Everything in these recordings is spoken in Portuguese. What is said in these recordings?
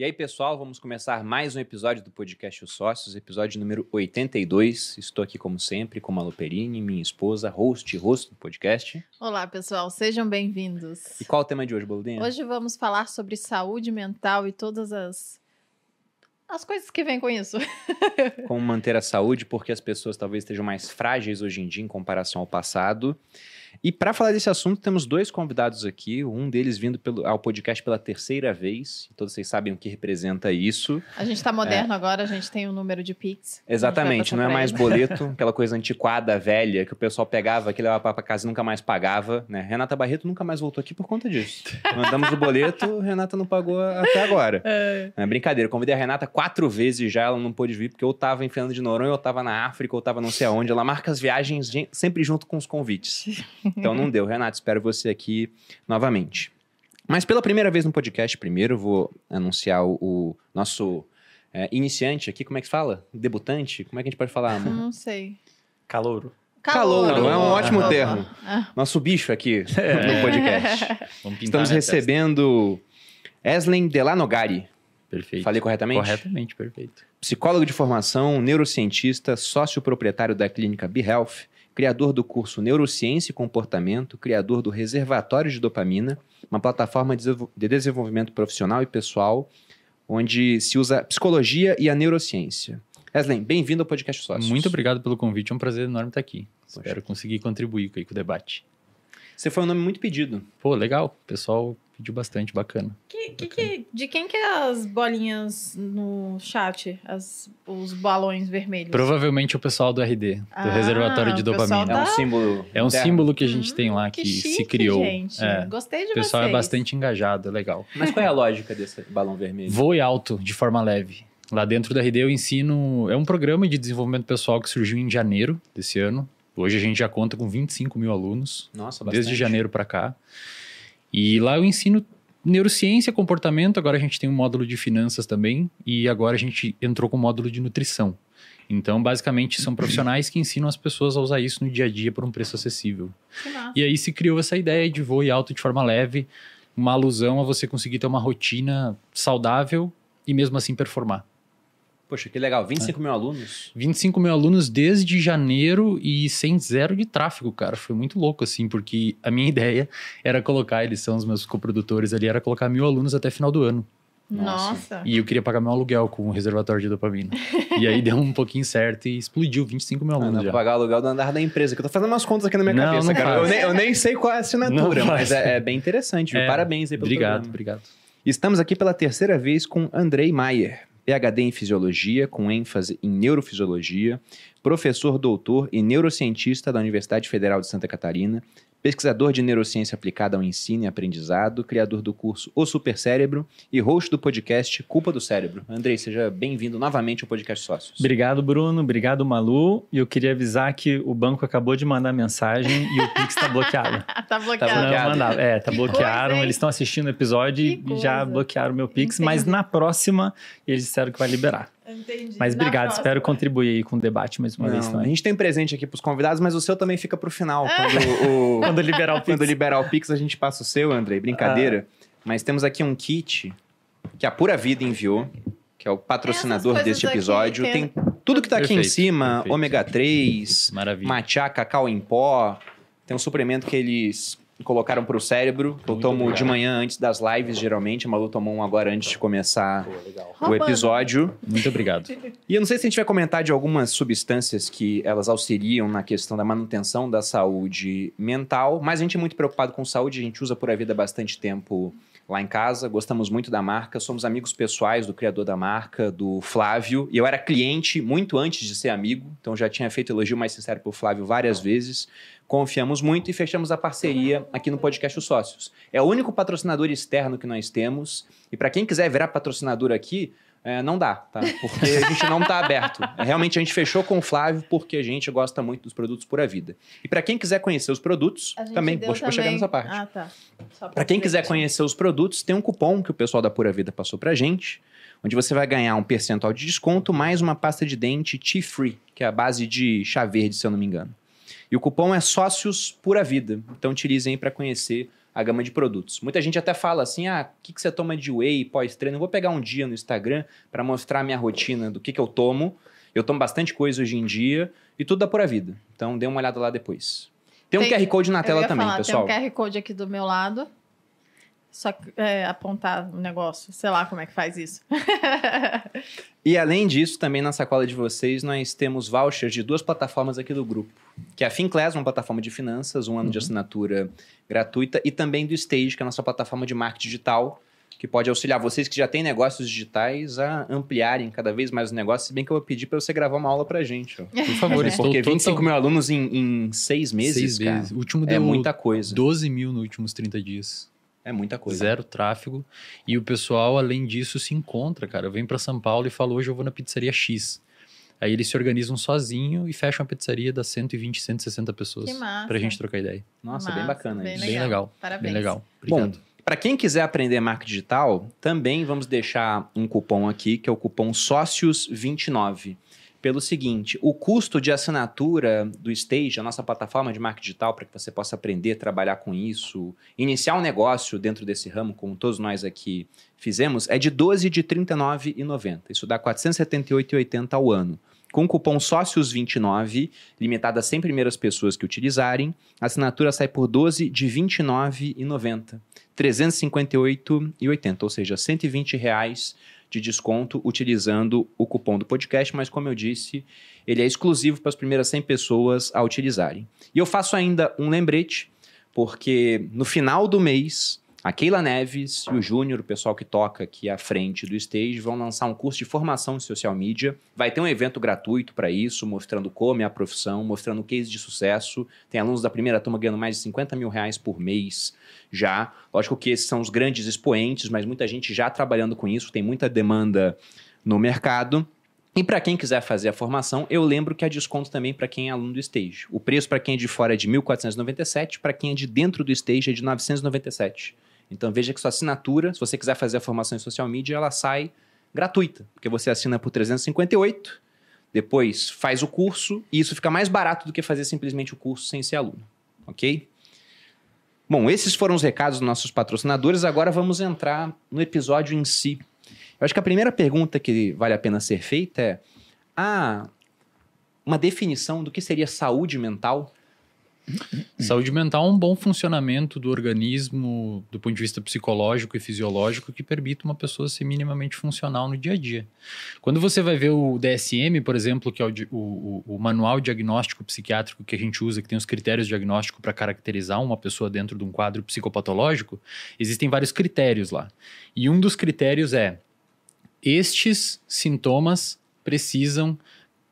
E aí, pessoal, vamos começar mais um episódio do podcast Os Sócios, episódio número 82. Estou aqui, como sempre, com a Luperini, minha esposa, host e host do podcast. Olá, pessoal, sejam bem-vindos. E qual é o tema de hoje, Boludinha? Hoje vamos falar sobre saúde mental e todas as, as coisas que vêm com isso. Como manter a saúde, porque as pessoas talvez estejam mais frágeis hoje em dia em comparação ao passado. E para falar desse assunto, temos dois convidados aqui, um deles vindo pelo, ao podcast pela terceira vez. Todos vocês sabem o que representa isso. A gente tá moderno é. agora, a gente tem o um número de Pix. Exatamente, não é mais boleto, aquela coisa antiquada, velha, que o pessoal pegava, que levava para casa e nunca mais pagava. Né? Renata Barreto nunca mais voltou aqui por conta disso. Mandamos o boleto, Renata não pagou até agora. É. é brincadeira, convidei a Renata quatro vezes já, ela não pôde vir, porque eu tava em Fernando de Noronha, eu tava na África, eu tava não sei aonde. Ela marca as viagens sempre junto com os convites. Então não deu. Renato, espero você aqui novamente. Mas pela primeira vez no podcast, primeiro vou anunciar o, o nosso é, iniciante aqui, como é que se fala? Debutante? Como é que a gente pode falar, amor? Não sei. Calouro. Calouro, é um ótimo termo. Ah. Nosso bicho aqui é. no podcast. Estamos recebendo Eslen Delanogari. Perfeito. Falei corretamente? Corretamente, perfeito. Psicólogo de formação, neurocientista, sócio proprietário da clínica BeHealth, criador do curso Neurociência e Comportamento, criador do Reservatório de Dopamina, uma plataforma de desenvolvimento profissional e pessoal, onde se usa psicologia e a neurociência. Eslen, bem-vindo ao Podcast Sócios. Muito obrigado pelo convite, é um prazer enorme estar aqui. Poxa. Espero conseguir contribuir com o debate. Você foi um nome muito pedido. Pô, legal. O pessoal pediu bastante, bacana. Que, que, que, de quem que é as bolinhas no chat? As, os balões vermelhos? Provavelmente o pessoal do RD, do ah, Reservatório de Dopamina. Da... É um símbolo. É um símbolo que a gente hum, tem lá, que, que chique, se criou. Gente. É. Gostei de O pessoal vocês. é bastante engajado, é legal. Mas qual é a lógica desse balão vermelho? Voe alto, de forma leve. Lá dentro da RD eu ensino. É um programa de desenvolvimento pessoal que surgiu em janeiro desse ano. Hoje a gente já conta com 25 mil alunos. Nossa, bastante. Desde janeiro para cá. E lá eu ensino neurociência, comportamento. Agora a gente tem um módulo de finanças também. E agora a gente entrou com o módulo de nutrição. Então, basicamente, são profissionais que ensinam as pessoas a usar isso no dia a dia por um preço acessível. E aí se criou essa ideia de voo e alto de forma leve, uma alusão a você conseguir ter uma rotina saudável e mesmo assim performar. Poxa, que legal. 25 é. mil alunos? 25 mil alunos desde janeiro e sem zero de tráfego, cara. Foi muito louco, assim, porque a minha ideia era colocar, eles são os meus coprodutores ali, era colocar mil alunos até final do ano. Nossa. E eu queria pagar meu aluguel com o reservatório de dopamina. e aí deu um pouquinho certo e explodiu 25 mil alunos. Ah, não, já. pagar o aluguel do andar da empresa, que eu tô fazendo umas contas aqui na minha não, cabeça, não cara. Eu nem, eu nem, sei qual é a assinatura, mas é, é, bem interessante. É, Parabéns aí pelo Obrigado, programa. obrigado. Estamos aqui pela terceira vez com Andrei Maier. PhD em Fisiologia, com ênfase em Neurofisiologia, professor doutor e neurocientista da Universidade Federal de Santa Catarina, pesquisador de neurociência aplicada ao ensino e aprendizado, criador do curso O Supercérebro e host do podcast Culpa do Cérebro. Andrei, seja bem-vindo novamente ao podcast Sócios. Obrigado, Bruno. Obrigado, Malu. E eu queria avisar que o banco acabou de mandar mensagem e o Pix está bloqueado. tá bloqueado. Tá bloqueado. Não, é, tá bloquearam. Coisa, Eles estão assistindo o episódio e já bloquearam o meu Pix, Entendi. mas na próxima eles disseram que vai liberar. Entendi. Mas obrigado, espero contribuir aí com o debate mais uma Não, vez também. A gente tem presente aqui para os convidados, mas o seu também fica para o final. Quando, o, quando liberar o Pix. Quando liberar o Pix, a gente passa o seu, Andrei. Brincadeira. Ah. Mas temos aqui um kit que a Pura Vida enviou, que é o patrocinador deste episódio. Tem... tem... tudo que está aqui em cima: perfeito. ômega 3, Maravilha. matcha, cacau em pó. Tem um suplemento que eles colocaram para o cérebro. Eu Muito tomo obrigado. de manhã antes das lives, geralmente. A Malu tomou um agora antes de começar Pô, o episódio. Muito obrigado. E eu não sei se a gente vai comentar de algumas substâncias que elas auxiliam na questão da manutenção da saúde mental, mas a gente é muito preocupado com saúde, a gente usa por a vida bastante tempo lá em casa, gostamos muito da marca, somos amigos pessoais do criador da marca, do Flávio, e eu era cliente muito antes de ser amigo, então já tinha feito elogio mais sincero pro Flávio várias vezes confiamos muito e fechamos a parceria aqui no podcast Os Sócios. É o único patrocinador externo que nós temos. E para quem quiser virar patrocinador aqui, é, não dá, tá? Porque a gente não está aberto. Realmente a gente fechou com o Flávio porque a gente gosta muito dos produtos Pura Vida. E para quem quiser conhecer os produtos, também vou, também... chegar nessa parte. Ah, tá. Para quem quiser conhecer os produtos, tem um cupom que o pessoal da Pura Vida passou pra gente, onde você vai ganhar um percentual de desconto mais uma pasta de dente Tea-Free, que é a base de chá verde, se eu não me engano. E o cupom é Sócios Pura Vida. Então utilizem para conhecer a gama de produtos. Muita gente até fala assim: ah, o que, que você toma de whey pós-treino? Eu vou pegar um dia no Instagram para mostrar a minha rotina do que, que eu tomo. Eu tomo bastante coisa hoje em dia e tudo dá por a vida. Então dê uma olhada lá depois. Tem, Tem- um QR Code na tela também, falar, pessoal. Tem um QR Code aqui do meu lado. Só é, apontar o negócio. Sei lá como é que faz isso. E além disso, também na sacola de vocês, nós temos vouchers de duas plataformas aqui do grupo. Que é a FinClass, uma plataforma de finanças, um ano de assinatura gratuita, e também do Stage, que é a nossa plataforma de marketing digital, que pode auxiliar vocês que já têm negócios digitais a ampliarem cada vez mais os negócios, se bem que eu vou pedir para você gravar uma aula pra gente. Ó. Por favor, estou Porque total- 25 mil alunos em, em seis meses, seis cara, vezes. O último é deu muita coisa. 12 mil nos últimos 30 dias. É muita coisa. Zero tráfego. E o pessoal, além disso, se encontra, cara. Vem para São Paulo e fala, hoje eu vou na pizzaria X. Aí eles se organizam sozinho e fecham a pizzaria das 120, 160 pessoas. Que massa. Pra gente trocar ideia. Nossa, Massa, bem bacana bem isso. Bem legal. Parabéns. Bem legal. Bom, Obrigado. para quem quiser aprender marketing digital, também vamos deixar um cupom aqui, que é o cupom Sócios29. Pelo seguinte, o custo de assinatura do Stage, a nossa plataforma de marketing digital, para que você possa aprender trabalhar com isso, iniciar um negócio dentro desse ramo, como todos nós aqui fizemos, é de 12 de R$ 39,90. Isso dá R$ 478,80 ao ano. Com o cupom Sócios29, limitado a 100 primeiras pessoas que utilizarem, a assinatura sai por 12 de R$ 29,90. 358,80, ou seja, 120 reais de desconto utilizando o cupom do podcast, mas como eu disse, ele é exclusivo para as primeiras 100 pessoas a utilizarem. E eu faço ainda um lembrete, porque no final do mês, a Keila Neves e o Júnior, o pessoal que toca aqui à frente do stage, vão lançar um curso de formação em social media. Vai ter um evento gratuito para isso, mostrando como é a profissão, mostrando case de sucesso. Tem alunos da primeira turma ganhando mais de 50 mil reais por mês já. Lógico que esses são os grandes expoentes, mas muita gente já trabalhando com isso, tem muita demanda no mercado. E para quem quiser fazer a formação, eu lembro que há desconto também para quem é aluno do Stage. O preço para quem é de fora é de 1.497, para quem é de dentro do Stage é de 997. Então veja que sua assinatura, se você quiser fazer a formação em social media, ela sai gratuita, porque você assina por 358, depois faz o curso e isso fica mais barato do que fazer simplesmente o curso sem ser aluno, ok? Bom, esses foram os recados dos nossos patrocinadores. Agora vamos entrar no episódio em si. Eu acho que a primeira pergunta que vale a pena ser feita é: há uma definição do que seria saúde mental? Saúde mental é um bom funcionamento do organismo do ponto de vista psicológico e fisiológico que permite uma pessoa ser minimamente funcional no dia a dia. Quando você vai ver o DSM, por exemplo, que é o, o- o manual diagnóstico psiquiátrico que a gente usa, que tem os critérios diagnósticos para caracterizar uma pessoa dentro de um quadro psicopatológico, existem vários critérios lá. E um dos critérios é: estes sintomas precisam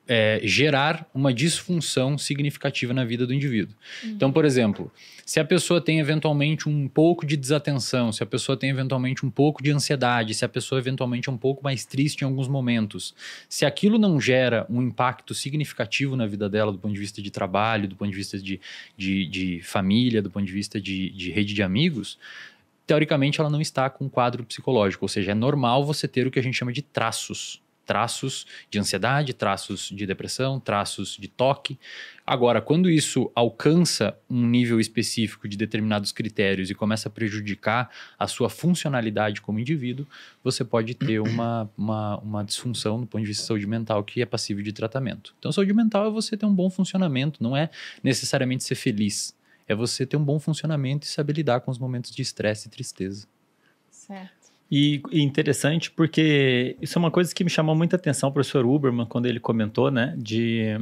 é, gerar uma disfunção significativa na vida do indivíduo. Então, por exemplo, se a pessoa tem eventualmente um pouco de desatenção, se a pessoa tem eventualmente um pouco de ansiedade, se a pessoa eventualmente é um pouco mais triste em alguns momentos, se aquilo não gera um impacto significativo na vida dela do ponto de vista de trabalho, do ponto de vista de, de, de família, do ponto de vista de, de rede de amigos, teoricamente ela não está com um quadro psicológico, ou seja, é normal você ter o que a gente chama de traços. Traços de ansiedade, traços de depressão, traços de toque. Agora, quando isso alcança um nível específico de determinados critérios e começa a prejudicar a sua funcionalidade como indivíduo, você pode ter uma, uma, uma disfunção do ponto de vista de saúde mental que é passível de tratamento. Então, saúde mental é você ter um bom funcionamento, não é necessariamente ser feliz. É você ter um bom funcionamento e saber lidar com os momentos de estresse e tristeza. Certo. E, interessante porque isso é uma coisa que me chamou muita atenção o professor Uberman quando ele comentou, né? De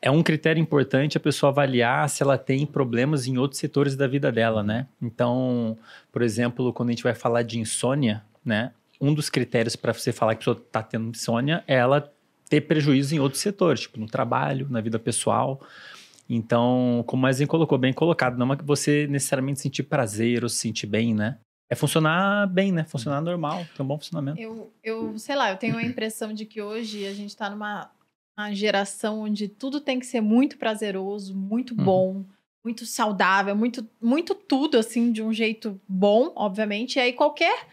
é um critério importante a pessoa avaliar se ela tem problemas em outros setores da vida dela, né? Então, por exemplo, quando a gente vai falar de insônia, né? Um dos critérios para você falar que a pessoa está tendo insônia é ela ter prejuízo em outros setores, tipo no trabalho, na vida pessoal. Então, como o Mazinho colocou, bem colocado, não é que você necessariamente sentir prazer ou se sentir bem, né? É funcionar bem, né? Funcionar normal, ter um bom funcionamento. Eu, eu, sei lá, eu tenho a impressão de que hoje a gente está numa uma geração onde tudo tem que ser muito prazeroso, muito Uhum. bom, muito saudável, muito, muito tudo, assim, de um jeito bom, obviamente. E aí qualquer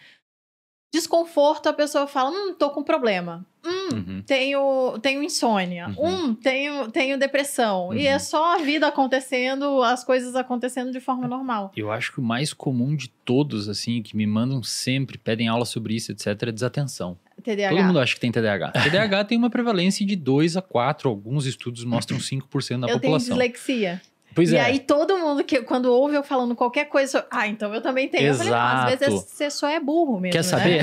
desconforto, a pessoa fala: hum, tô com problema. Hum, Uhum. tenho, tenho insônia. Uhum. Hum, tenho, tenho depressão. E é Uhum. só a vida acontecendo, as coisas acontecendo de forma normal. Eu acho que o mais comum de todos, assim, que me mandam sempre, pedem aula sobre isso, etc., é desatenção. TDAH. Todo mundo acha que tem TDAH. TDAH tem uma prevalência de 2 a 4, alguns estudos mostram 5% da eu tenho população. dislexia. Pois e é. aí todo mundo que quando ouve eu falando qualquer coisa, ah, então eu também tenho. Eu falei, não, às vezes Exato. você só é burro mesmo. Quer né? saber?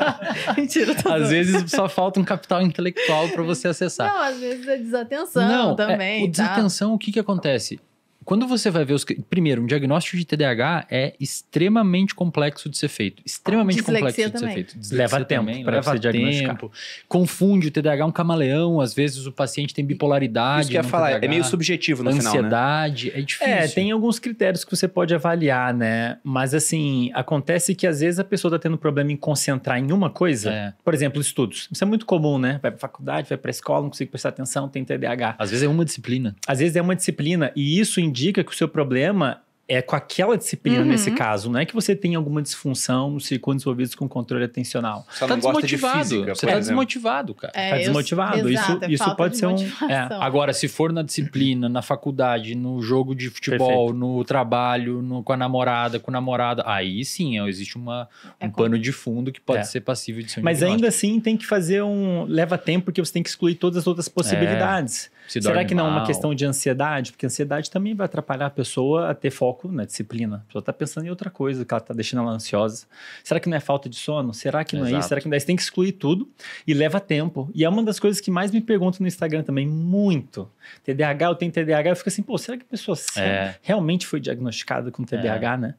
Mentira, tô Às vezes só falta um capital intelectual para você acessar. Não, às vezes é desatenção é, também. o tá? desatenção, o que que acontece? Quando você vai ver os. Primeiro, um diagnóstico de TDAH é extremamente complexo de ser feito. Extremamente Dislexia complexo de ser também. feito. Leva tempo pra leva você diagnosticar. tempo. Confunde o TDAH é um camaleão. Às vezes o paciente tem bipolaridade. Isso que eu ia falar, é TDAH, meio subjetivo no final, né? Ansiedade, é difícil. É, tem alguns critérios que você pode avaliar, né? Mas assim, acontece que às vezes a pessoa tá tendo problema em concentrar em uma coisa. É. Por exemplo, estudos. Isso é muito comum, né? Vai pra faculdade, vai pra escola, não consigo prestar atenção, tem TDAH. Às vezes é uma disciplina. Às vezes é uma disciplina e isso indica que o seu problema é com aquela disciplina Uhum. nesse caso. Não é que você tem alguma disfunção nos circuitos envolvidos com controle atencional. Só tá não gosta de desmotivado. física, você tá exemplo. desmotivado, cara. É, Tá eu- desmotivado. Exato, Isso- é isso falta pode de ser um- motivação. Agora, se for na disciplina, na faculdade, no jogo de futebol, no trabalho, no- com a namorada, com o namorado, aí sim existe uma, É um com- pano de fundo que pode É. ser passível de ser um Mas ainda assim tem que fazer um. Leva tempo porque você tem que excluir todas as outras possibilidades. Se Será que não é uma questão de ansiedade? Porque a ansiedade também vai atrapalhar a pessoa a ter foco na disciplina. A pessoa está pensando em outra coisa, que ela está deixando ela ansiosa. Será que não é falta de sono? Será que não é Exato. isso? Será que não é isso? Tem que excluir tudo e leva tempo. E é uma das coisas que mais me perguntam no Instagram também, muito. TDAH, eu tenho TDAH, eu fico assim, pô, será que a pessoa É. realmente foi diagnosticada com TDAH, né?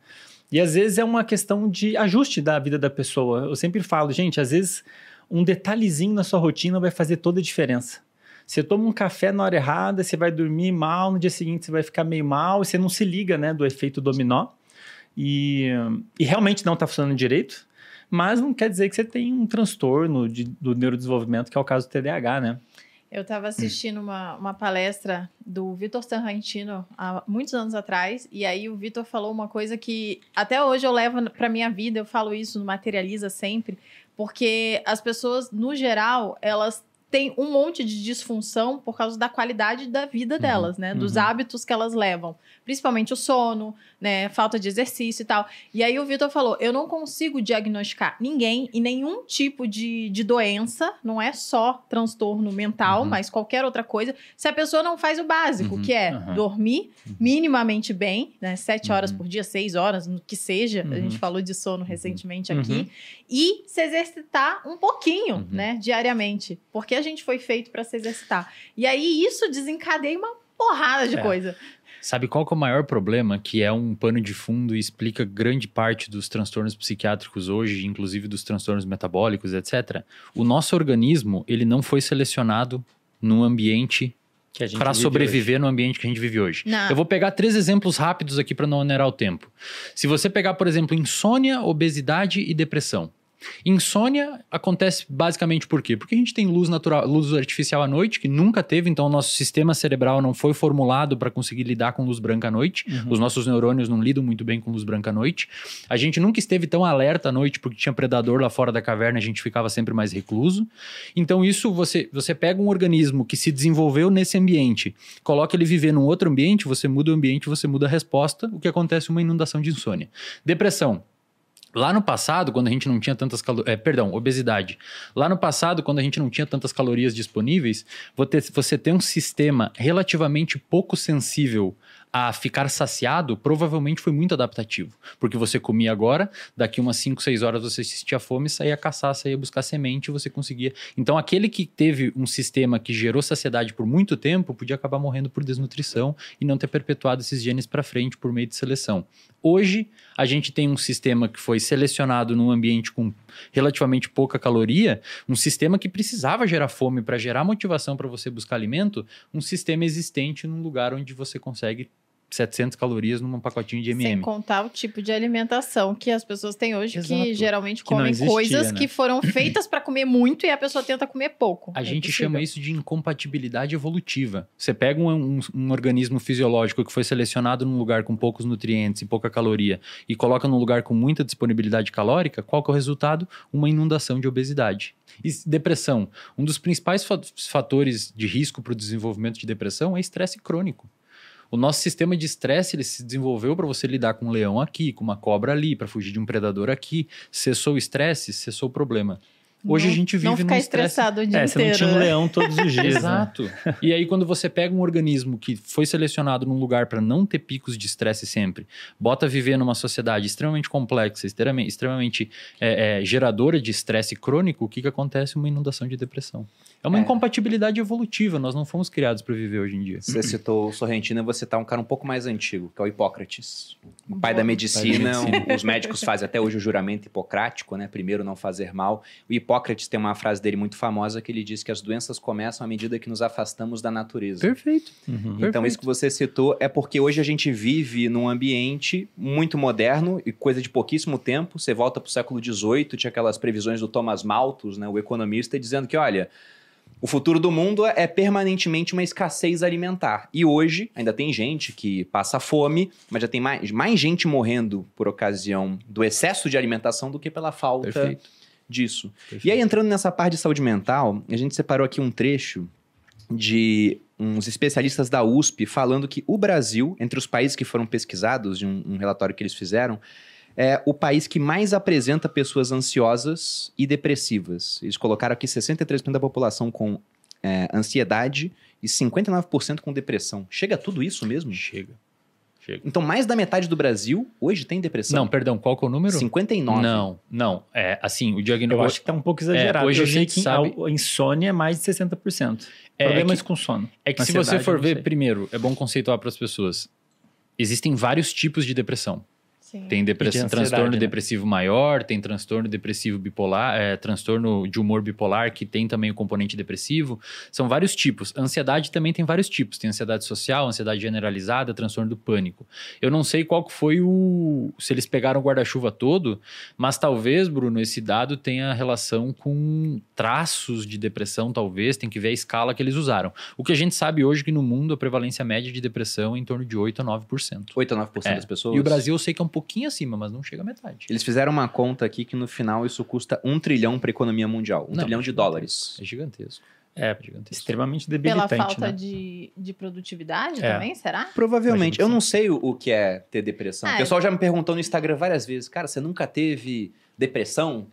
E às vezes é uma questão de ajuste da vida da pessoa. Eu sempre falo, gente, às vezes um detalhezinho na sua rotina vai fazer toda a diferença. Você toma um café na hora errada, você vai dormir mal, no dia seguinte você vai ficar meio mal, e você não se liga, né, do efeito dominó. E, e realmente não está funcionando direito, mas não quer dizer que você tem um transtorno de- do neurodesenvolvimento, que é o caso do TDAH, né? Eu estava assistindo uma, uma palestra do Vitor Sarrantino há muitos anos atrás, e aí o Vitor falou uma coisa que até hoje eu levo para minha vida, eu falo isso no Materializa sempre, porque as pessoas, no geral, elas têm um monte de disfunção por causa da qualidade da vida delas, né? Dos uhum. hábitos que elas levam. Principalmente o sono, né? Falta de exercício e tal. E aí o Vitor falou: eu não consigo diagnosticar ninguém e nenhum tipo de, de doença, não é só transtorno mental, Uhum. mas qualquer outra coisa, se a pessoa não faz o básico, Uhum, que é uhum. dormir minimamente bem, né? Sete horas Uhum. por dia, seis horas, no que seja. A gente Uhum. falou de sono recentemente Uhum. aqui. E se exercitar um pouquinho, né? Diariamente. Porque a gente foi feito para se exercitar. E aí isso desencadeia uma porrada de É. coisa. Sabe qual que é o maior problema? Que é um pano de fundo e explica grande parte dos transtornos psiquiátricos hoje, inclusive dos transtornos metabólicos, etc. O nosso organismo, ele não foi selecionado num ambiente para vive sobreviver no ambiente que a gente vive hoje. Não. Eu vou pegar três exemplos rápidos aqui para não onerar o tempo. Se você pegar, por exemplo, insônia, obesidade e depressão. Insônia acontece basicamente por quê? Porque a gente tem luz natural, luz artificial à noite, que nunca teve, então o nosso sistema cerebral não foi formulado para conseguir lidar com luz branca à noite. Uhum. Os nossos neurônios não lidam muito bem com luz branca à noite. A gente nunca esteve tão alerta à noite porque tinha predador lá fora da caverna, a gente ficava sempre mais recluso. Então isso você você pega um organismo que se desenvolveu nesse ambiente, coloca ele viver num outro ambiente, você muda o ambiente, você muda a resposta, o que acontece é uma inundação de insônia. Depressão. Lá no passado, quando a gente não tinha tantas calorias. perdão, obesidade. Lá no passado, quando a gente não tinha tantas calorias disponíveis, você você ter um sistema relativamente pouco sensível a ficar saciado, provavelmente foi muito adaptativo. Porque você comia agora, daqui umas 5, 6 horas você sentia fome, saía caçar, saía buscar semente, você conseguia. Então, aquele que teve um sistema que gerou saciedade por muito tempo, podia acabar morrendo por desnutrição e não ter perpetuado esses genes para frente por meio de seleção. Hoje, a gente tem um sistema que foi selecionado num ambiente com relativamente pouca caloria, um sistema que precisava gerar fome para gerar motivação para você buscar alimento, um sistema existente num lugar onde você consegue 700 calorias num pacotinho de Sem MM. contar o tipo de alimentação que as pessoas têm hoje, que Exato. geralmente Que comem existia, coisas né? que foram feitas para comer muito e a pessoa tenta comer pouco. A É gente impossível. chama isso de incompatibilidade evolutiva. Você pega um, um- um organismo fisiológico que foi selecionado num lugar com poucos nutrientes e pouca caloria e coloca num lugar com muita disponibilidade calórica, qual que é o resultado? Uma inundação de obesidade. E depressão. Um dos principais fa- fatores de risco para o desenvolvimento de depressão é estresse crônico. O nosso sistema de estresse ele se desenvolveu para você lidar com um leão aqui, com uma cobra ali, para fugir de um predador aqui. Cessou o estresse, cessou o problema. Hoje Não- a gente vive Não num ficar estresse estressado o dia É, você não inteiro. tinha um né? leão todos os dias. né? Exato. E aí, quando você pega um organismo que foi selecionado num lugar para não ter picos de estresse sempre, bota viver numa sociedade extremamente complexa, extremamente, extremamente é, é, geradora de estresse crônico, o que, que acontece? Uma inundação de depressão. É uma É. incompatibilidade evolutiva, nós não fomos criados para viver hoje em dia. Você citou o Sorrentino, eu vou citar um cara um pouco mais antigo, que é o Hipócrates. O pai da medicina, Pai da medicina. os médicos fazem até hoje o juramento hipocrático, né? Primeiro não fazer mal. O Hipócrates tem uma frase dele muito famosa que ele diz que as doenças começam à medida que nos afastamos da natureza. Perfeito. Uhum. Então, Perfeito. isso que você citou é porque hoje a gente vive num ambiente muito moderno e coisa de pouquíssimo tempo. Você volta para o século XVIII, tinha aquelas previsões do Thomas Malthus, né, o economista, dizendo que, olha, o futuro do mundo é permanentemente uma escassez alimentar. E hoje ainda tem gente que passa fome, mas já tem mais, mais gente morrendo por ocasião do excesso de alimentação do que pela falta Perfeito. disso. Perfeito. E aí, entrando nessa parte de saúde mental, a gente separou aqui um trecho de uns especialistas da USP falando que o Brasil, entre os países que foram pesquisados, de um, um relatório que eles fizeram, é o país que mais apresenta pessoas ansiosas e depressivas. Eles colocaram aqui 63% da população com é, ansiedade e 59% com depressão. Chega a tudo isso mesmo? Chega. Chega. Então, mais da metade do Brasil hoje tem depressão. Não, perdão, qual que é o número? 59. Não, não. É, assim, o Eu diagnóstico... acho que tá um pouco exagerado. É, hoje eu a sei que sabe- a insônia é mais de 60%. É, Problemas é que- com sono. É que se você for ver, primeiro, é bom conceituar para as pessoas. Existem vários tipos de depressão. Sim. Tem depressão, de transtorno né? depressivo maior, tem transtorno depressivo bipolar, é, transtorno de humor bipolar, que tem também o componente depressivo. São vários tipos. Ansiedade também tem vários tipos. Tem ansiedade social, ansiedade generalizada, transtorno do pânico. Eu não sei qual que foi o. se eles pegaram o guarda-chuva todo, mas talvez, Bruno, esse dado tenha relação com traços de depressão, talvez. Tem que ver a escala que eles usaram. O que a gente sabe hoje é que no mundo a prevalência média de depressão é em torno de 8 a 9%. 8 a 9% É. das pessoas. E o Brasil eu sei que é um pouquinho acima, mas não chega a metade. Eles fizeram uma conta aqui que no final isso custa um trilhão para a economia mundial. Um Não, trilhão de gigantesco. dólares. É gigantesco. É, gigantesco. extremamente Pela debilitante, falta né? de, de produtividade É. também, será? Provavelmente. Eu não sei o, o que é ter depressão. Ah, o pessoal já me perguntou no Instagram várias vezes, cara, você nunca teve depressão?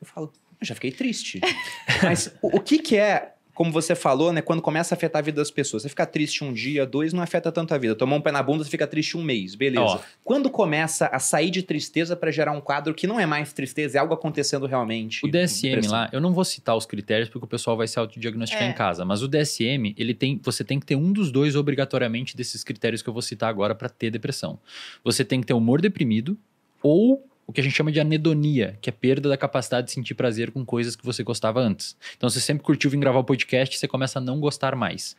Eu falo, eu já fiquei triste. Mas o, o que que é, como você falou, né, quando começa a afetar a vida das pessoas? Você fica triste um dia, dois, não afeta tanto a vida. Tomou um pé na bunda, você fica triste um mês, beleza. Ó. Quando começa a sair de tristeza para gerar um quadro que não é mais tristeza, é algo acontecendo realmente. O DSM lá, eu não vou citar os critérios porque o pessoal vai se autodiagnosticar É. em casa, mas o DSM, ele tem, você tem que ter um dos dois obrigatoriamente desses critérios que eu vou citar agora para ter depressão. Você tem que ter humor deprimido ou o que a gente chama de anedonia, que é perda da capacidade de sentir prazer com coisas que você gostava antes. Então, você sempre curtiu vir gravar o podcast, você começa a não gostar mais.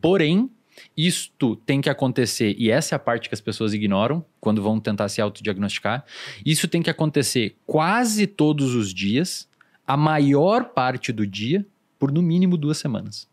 Porém, isto tem que acontecer, e essa é a parte que as pessoas ignoram quando vão tentar se autodiagnosticar. Isso tem que acontecer quase todos os dias, a maior parte do dia, por no mínimo duas semanas.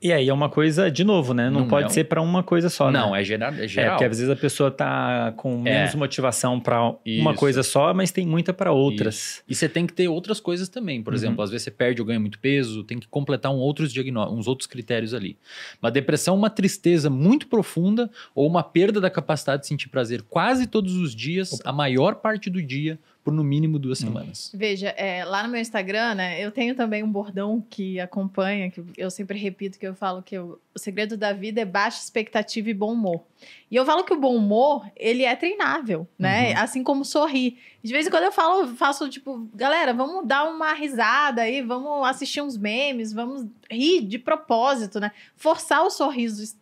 E aí é uma coisa, de novo, né? Não, Não pode é um- ser para uma coisa só, né? não, é geral. É É, geral. porque às vezes a pessoa tá com É. menos motivação para uma Isso. coisa só, mas tem muita para outras. E você tem que ter outras coisas também. Por Uhum. exemplo, às vezes você perde ou ganha muito peso, tem que completar um outros uns outros critérios ali. Uma depressão é uma tristeza muito profunda ou uma perda da capacidade de sentir prazer quase todos os dias, a maior parte do dia, por no mínimo duas Hum. semanas. Veja, é, lá no meu Instagram, né, eu tenho também um bordão que acompanha, que eu sempre repito, que eu falo que eu- o segredo da vida é baixa expectativa e bom humor. E eu falo que o bom humor, ele é treinável, né? Uhum. Assim como sorrir. De vez em quando eu falo, faço tipo, galera, vamos dar uma risada aí, vamos assistir uns memes, vamos rir de propósito, né? Forçar o sorriso,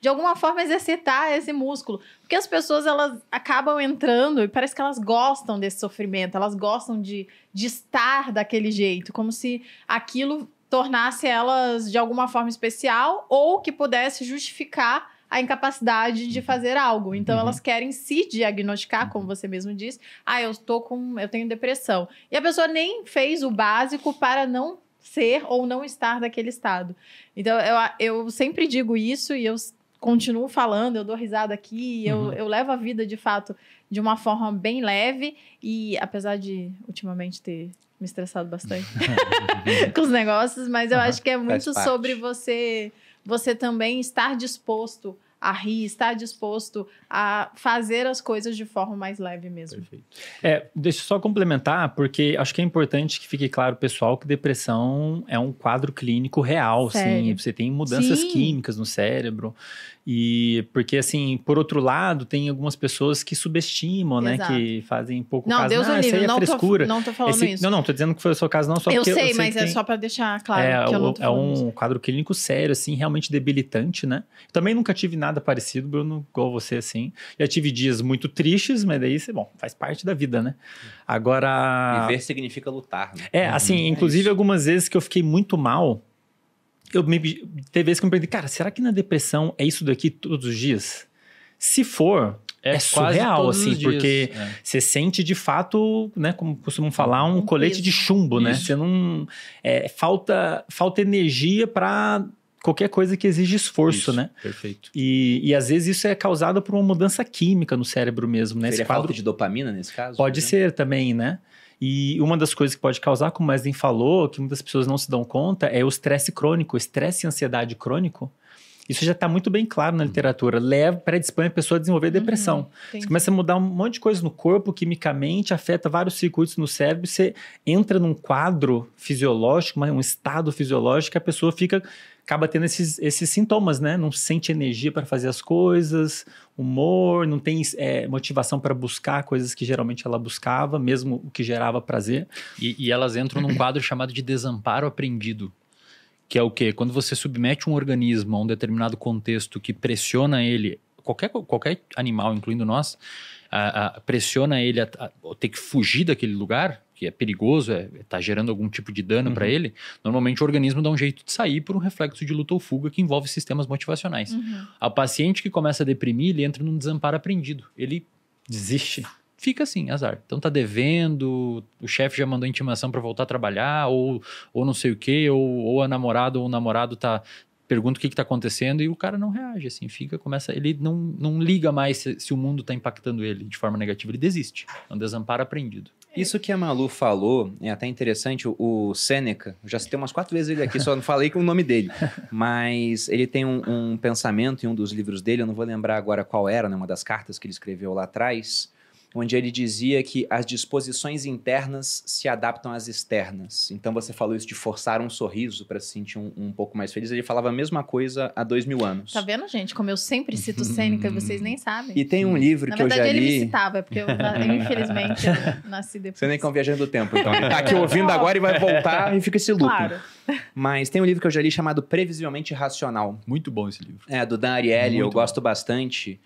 de alguma forma exercitar esse músculo. Porque as pessoas, elas acabam entrando e parece que elas gostam desse sofrimento, elas gostam de, de estar daquele jeito, como se aquilo tornasse elas de alguma forma especial ou que pudesse justificar a incapacidade de fazer algo. Então Uhum. elas querem se diagnosticar, como você mesmo disse. Ah, eu tô com, eu tenho depressão. E a pessoa nem fez o básico para não ser ou não estar daquele estado. Então eu, eu sempre digo isso e eu continuo falando, eu dou risada aqui, eu, Uhum. eu levo a vida de fato de uma forma bem leve e apesar de ultimamente ter me estressado bastante com os negócios, mas eu Aham, acho que é muito sobre você você também estar disposto a rir, estar disposto a fazer as coisas de forma mais leve mesmo. Perfeito. É, deixa eu só complementar, porque acho que é importante que fique claro, pessoal, que depressão é um quadro clínico real, sim. Sério? Você tem mudanças Sim. químicas no cérebro. E porque, assim, por outro lado, tem algumas pessoas que subestimam, né? Exato. Que fazem um pouco Não, caso. Deus ah, o isso aí livre, é não tô, frescura. não tô falando Esse- isso. Não, não, tô dizendo que foi o seu caso, não, só eu porque sei, sei mas que é tem- só pra deixar claro é, que eu o- não tô é falando isso. um quadro clínico sério, assim, realmente debilitante, né? Também nunca tive nada parecido, Bruno, igual você, assim. Já tive dias muito tristes, mas daí, você- bom, faz parte da vida, né? Agora. Viver significa lutar. Né? É, assim, é inclusive isso. algumas vezes que eu fiquei muito mal, eu me, teve vezes que eu me perguntei, cara, será que na depressão é isso daqui todos os dias? Se for, é, quase surreal, assim, porque É. você sente de fato, né, como costumam falar, um, Um colete peso. de chumbo, né? Isso. Você não. é, falta, falta energia para qualquer coisa que exige esforço, Isso, né? Perfeito. E, e às vezes isso é causado por uma mudança química no cérebro mesmo, né? Esse Seria quadro falta de dopamina nesse caso? Pode ser também, né? E uma das coisas que pode causar, como o Wesley falou, que muitas pessoas não se dão conta, é o estresse crônico, estresse e ansiedade crônico. Isso já está muito bem claro na literatura. Leva, predispõe a pessoa a desenvolver depressão. Uhum, Você entendi. começa a mudar um monte de coisa no corpo, quimicamente, afeta vários circuitos no cérebro, você entra num quadro fisiológico, um estado fisiológico, que a pessoa fica, acaba tendo esses, esses sintomas, né? Não sente energia para fazer as coisas, humor, não tem é, motivação para buscar coisas que geralmente ela buscava, mesmo o que gerava prazer. E, e elas entram num quadro chamado de desamparo aprendido. Que é o quê? Quando você submete um organismo a um determinado contexto que pressiona ele, qualquer, qualquer animal, incluindo nós, a- a- pressiona ele a, a ter que fugir daquele lugar, que é perigoso, está é, tá gerando algum tipo de dano Uhum. para ele, normalmente o organismo dá um jeito de sair por um reflexo de luta ou fuga que envolve sistemas motivacionais. Uhum. A paciente que começa a deprimir, ele entra num desamparo aprendido. Ele Desiste. fica assim, azar. Então tá devendo, o chefe já mandou intimação para voltar a trabalhar, ou, ou não sei o quê, ou, ou a namorada ou o namorado tá pergunta o que que tá acontecendo e o cara não reage, assim, fica, começa, ele não, não liga mais se, se o mundo tá impactando ele de forma negativa, ele desiste. É um desamparo aprendido. Isso que a Malu falou é até interessante. O, eu já citei umas quatro vezes ele aqui, só não falei com o nome dele. Mas ele tem um, um pensamento em um dos livros dele, eu não vou lembrar agora qual era, né, uma das cartas que ele escreveu lá atrás, onde ele dizia que as disposições internas se adaptam às externas. Então você falou isso de forçar um sorriso para se sentir um, um pouco mais feliz. Ele falava a mesma coisa há dois mil anos. Tá vendo, gente? Como eu sempre cito Sêneca e vocês nem sabem. E tem um livro Na que eu verdade, já ele me li. citava, é porque eu, eu, infelizmente, eu nasci depois. Você nem é um viajando do tempo, então. Ele tá aqui ouvindo agora e vai voltar e fica esse loop. Claro. Mas tem um livro que eu já li chamado Previsivelmente Racional. Muito bom esse livro. É, do Dan Ariely, eu Muito gosto bastante.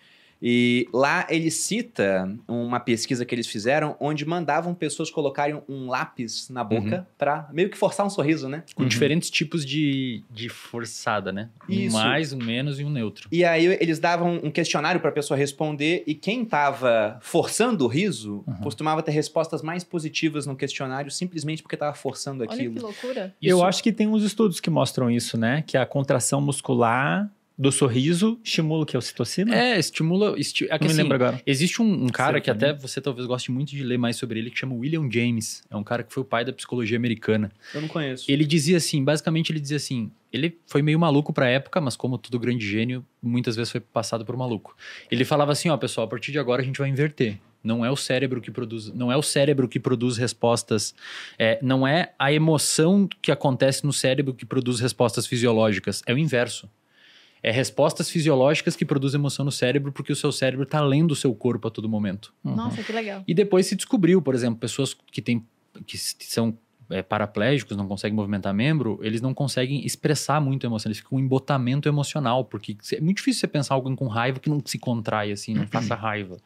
E lá ele cita uma pesquisa que eles fizeram onde mandavam pessoas colocarem um lápis na boca pra meio que forçar um sorriso, né? Com Uhum. diferentes tipos de, de forçada, né? Um Isso. mais, um menos e um neutro. E aí eles davam um questionário pra pessoa responder e quem tava forçando o riso Uhum. costumava ter respostas mais positivas no questionário simplesmente porque tava forçando Olha que aquilo. loucura. Eu Isso- acho que tem uns estudos que mostram isso, né? Que a contração muscular do sorriso estimula o que? A ocitocina? É, estimula. Esti é que, Não me assim, lembro agora. Existe um, um cara que até Serotonina. você talvez goste muito de ler mais sobre ele, que chama William James. É um cara que foi o pai da psicologia americana. Eu não conheço. Ele dizia assim, basicamente ele dizia assim, ele foi meio maluco pra época, mas como todo grande gênio, muitas vezes foi passado por maluco. Ele falava assim, ó, pessoal, a partir de agora a gente vai inverter. Não é o cérebro que produz, não é o cérebro que produz respostas, é, não é a emoção que acontece no cérebro que produz respostas fisiológicas, é o inverso. É respostas fisiológicas que produzem emoção no cérebro porque o seu cérebro está lendo o seu corpo a todo momento. Uhum. Nossa, que legal. E depois se descobriu, por exemplo, pessoas que têm que são é, paraplégicos, não conseguem movimentar membro, eles não conseguem expressar muito a emoção, eles ficam um embotamento emocional, porque é muito difícil você pensar alguém com raiva que não se contrai assim, não faça raiva.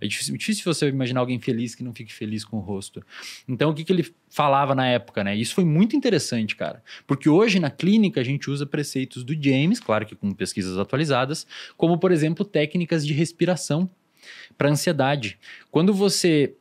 É difícil, difícil você imaginar alguém feliz que não fique feliz com o rosto. Então, o que, que ele falava na época, né? Isso foi muito interessante, cara, porque hoje na clínica a gente usa preceitos do James, claro que com pesquisas atualizadas, como, por exemplo, técnicas de respiração para ansiedade. Quando você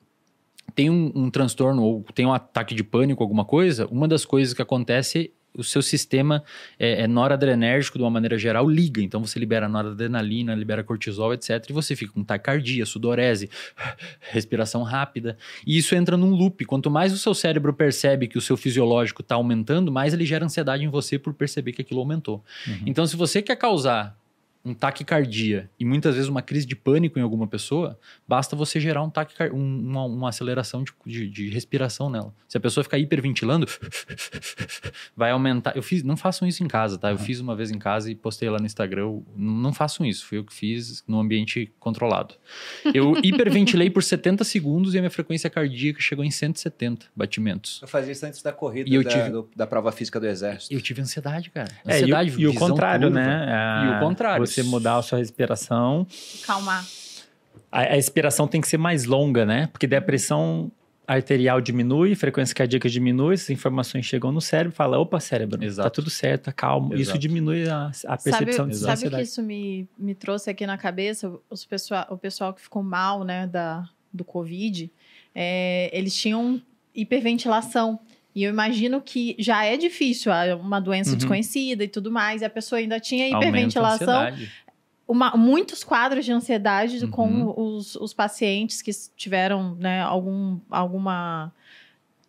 tem um, um, transtorno ou tem um ataque de pânico, alguma coisa, uma das coisas que acontece o seu sistema é, é noradrenérgico de uma maneira geral liga, então você libera noradrenalina, libera cortisol, etc, e você fica com taquicardia, sudorese, respiração rápida, e isso entra num loop. Quanto mais o seu cérebro percebe que o seu fisiológico está aumentando, mais ele gera ansiedade em você por perceber que aquilo aumentou. Uhum. Então, se você quer causar um taquicardia e muitas vezes uma crise de pânico em alguma pessoa, basta você gerar um taquicar um, uma, uma, aceleração de, de, de, respiração nela. Se a pessoa ficar hiperventilando, vai aumentar. Eu fiz, não façam isso em casa, tá? Eu fiz uma vez em casa e postei lá no Instagram. Eu, não façam isso, foi eu que fiz no ambiente controlado. Eu hiperventilei por 70 segundos e a minha frequência cardíaca chegou em 170 batimentos. Eu fazia isso antes da corrida e eu da, tive, do, da prova física do exército. Eu tive ansiedade, cara. Ansiedade, é, e, o, e o contrário, curva. né? E o contrário. Você você mudar a sua respiração. Calmar. A, a expiração tem que ser mais longa, né? Porque daí a pressão arterial diminui, frequência cardíaca diminui, essas informações chegam no cérebro e fala, opa, cérebro, tá Exato. tá tudo certo, tá calmo. Exato. Isso diminui a, a percepção sabe, de Sabe o que isso me, me trouxe aqui na cabeça? Os pessoal, o pessoal que ficou mal, né, da, do Covid, é, eles tinham hiperventilação. E eu imagino que já é difícil, uma doença uhum. desconhecida e tudo mais, e a pessoa ainda tinha hiperventilação. Uma, muitos quadros de ansiedade uhum. com os, os pacientes que tiveram né, algum, alguma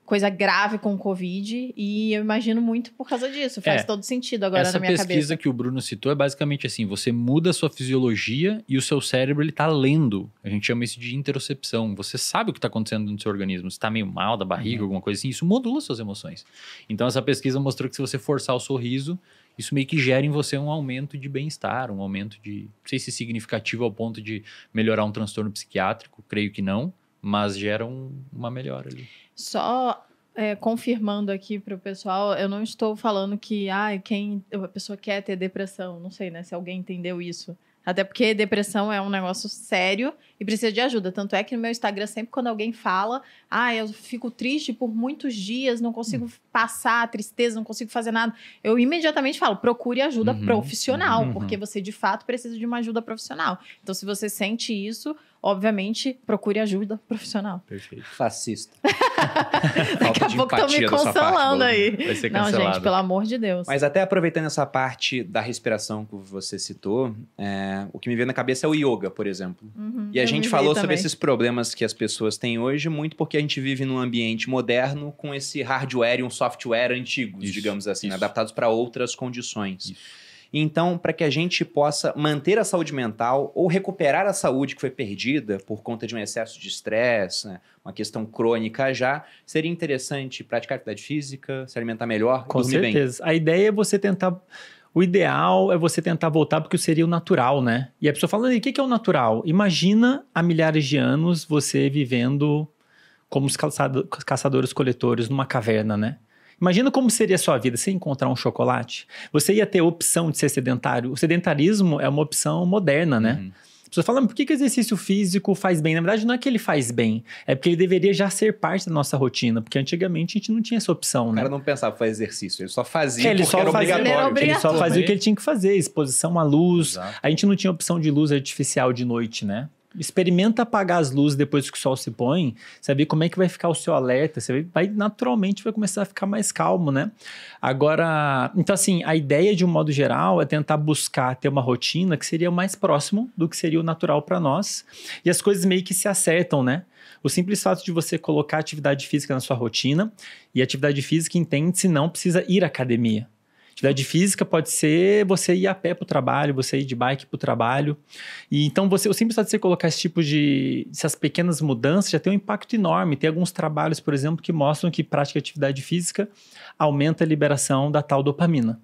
coisa grave com o Covid e eu imagino muito por causa disso. Faz é, todo sentido agora na minha cabeça. Essa pesquisa que o Bruno citou é basicamente assim, você muda a sua fisiologia e o seu cérebro ele tá lendo. A gente chama isso de interocepção. Você sabe o que está acontecendo no seu organismo. Você está meio mal da barriga, uhum. alguma coisa assim, isso modula suas emoções. Então essa pesquisa mostrou que se você forçar o sorriso, isso meio que gera em você um aumento de bem-estar, um aumento de, não sei se significativo ao ponto de melhorar um transtorno psiquiátrico, creio que não, mas gera um, uma melhora ali. Só é, confirmando aqui para o pessoal, eu não estou falando que ah, quem a pessoa quer ter depressão. Não sei, né? Se alguém entendeu isso. Até porque depressão é um negócio sério e precisa de ajuda. Tanto é que no meu Instagram, sempre quando alguém fala, ah, eu fico triste por muitos dias, não consigo passar a tristeza, não consigo fazer nada, eu imediatamente falo, procure ajuda uhum, profissional, uhum. porque você de fato precisa de uma ajuda profissional. Então, se você sente isso, obviamente, procure ajuda profissional. Perfeito. Fascista. Daqui a pouco estão me consolando aí. Vai ser cancelado. Não, gente, pelo amor de Deus. Mas até aproveitando essa parte da respiração que você citou, é, o que me veio na cabeça é o yoga, por exemplo. Uhum, e a gente falou sobre esses problemas que as pessoas têm hoje, muito porque a gente vive num ambiente moderno com esse hardware e um software antigos, isso, digamos assim, isso. adaptados para outras condições. Isso. Então, para que a gente possa manter a saúde mental ou recuperar a saúde que foi perdida por conta de um excesso de estresse, né, uma questão crônica já, seria interessante praticar atividade física, se alimentar melhor, Com certeza. Bem. A ideia é você tentar o ideal é você tentar voltar porque seria o natural, né? E a pessoa fala, o que é o natural? Imagina há milhares de anos você vivendo como os caçadores-coletores numa caverna, né? Imagina como seria a sua vida se encontrar um chocolate. Você ia ter opção de ser sedentário. O sedentarismo é uma opção moderna, né? Uhum. As pessoas falam, por que, que o exercício físico faz bem? Na verdade, não é que ele faz bem, é porque ele deveria já ser parte da nossa rotina, porque antigamente a gente não tinha essa opção, né? O cara não pensava em fazer exercício, ele só fazia é, ele só era fazia, obrigatório. Ele, ele só fazia o que ele tinha que fazer, exposição à luz. Exato. A gente não tinha opção de luz artificial de noite, né? Experimenta apagar as luzes depois que o sol se põe, você vai ver como é que vai ficar o seu alerta, você vai naturalmente vai começar a ficar mais calmo, né? Agora, então assim, a ideia de um modo geral é tentar buscar ter uma rotina que seria mais próximo do que seria o natural para nós, e as coisas meio que se acertam, né? O simples fato de você colocar atividade física na sua rotina, e atividade física entende-se não precisa ir à academia. Atividade física pode ser você ir a pé para o trabalho, você ir de bike para o trabalho. E então você, o simples fato de você colocar esse tipo de essas pequenas mudanças já tem um impacto enorme. Tem alguns trabalhos, por exemplo, que mostram que prática de atividade física aumenta a liberação da tal dopamina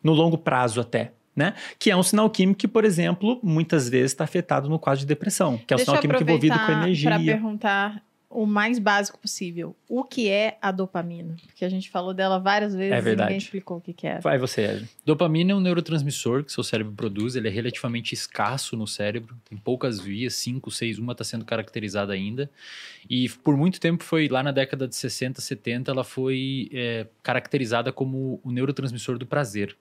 no longo prazo até. Né? Que é um sinal químico que, por exemplo, muitas vezes está afetado no quadro de depressão, que é o Deixa sinal químico envolvido com energia. Para perguntar o mais básico possível. O que é a dopamina? Porque a gente falou dela várias vezes É e verdade. ninguém explicou o que, que era. Vai você, Ed. Dopamina é um neurotransmissor que seu cérebro produz, ele é relativamente escasso no cérebro, tem poucas vias, 5, 6, uma está sendo caracterizada ainda. E por muito tempo foi, lá na década de 60, 70, ela foi é, caracterizada como o neurotransmissor do prazer.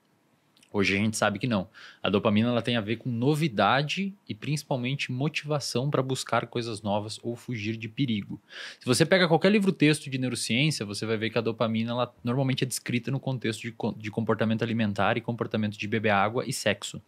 Hoje a gente sabe que não. A dopamina ela tem a ver com novidade e principalmente motivação para buscar coisas novas ou fugir de perigo. Se você pega qualquer livro-texto de neurociência, você vai ver que a dopamina ela normalmente é descrita no contexto de, de comportamento alimentar e comportamento de beber água e sexo.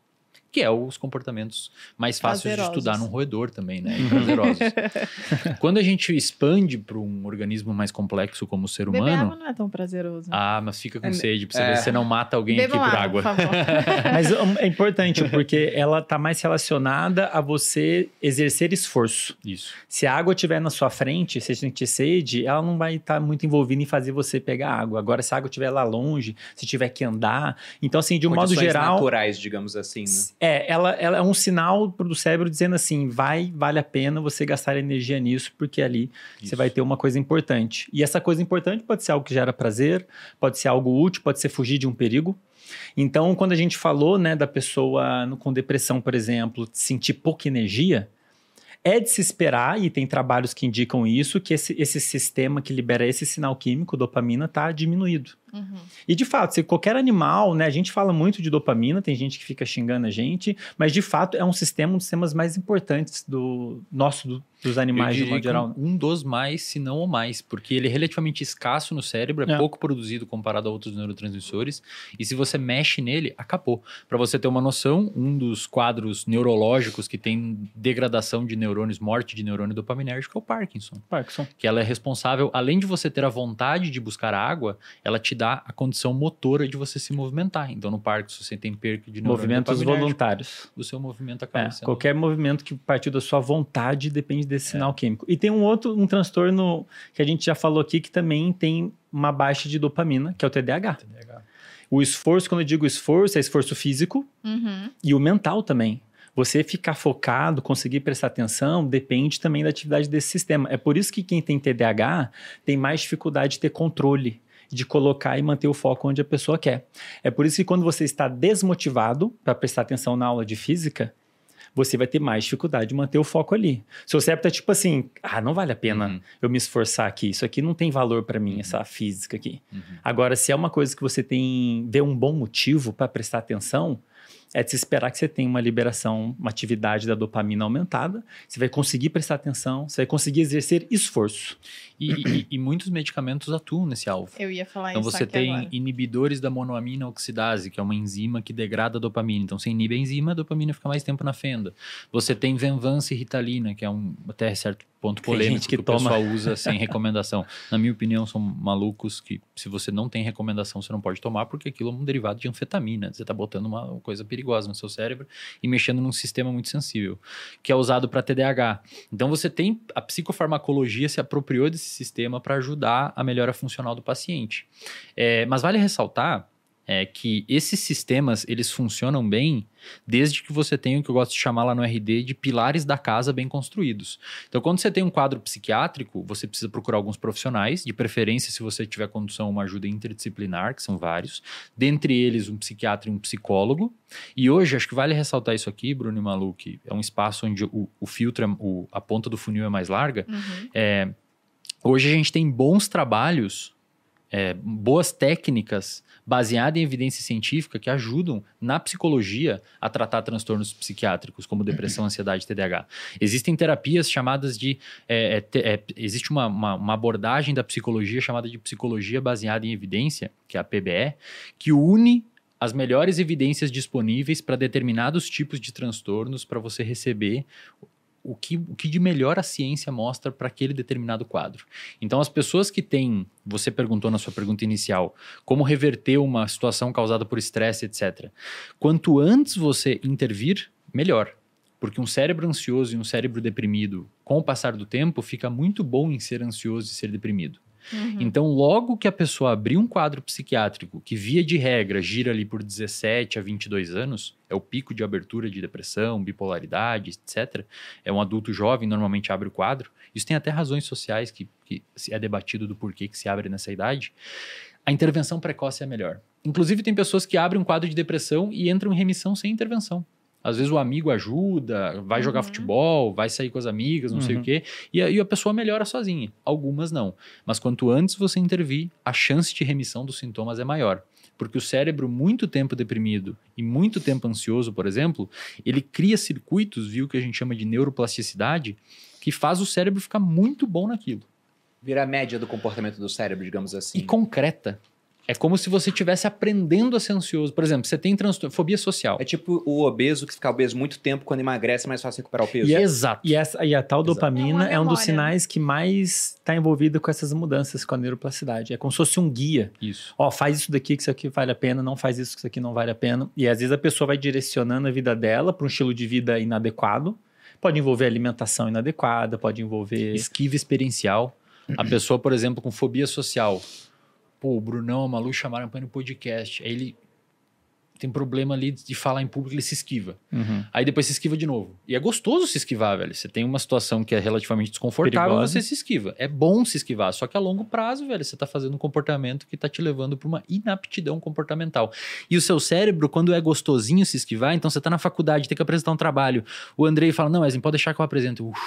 Que é os comportamentos mais fáceis Prazerosos. de estudar num roedor também, né? E prazerosos. Quando a gente expande para um organismo mais complexo como o ser Beber humano, água não é tão prazeroso. ah, mas fica com É, sede pra você é. ver se você não mata alguém Bebam aqui por água, água. por favor. Mas é importante, porque ela tá mais relacionada a você exercer esforço. Isso. Se a água estiver na sua frente, se você sentir sede, ela não vai estar muito envolvida em fazer você pegar água. Agora, se a água estiver lá longe, se tiver que andar. Então, assim, de um modo Condições geral. naturais, digamos assim, né? É, ela, ela é um sinal do cérebro dizendo assim: vai, vale a pena você gastar energia nisso, porque ali você Isso. vai ter uma coisa importante. E essa coisa importante pode ser algo que gera prazer, pode ser algo útil, pode ser fugir de um perigo. Então, quando a gente falou né, da pessoa no- com depressão, por exemplo, sentir pouca energia, é de se esperar, e tem trabalhos que indicam isso, que esse, esse sistema que libera esse sinal químico, dopamina, está diminuído. Uhum. E de fato, se qualquer animal, né, a gente fala muito de dopamina, tem gente que fica xingando a gente, mas de fato é um sistema, um dos sistemas mais importantes do nosso, do- dos animais de modo geral. um, um dos mais, se não o mais, porque ele é relativamente escasso no cérebro, é, É. pouco produzido comparado a outros neurotransmissores, e se você mexe nele, acabou. Para você ter uma noção, um dos quadros neurológicos que tem degradação de neurônios, morte de neurônio dopaminérgico é o Parkinson, Parkinson. que ela é responsável, além de você ter a vontade de buscar água, ela te dá a condição motora de você se movimentar. Então no Parkinson você tem perca de Movimentos voluntários. o seu movimento acaba É, sendo... qualquer movimento que partiu da sua vontade depende desse sinal químico. E tem um outro, um transtorno que a gente já falou aqui, que também tem uma baixa de dopamina, que é o TDAH. TDAH. O esforço, quando eu digo esforço, é esforço físico, Uhum. E o mental também. Você ficar focado, conseguir prestar atenção, depende também da atividade desse sistema. É por isso que quem tem TDAH tem mais dificuldade de ter controle, de colocar e manter o foco onde a pessoa quer. É por isso que quando você está desmotivado para prestar atenção na aula de física, você vai ter mais dificuldade de manter o foco ali. Seu cérebro tá tipo assim, ah, não vale a pena Uhum. eu me esforçar aqui, isso aqui não tem valor para mim, essa física aqui. Uhum. Agora, se é uma coisa que você tem, vê um bom motivo para prestar atenção, é de se esperar que você tenha uma liberação, uma atividade da dopamina aumentada, você vai conseguir prestar atenção, você vai conseguir exercer esforço. E, e- e muitos medicamentos atuam nesse alvo. Eu ia falar Então isso você aqui tem agora. inibidores da monoamina oxidase, que é uma enzima que degrada a dopamina. Então você inibe a enzima, a dopamina fica mais tempo na fenda. Você tem Venvance e Ritalina, que é um até certo ponto polêmico gente que que, o toma. pessoal usa sem recomendação. Na minha opinião, são malucos que se você não tem recomendação, você não pode tomar, porque aquilo é um derivado de anfetamina. Você está botando uma coisa perigosa no seu cérebro e mexendo num sistema muito sensível, que é usado para TDAH. Então você tem a psicofarmacologia se apropriou desse sistema para ajudar a melhora funcional do paciente. É, mas vale ressaltar é, que esses sistemas eles funcionam bem desde que você tenha o que eu gosto de chamar lá no RD de pilares da casa bem construídos. Então, quando você tem um quadro psiquiátrico, você precisa procurar alguns profissionais, de preferência, se você tiver condução, uma ajuda interdisciplinar, que são vários, dentre eles um psiquiatra e um psicólogo. E hoje, acho que vale ressaltar isso aqui, Bruno e Malu, que é um espaço onde o, o filtro, é- o- a ponta do funil é mais larga. Uhum. É, hoje a gente tem bons trabalhos, é, boas técnicas baseadas em evidência científica que ajudam na psicologia a tratar transtornos psiquiátricos, como depressão, ansiedade e TDAH. Existem terapias chamadas de. é, é, é, existe uma, uma, uma abordagem da psicologia chamada de psicologia baseada em evidência, que é a PBE, que une as melhores evidências disponíveis para determinados tipos de transtornos para você receber o que, o que de melhor a ciência mostra para aquele determinado quadro. Então, as pessoas que têm, você perguntou na sua pergunta inicial, como reverter uma situação causada por estresse, etc. Quanto antes você intervir, melhor. Porque um cérebro ansioso e um cérebro deprimido, com o passar do tempo, fica muito bom em ser ansioso e ser deprimido. Uhum. Então, logo que a pessoa abrir um quadro psiquiátrico, que via de regra gira ali por 17 a 22 anos, é o pico de abertura de depressão, bipolaridade, etc. É um adulto jovem, normalmente abre o quadro. Isso tem até razões sociais que, que é debatido do porquê que se abre nessa idade. A intervenção precoce é melhor. Inclusive, tem pessoas que abrem um quadro de depressão e entram em remissão sem intervenção. Às vezes o amigo ajuda, vai jogar Uhum. futebol, vai sair com as amigas, não sei Uhum. o quê, e a, e a pessoa melhora sozinha. Algumas não. Mas quanto antes você intervir, a chance de remissão dos sintomas é maior. Porque o cérebro, muito tempo deprimido e muito tempo ansioso, por exemplo, ele cria circuitos, viu, que a gente chama de neuroplasticidade, que faz o cérebro ficar muito bom naquilo. Vira a média do comportamento do cérebro, digamos assim. E concreta. É como se você estivesse aprendendo a ser ansioso. Por exemplo, você tem transtorno, fobia social. É tipo o obeso que fica obeso muito tempo, quando emagrece é mais fácil recuperar o peso. E é- Exato. E, essa, e a tal Exato. dopamina É é, um dos sinais que mais está envolvido com essas mudanças com a neuroplasticidade. É como se fosse um guia. Isso. Ó, faz isso daqui que isso aqui vale a pena, não faz isso que isso aqui não vale a pena. E às vezes a pessoa vai direcionando a vida dela para um estilo de vida inadequado. Pode envolver alimentação inadequada, pode envolver. Esquiva experiencial. A pessoa, por exemplo, com fobia social. Pô, o Brunão, a Malu chamaram pra ir no podcast. Aí ele tem problema ali de falar em público, ele se esquiva. Uhum. Aí depois se esquiva de novo. E é gostoso se esquivar, velho. Você tem uma situação que é relativamente desconfortável, Perigosa. você se esquiva. É bom se esquivar, só que a longo prazo, velho, você tá fazendo um comportamento que tá te levando pra uma inaptidão comportamental. E o seu cérebro, quando é gostosinho se esquivar, então você tá na faculdade, tem que apresentar um trabalho. O Andrei fala: "Não, Wesley, pode deixar que eu apresento". Uf,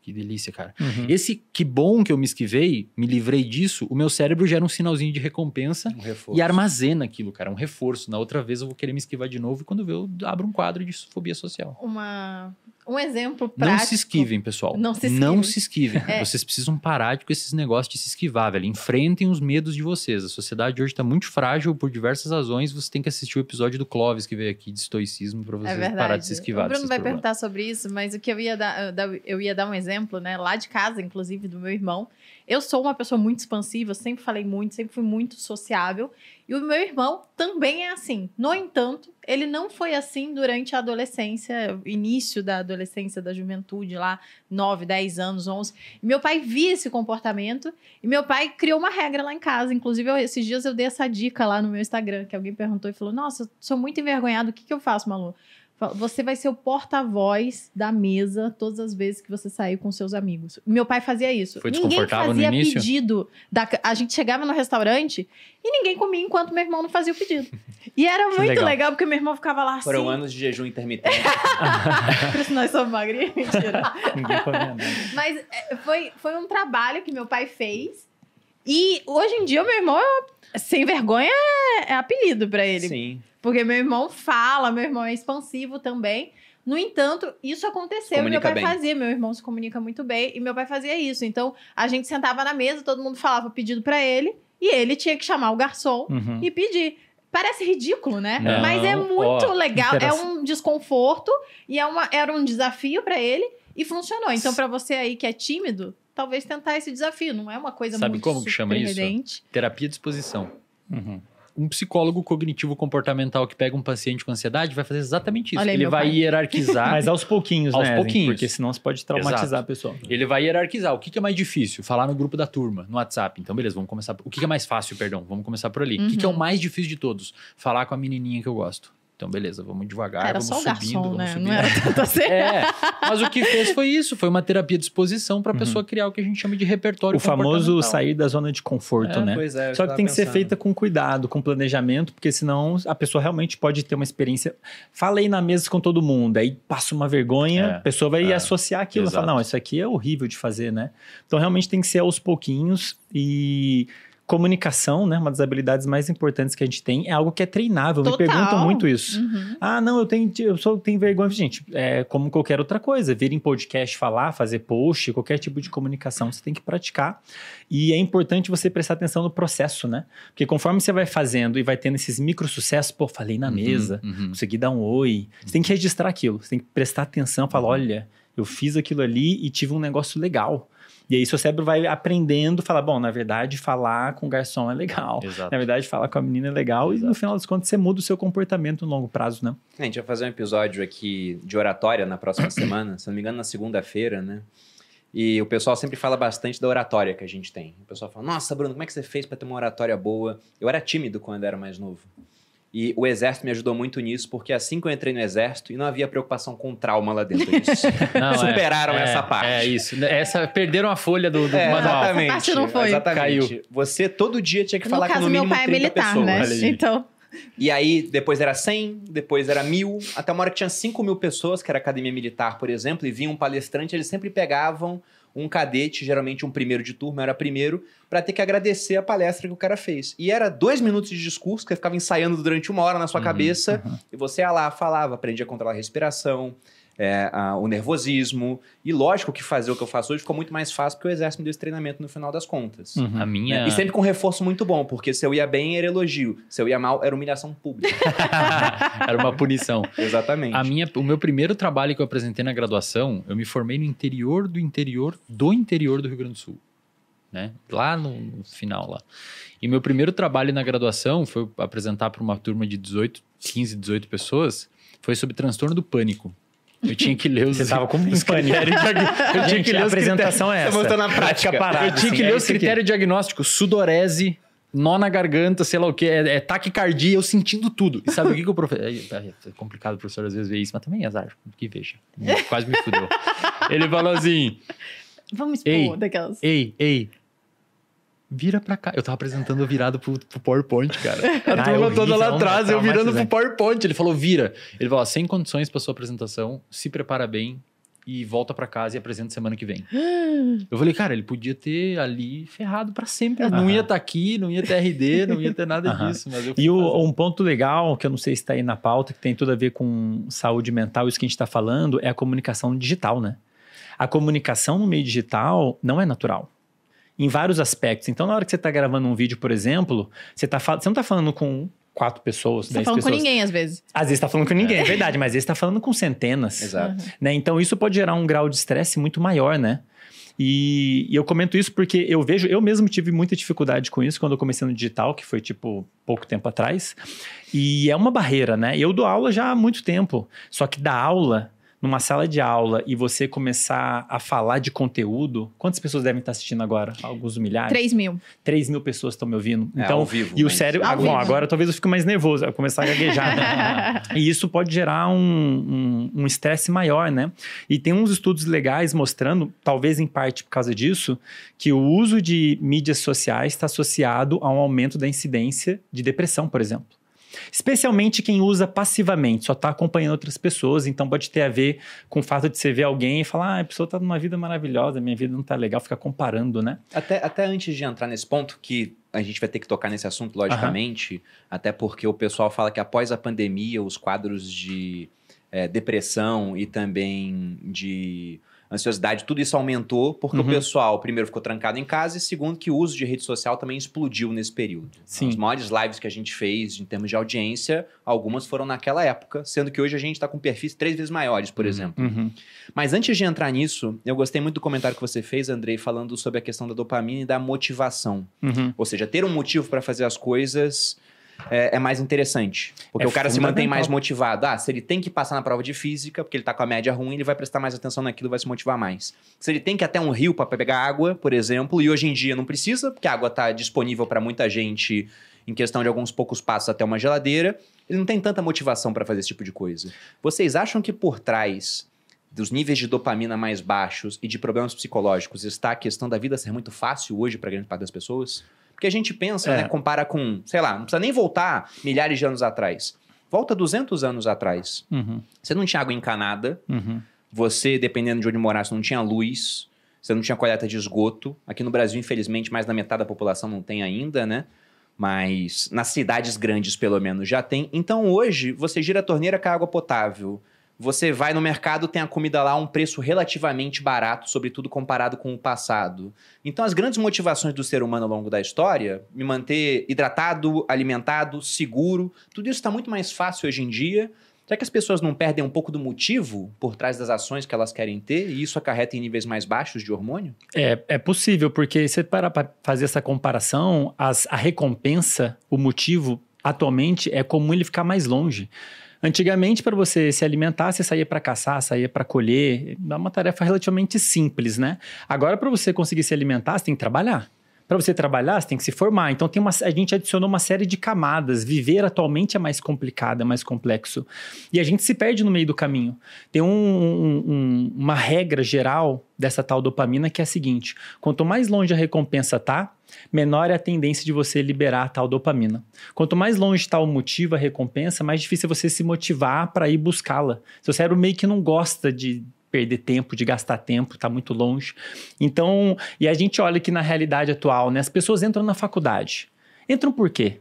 que delícia, cara. Uhum. Esse que bom que eu me esquivei, me livrei disso, o meu cérebro gera um sinalzinho de recompensa Um e armazena aquilo, cara, um reforço. Na outra vez eu vou querer me esquivar de novo e quando vê, eu abro um quadro de fobia social. Uma, um exemplo prático. Não se esquivem, pessoal. Não se Não esquivem. se esquivem. É. Vocês precisam parar com esses negócios de se esquivar, velho. Enfrentem os medos de vocês. A sociedade hoje tá muito frágil por diversas razões. Você tem que assistir o episódio do Clóvis que veio aqui de estoicismo pra É vocês verdade. parar de se esquivar o Bruno vai problemas. perguntar sobre isso, mas o que eu ia dar, eu dar- eu ia dar um exemplo, né? Lá de casa, inclusive, do meu irmão. Eu sou uma pessoa muito expansiva, sempre falei muito, sempre fui muito sociável. E o meu irmão também é assim. No entanto, ele não foi assim durante a adolescência, início da adolescência, da juventude, lá, 9, 10 anos, 11. E meu pai via esse comportamento e meu pai criou uma regra lá em casa. Inclusive, eu- esses dias eu dei essa dica lá no meu Instagram, que alguém perguntou e falou: Nossa, sou muito envergonhado, o que, que eu faço, Malu? Você vai ser o porta-voz da mesa todas as vezes que você sair com seus amigos. Meu pai fazia isso. Foi ninguém fazia pedido. Da... A gente chegava no restaurante e ninguém comia enquanto meu irmão não fazia o pedido. E era muito legal. legal. porque meu irmão ficava lá assim. Foram anos de jejum intermitente. Por isso nós somos magrinhos. Mentira. Ninguém comia nada. Mas é, foi, foi um trabalho que meu pai fez. E hoje em dia, o meu irmão, sem vergonha, é, é apelido pra ele. Sim. Porque meu irmão fala, meu irmão é expansivo também. No entanto, isso aconteceu e meu pai bem. fazia. Meu irmão se comunica muito bem e meu pai fazia isso. Então, a gente sentava na mesa, todo mundo falava o pedido pra ele e ele tinha que chamar o garçom Uhum. e pedir. Parece ridículo, né? Não, Mas é muito ó, legal. É um desconforto e é uma, era um desafio pra ele e funcionou. Então, pra você aí que é tímido, talvez tentar esse desafio. Não é uma coisa Sabe muito como que chama isso? Terapia de exposição. Uhum. Um psicólogo cognitivo comportamental que pega um paciente com ansiedade vai fazer exatamente isso. Olha Ele vai pai. hierarquizar. Mas aos pouquinhos, Aos né? Evelyn? pouquinhos. Porque senão você pode traumatizar Exato. a pessoa. Ele vai hierarquizar. O que, que é mais difícil? Falar no grupo da turma, no WhatsApp. Então, beleza, vamos começar. por- O que, que é mais fácil, perdão? Vamos começar por ali. O que, que é o Uhum. mais difícil de todos? Falar com a menininha que eu gosto. Então, beleza, vamos devagar, Era vamos só o subindo, garçom, vamos né? subindo. Não era tanto assim. É, mas o que fez foi isso, foi uma terapia de exposição para a Uhum. pessoa criar o que a gente chama de repertório O famoso sair da zona de conforto, É, né? Pois é. Só que tem que ser pensando. feita com cuidado, com planejamento, porque senão a pessoa realmente pode ter uma experiência. Falei na mesa com todo mundo, aí passa uma vergonha, É, a pessoa vai é, associar aquilo e falar: não, isso aqui é horrível de fazer, né? Então realmente tem que ser aos pouquinhos e. Comunicação, né? Uma das habilidades mais importantes que a gente tem é algo que é treinável. Me Total. perguntam muito isso. Uhum. Ah, não, eu tenho, eu só tenho vergonha. Gente, é como qualquer outra coisa. Vir em podcast, falar, fazer post, qualquer tipo de comunicação, você tem que praticar. E é importante você prestar atenção no processo, né? Porque conforme você vai fazendo e vai tendo esses micro sucessos, pô, falei na Uhum, mesa, uhum. consegui dar um oi. Você tem que registrar aquilo, você tem que prestar atenção, falar, Uhum. olha, eu fiz aquilo ali e tive um negócio legal. E aí seu cérebro vai aprendendo, falar, bom, na verdade, falar com o garçom é legal. Exato. Na verdade, falar com a menina é legal. E no Exato. final das contas, você muda o seu comportamento no longo prazo, né? A gente vai fazer um episódio aqui de oratória na próxima semana, se não me engano, na segunda-feira, né? E o pessoal sempre fala bastante da oratória que a gente tem. O pessoal fala: Nossa, Bruno, como é que você fez para ter uma oratória boa? Eu era tímido quando era mais novo. E o exército me ajudou muito nisso, porque assim que eu entrei no exército, e não havia preocupação com trauma lá dentro disso. Não, é, Superaram é, essa parte. É isso. Essa, perderam a folha do, do É, manual. exatamente. Essa parte não foi. Exatamente. Você todo dia tinha que No falar com caso, no meu mínimo pai é 30 militar, pessoas. né? Então, E aí, depois era 100, depois era mil, até uma hora que tinha 5 mil pessoas, que era academia militar, por exemplo, e vinha um palestrante, eles sempre pegavam um cadete, geralmente um primeiro de turma, era primeiro, para ter que agradecer a palestra que o cara fez. E era dois minutos de discurso, que ficava ensaiando durante uma hora na sua Uhum, cabeça, e você ia lá, falava, aprendia a controlar a respiração, é, a- o nervosismo. E lógico que fazer o que eu faço hoje ficou muito mais fácil, porque o exército me deu esse treinamento no final das contas. Uhum. A minha. E sempre com reforço muito bom, porque se eu ia bem era elogio, se eu ia mal era humilhação pública. Era uma punição. Exatamente. A minha, o meu primeiro trabalho que eu apresentei na graduação, eu me formei no interior do interior do interior do Rio Grande do Sul. Né? Lá no, no final lá. E meu primeiro trabalho na graduação foi apresentar para uma turma de 18, 15, 18 pessoas, foi sobre transtorno do pânico. Eu tinha que ler os, Você tava com os critérios diagnósticos. Eu tinha que ler a os apresentação é Você essa. montou na Vai prática. parado, eu tinha assim, que é ler os isso aqui. critérios diagnósticos, sudorese, nó na garganta, sei lá o que, é, é taquicardia, eu sentindo tudo. E sabe o que, que o professor. É, é complicado o professor às vezes ver isso, mas também é azar, que veja. Quase me fudeu. Ele falou assim: vamos expor Ei. daquelas. ei, ei. Vira pra cá. Eu tava apresentando virado pro, pro PowerPoint, cara. A Ah, turma vi, toda lá então, atrás, eu virando pro. PowerPoint. Ele falou, vira. Ele falou, sem condições pra sua apresentação, se prepara bem e volta pra casa e apresenta semana que vem. Eu falei, cara, ele podia ter ali ferrado pra sempre. Não ia estar aqui, não ia ter RD, não ia ter nada disso. Mas E o- um ponto legal, que eu não sei se está aí na pauta, que tem tudo a ver com saúde mental, isso que a gente está falando, é a comunicação digital, né? A comunicação no meio digital não é natural. Em vários aspectos. Então, na hora que você está gravando um vídeo, por exemplo, você, tá, fal- você não está falando com quatro pessoas, Você tá dez falando com pessoas. ninguém, às vezes. Às vezes está falando com ninguém, é verdade, mas às vezes está falando com centenas. Exato. né? Então isso pode gerar um grau de estresse muito maior, né? E, e eu comento isso porque eu vejo, eu mesmo tive muita dificuldade com isso quando eu comecei no digital, que foi tipo pouco tempo atrás. E é uma barreira, né? Eu dou aula já há muito tempo, só que dar aula numa sala de aula e você começar a falar de conteúdo, quantas pessoas devem estar assistindo agora? Alguns milhares? 3 mil. 3 mil pessoas estão me ouvindo. É, Então, ao vivo, e o cérebro. Ah, bom, vivo. agora talvez eu fique mais nervoso, eu começar a gaguejar. né? e isso pode gerar um um- um estresse maior, né? E tem uns estudos legais mostrando, talvez em parte por causa disso, que o uso de mídias sociais está associado a um aumento da incidência de depressão, por exemplo. Especialmente quem usa passivamente, só está acompanhando outras pessoas, então pode ter a ver com o fato de você ver alguém e falar, ah, a pessoa está numa vida maravilhosa, minha vida não está legal, ficar comparando, né? Até, até antes de entrar nesse ponto, que a gente vai ter que tocar nesse assunto, logicamente, até porque o pessoal fala que após a pandemia, os quadros de eh, depressão e também de ansiosidade, tudo isso aumentou, porque Uhum. o pessoal, primeiro, ficou trancado em casa, e segundo, que o uso de rede social também explodiu nesse período. Sim. As maiores lives que a gente fez em termos de audiência, algumas foram naquela época, sendo que hoje a gente está com perfis três vezes maiores, por Uhum. exemplo. Uhum. Mas antes de entrar nisso, eu gostei muito do comentário que você fez, Andrei, falando sobre a questão da dopamina e da motivação. Uhum. Ou seja, ter um motivo para fazer as coisas é, é mais interessante. Porque É o cara se mantém mais motivado. Ah, se ele tem que passar na prova de física, porque ele tá com a média ruim, ele vai prestar mais atenção naquilo e vai se motivar mais. Se ele tem que ir até um rio para pegar água, por exemplo, e hoje em dia não precisa, porque a água tá disponível para muita gente em questão de alguns poucos passos até uma geladeira, ele não tem tanta motivação para fazer esse tipo de coisa. Vocês acham que por trás dos níveis de dopamina mais baixos e de problemas psicológicos está a questão da vida ser muito fácil hoje para grande parte das pessoas? Porque a gente pensa, É. né, compara com, sei lá, não precisa nem voltar milhares de anos atrás. Volta 200 anos atrás. Uhum. Você não tinha água encanada, Uhum. você, dependendo de onde morasse, não tinha luz, você não tinha coleta de esgoto. Aqui no Brasil, infelizmente, mais da metade da população não tem ainda, né? Mas nas cidades grandes, pelo menos, já tem. Então hoje, você gira a torneira com a água potável. Você vai no mercado, tem a comida lá a um preço relativamente barato, sobretudo comparado com o passado. Então, as grandes motivações do ser humano ao longo da história, me manter hidratado, alimentado, seguro, tudo isso está muito mais fácil hoje em dia. Será que as pessoas não perdem um pouco do motivo por trás das ações que elas querem ter e isso acarreta em níveis mais baixos de hormônio? É, é possível, porque se você parar para fazer essa comparação, as- a recompensa, o motivo, atualmente, é comum ele ficar mais longe. Antigamente, para você se alimentar, você saía para caçar, saía para colher. É uma tarefa relativamente simples, né? Agora, para você conseguir se alimentar, você tem que trabalhar. Para você trabalhar, você tem que se formar. Então, tem uma, a gente adicionou uma série de camadas. Viver atualmente é mais complicado, é mais complexo. E a gente se perde no meio do caminho. Tem um, um, uma regra geral dessa tal dopamina que é a seguinte: quanto mais longe a recompensa tá, menor é a tendência de você liberar a tal dopamina. Quanto mais longe está o motivo, a recompensa, mais difícil é você se motivar para ir buscá-la. Seu cérebro meio que não gosta de perder tempo, de gastar tempo, está muito longe. Então, e a gente olha que na realidade atual, né, as pessoas entram na faculdade. Entram por quê?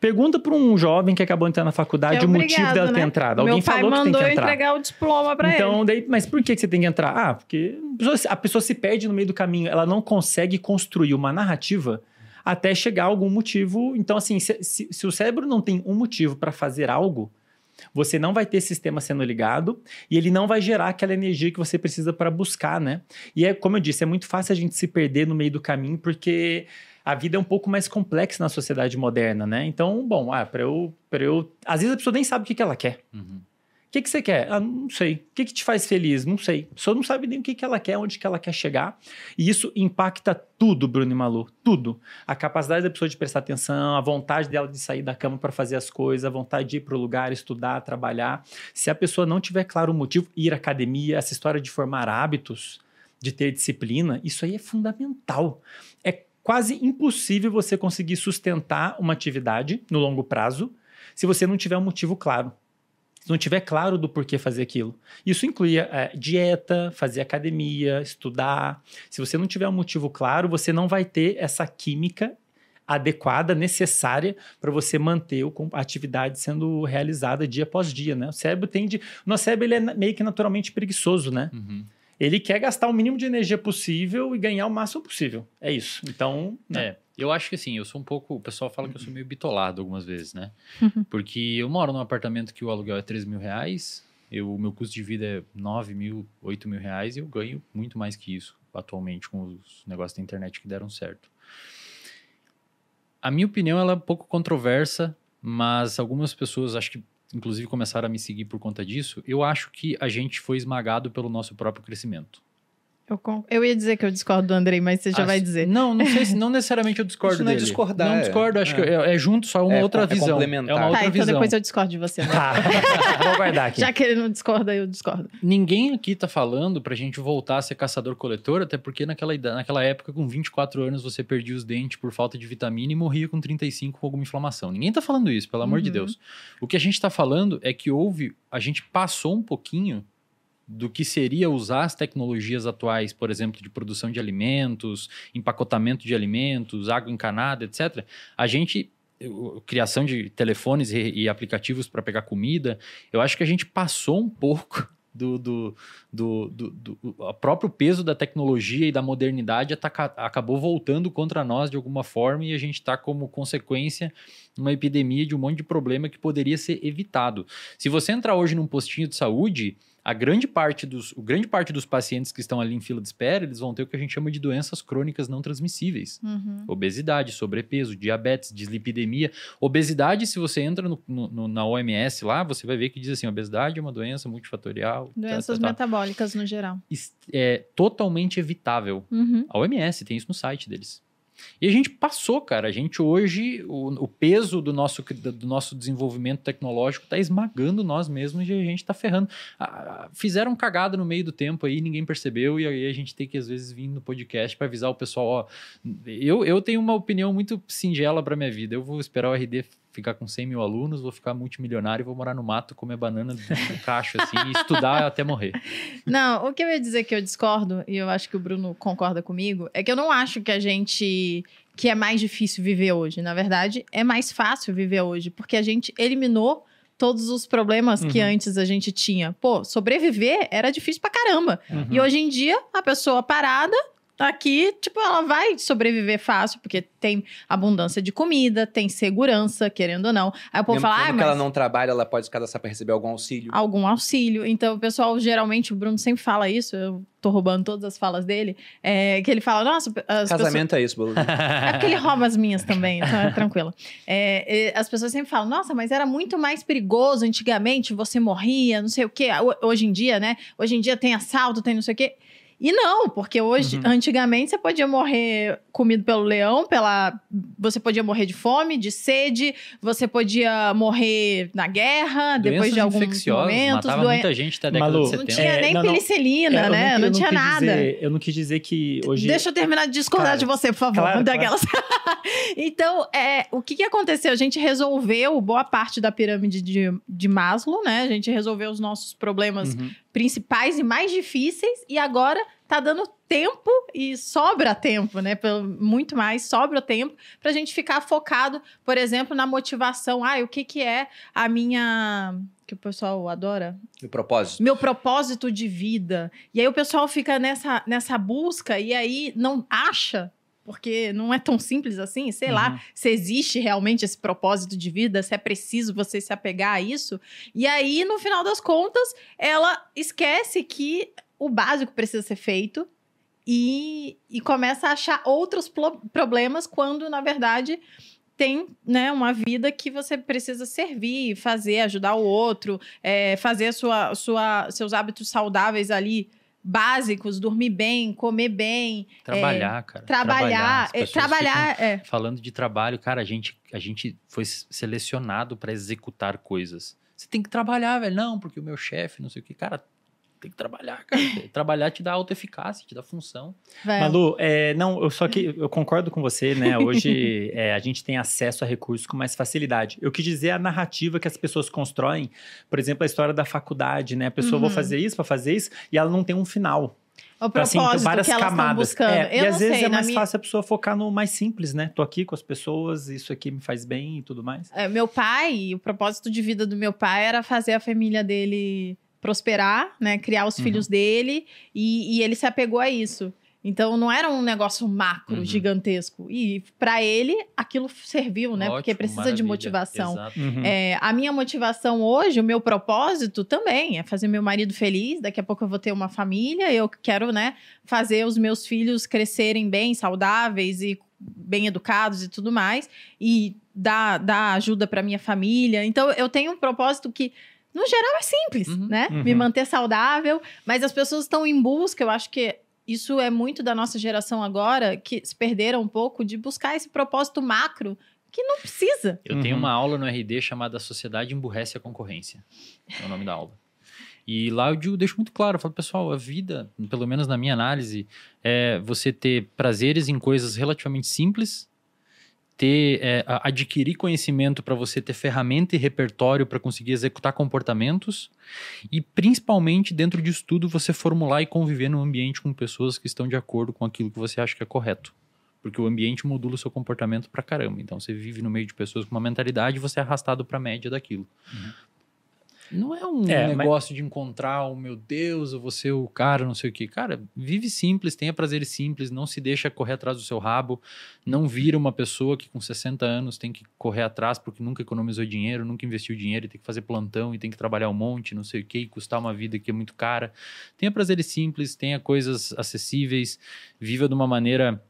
Pergunta para um jovem que acabou de entrar na faculdade É o motivo obrigado, dela né? ter entrado. Meu Alguém pai falou que tem mandou que entrar. entregar o diploma pra Então, ele. daí, mas por que que você tem que entrar? Ah, porque a pessoa, a pessoa se perde no meio do caminho, ela não consegue construir uma narrativa até chegar a algum motivo. Então, assim, se, se- se o cérebro não tem um motivo para fazer algo, você não vai ter sistema sendo ligado e ele não vai gerar aquela energia que você precisa para buscar, né? E é como eu disse, é muito fácil a gente se perder no meio do caminho porque a vida é um pouco mais complexa na sociedade moderna, né? Então, bom, ah, para eu, eu, às vezes a pessoa nem sabe o que, que ela quer. Uhum. O que, que você quer? Ah, não sei. O que, que te faz feliz? Não sei. A pessoa não sabe nem o que, que ela quer, onde que ela quer chegar. E isso impacta tudo, Bruno e Malu. Tudo. A capacidade da pessoa de prestar atenção, a vontade dela de sair da cama para fazer as coisas, a vontade de ir para o lugar, estudar, trabalhar. Se a pessoa não tiver claro o motivo, ir à academia, essa história de formar hábitos, de ter disciplina, isso aí é fundamental. É quase impossível você conseguir sustentar uma atividade no longo prazo se você não tiver um motivo claro se não tiver claro do porquê fazer aquilo. Isso inclui é, dieta, fazer academia, estudar. Se você não tiver um motivo claro, você não vai ter essa química adequada, necessária para você manter a atividade sendo realizada dia após dia, né? O cérebro tende, o nosso cérebro ele é meio que naturalmente preguiçoso, né? Uhum. Ele quer gastar o mínimo de energia possível e ganhar o máximo possível. É isso. Então, né? É, eu acho que assim, eu sou um pouco. O pessoal fala que eu sou meio bitolado algumas vezes, né? Porque eu moro num apartamento que o aluguel é 3 mil reais, eu, o meu custo de vida é 9 mil, 8 mil reais e eu ganho muito mais que isso atualmente com os negócios da internet que deram certo. A minha opinião ela é um pouco controversa, mas algumas pessoas acho que inclusive começaram a me seguir por conta disso. Eu acho que a gente foi esmagado pelo nosso próprio crescimento. Eu, eu ia dizer que eu discordo do Andrei, mas você já Ah, vai dizer. Não, não sei se não necessariamente eu discordo Isso não é dele. discordar, Não é. discordo, acho É. que é, é junto só uma É outra é visão. complementar. É uma Tá, outra então visão. depois eu discordo de você. Né? Tá. Vou guardar aqui. Já que ele não discorda, eu discordo. Ninguém aqui tá falando pra gente voltar a ser caçador-coletor, até porque naquela, naquela época, com 24 anos, você perdia os dentes por falta de vitamina e morria com 35 com alguma inflamação. Ninguém tá falando isso, pelo amor de Uhum. Deus. O que a gente tá falando é que houve, a gente passou um pouquinho do que seria usar as tecnologias atuais, por exemplo, de produção de alimentos, empacotamento de alimentos, água encanada, etc. A gente criação de telefones e, aplicativos para pegar comida, eu acho que a gente passou um pouco do, do, do, do, do- próprio peso da tecnologia e da modernidade ataca- acabou voltando contra nós de alguma forma e a gente está como consequência uma epidemia de um monte de problema que poderia ser evitado. Se você entrar hoje num postinho de saúde, a grande parte dos, o grande parte dos pacientes que estão ali em fila de espera, eles vão ter o que a gente chama de doenças crônicas não transmissíveis. Uhum. Obesidade, sobrepeso, diabetes, dislipidemia. Obesidade, se você entra no- no- na OMS lá, você vai ver que diz assim: obesidade é uma doença multifatorial. tá, Doenças tá, tá. metabólicas no geral. É totalmente evitável. Uhum. A OMS tem isso no site deles. E a gente passou, cara. A gente hoje, o, o peso do nosso, do nosso desenvolvimento tecnológico está esmagando nós mesmos e a gente está ferrando. Ah, fizeram cagada no meio do tempo aí, ninguém percebeu, e aí a gente tem que, às vezes, vir no podcast para avisar o pessoal: ó, eu, eu tenho uma opinião muito singela para minha vida. Eu vou esperar o RD ficar com 100 mil alunos, vou ficar multimilionário e vou morar no mato, comer banana do cacho, assim, e estudar até morrer. Não, o que eu ia dizer que eu discordo, e eu acho que o Bruno concorda comigo, é que eu não acho que a gente. que é mais difícil viver hoje. Na verdade, é mais fácil viver hoje, porque a gente eliminou todos os problemas que Uhum. antes a gente tinha. Pô, sobreviver era difícil pra caramba. Uhum. E hoje em dia, a pessoa parada, aqui, tipo, ela vai sobreviver fácil, porque tem abundância de comida, tem segurança, querendo ou não. Aí o povo Mesmo, fala, mesmo ah, que mas ela não trabalha, ela pode se cadastrar para receber algum auxílio. algum auxílio. Então, o pessoal, geralmente, o Bruno sempre fala isso, eu tô roubando todas as falas dele, é, que ele fala, nossa, as pessoas... Casamento é isso, Bolo. É porque ele rouba as minhas também, então é tranquilo. É, as pessoas sempre falam, nossa, mas era muito mais perigoso antigamente, você morria, não sei o quê. Ho- Hoje em dia, né? Hoje em dia tem assalto, tem não sei o quê. E não, porque hoje, Uhum. antigamente, você podia morrer comido pelo leão, pela. Você podia morrer de fome, de sede, você podia morrer na guerra, depois Doenças de alguns momentos. matava doen- muita gente até década Malu, de Não 70. tinha É, nem não, não. penicilina, É, eu né? não, Não, eu tinha quis nada. dizer- eu não quis dizer que hoje. Deixa eu terminar de discordar Claro. de você, por favor. Claro, daquelas. então, é, o que, que aconteceu? A gente resolveu boa parte da pirâmide de, de Maslow, né? A gente resolveu os nossos problemas Uhum. Principais e mais difíceis, e agora tá dando tempo e sobra tempo, né? Pelo, muito mais, sobra tempo pra gente ficar focado, por exemplo, na motivação. Ah, o que, que é a minha. que o pessoal adora? O propósito. meu propósito de vida. E aí o pessoal fica nessa, nessa busca e aí não acha, porque não é tão simples assim, sei Uhum. lá, se existe realmente esse propósito de vida, se é preciso você se apegar a isso. E aí, no final das contas, ela esquece que o básico precisa ser feito. E, e começa a achar outros problemas quando, na verdade, tem né, uma vida que você precisa servir, fazer, ajudar o outro, é, fazer sua, sua, seus hábitos saudáveis ali básicos, dormir bem, comer bem, Trabalhar, cara. trabalhar, As é, trabalhar, é, Falando de trabalho, cara, a gente, a gente foi selecionado para executar coisas. Você tem que trabalhar, velho. Não, porque o meu chefe, não sei o que. Cara, tem que trabalhar, cara. trabalhar te dá autoeficácia, te dá função. vai. Malu, é, não, eu só que eu concordo com você, né? Hoje é, a gente tem acesso a recursos com mais facilidade. Eu quis dizer a narrativa que as pessoas constroem, por exemplo, a história da faculdade, né? A pessoa Uhum. vou fazer isso, para fazer isso, e ela não tem um final. o Então, assim, propósito tem várias que elas camadas. buscando. É, Eu e não às vezes sei, é mais minha- fácil a pessoa focar no mais simples, né? Tô aqui com as pessoas, isso aqui me faz bem e tudo mais. É, meu pai, o propósito de vida do meu pai era fazer a família dele prosperar, né? Criar os Uhum. filhos dele e, e ele se apegou a isso. Então não era um negócio macro, Uhum. gigantesco. E para ele aquilo serviu, né? Porque Ótimo, precisa de maravilha. motivação. Exato. Uhum. É, a minha motivação hoje, o meu propósito também é fazer meu marido feliz. Daqui a pouco eu vou ter uma família. Eu quero, né, fazer os meus filhos crescerem bem, saudáveis e bem educados e tudo mais. E dar, dar ajuda para minha família. Então eu tenho um propósito que no geral é simples, Uhum. né? Uhum. Me manter saudável, mas as pessoas estão em busca, eu acho que isso é muito da nossa geração agora, que se perderam um pouco de buscar esse propósito macro que não precisa. Eu tenho Uhum. uma aula no RD chamada Sociedade Emburrece a Concorrência. É o nome da aula. E lá eu deixo muito claro, eu falo, pessoal, a vida, pelo menos na minha análise, é você ter prazeres em coisas relativamente simples, ter é, a- adquirir conhecimento para você ter ferramenta e repertório para conseguir executar comportamentos e principalmente dentro disso tudo você formular e conviver num ambiente com pessoas que estão de acordo com aquilo que você acha que é correto. Porque o ambiente modula o seu comportamento pra caramba. Então você vive no meio de pessoas com uma mentalidade e você é arrastado pra média daquilo. Não é um É, mas- negócio de encontrar o meu Deus, eu vou ser o cara, não sei o que. Cara, vive simples, tenha prazeres simples, não se deixa correr atrás do seu rabo, não vira uma pessoa que com 60 anos tem que correr atrás porque nunca economizou dinheiro, nunca investiu dinheiro e tem que fazer plantão e tem que trabalhar um monte, não sei o que, e custar uma vida que é muito cara. Tenha prazeres simples, tenha coisas acessíveis, viva de uma maneira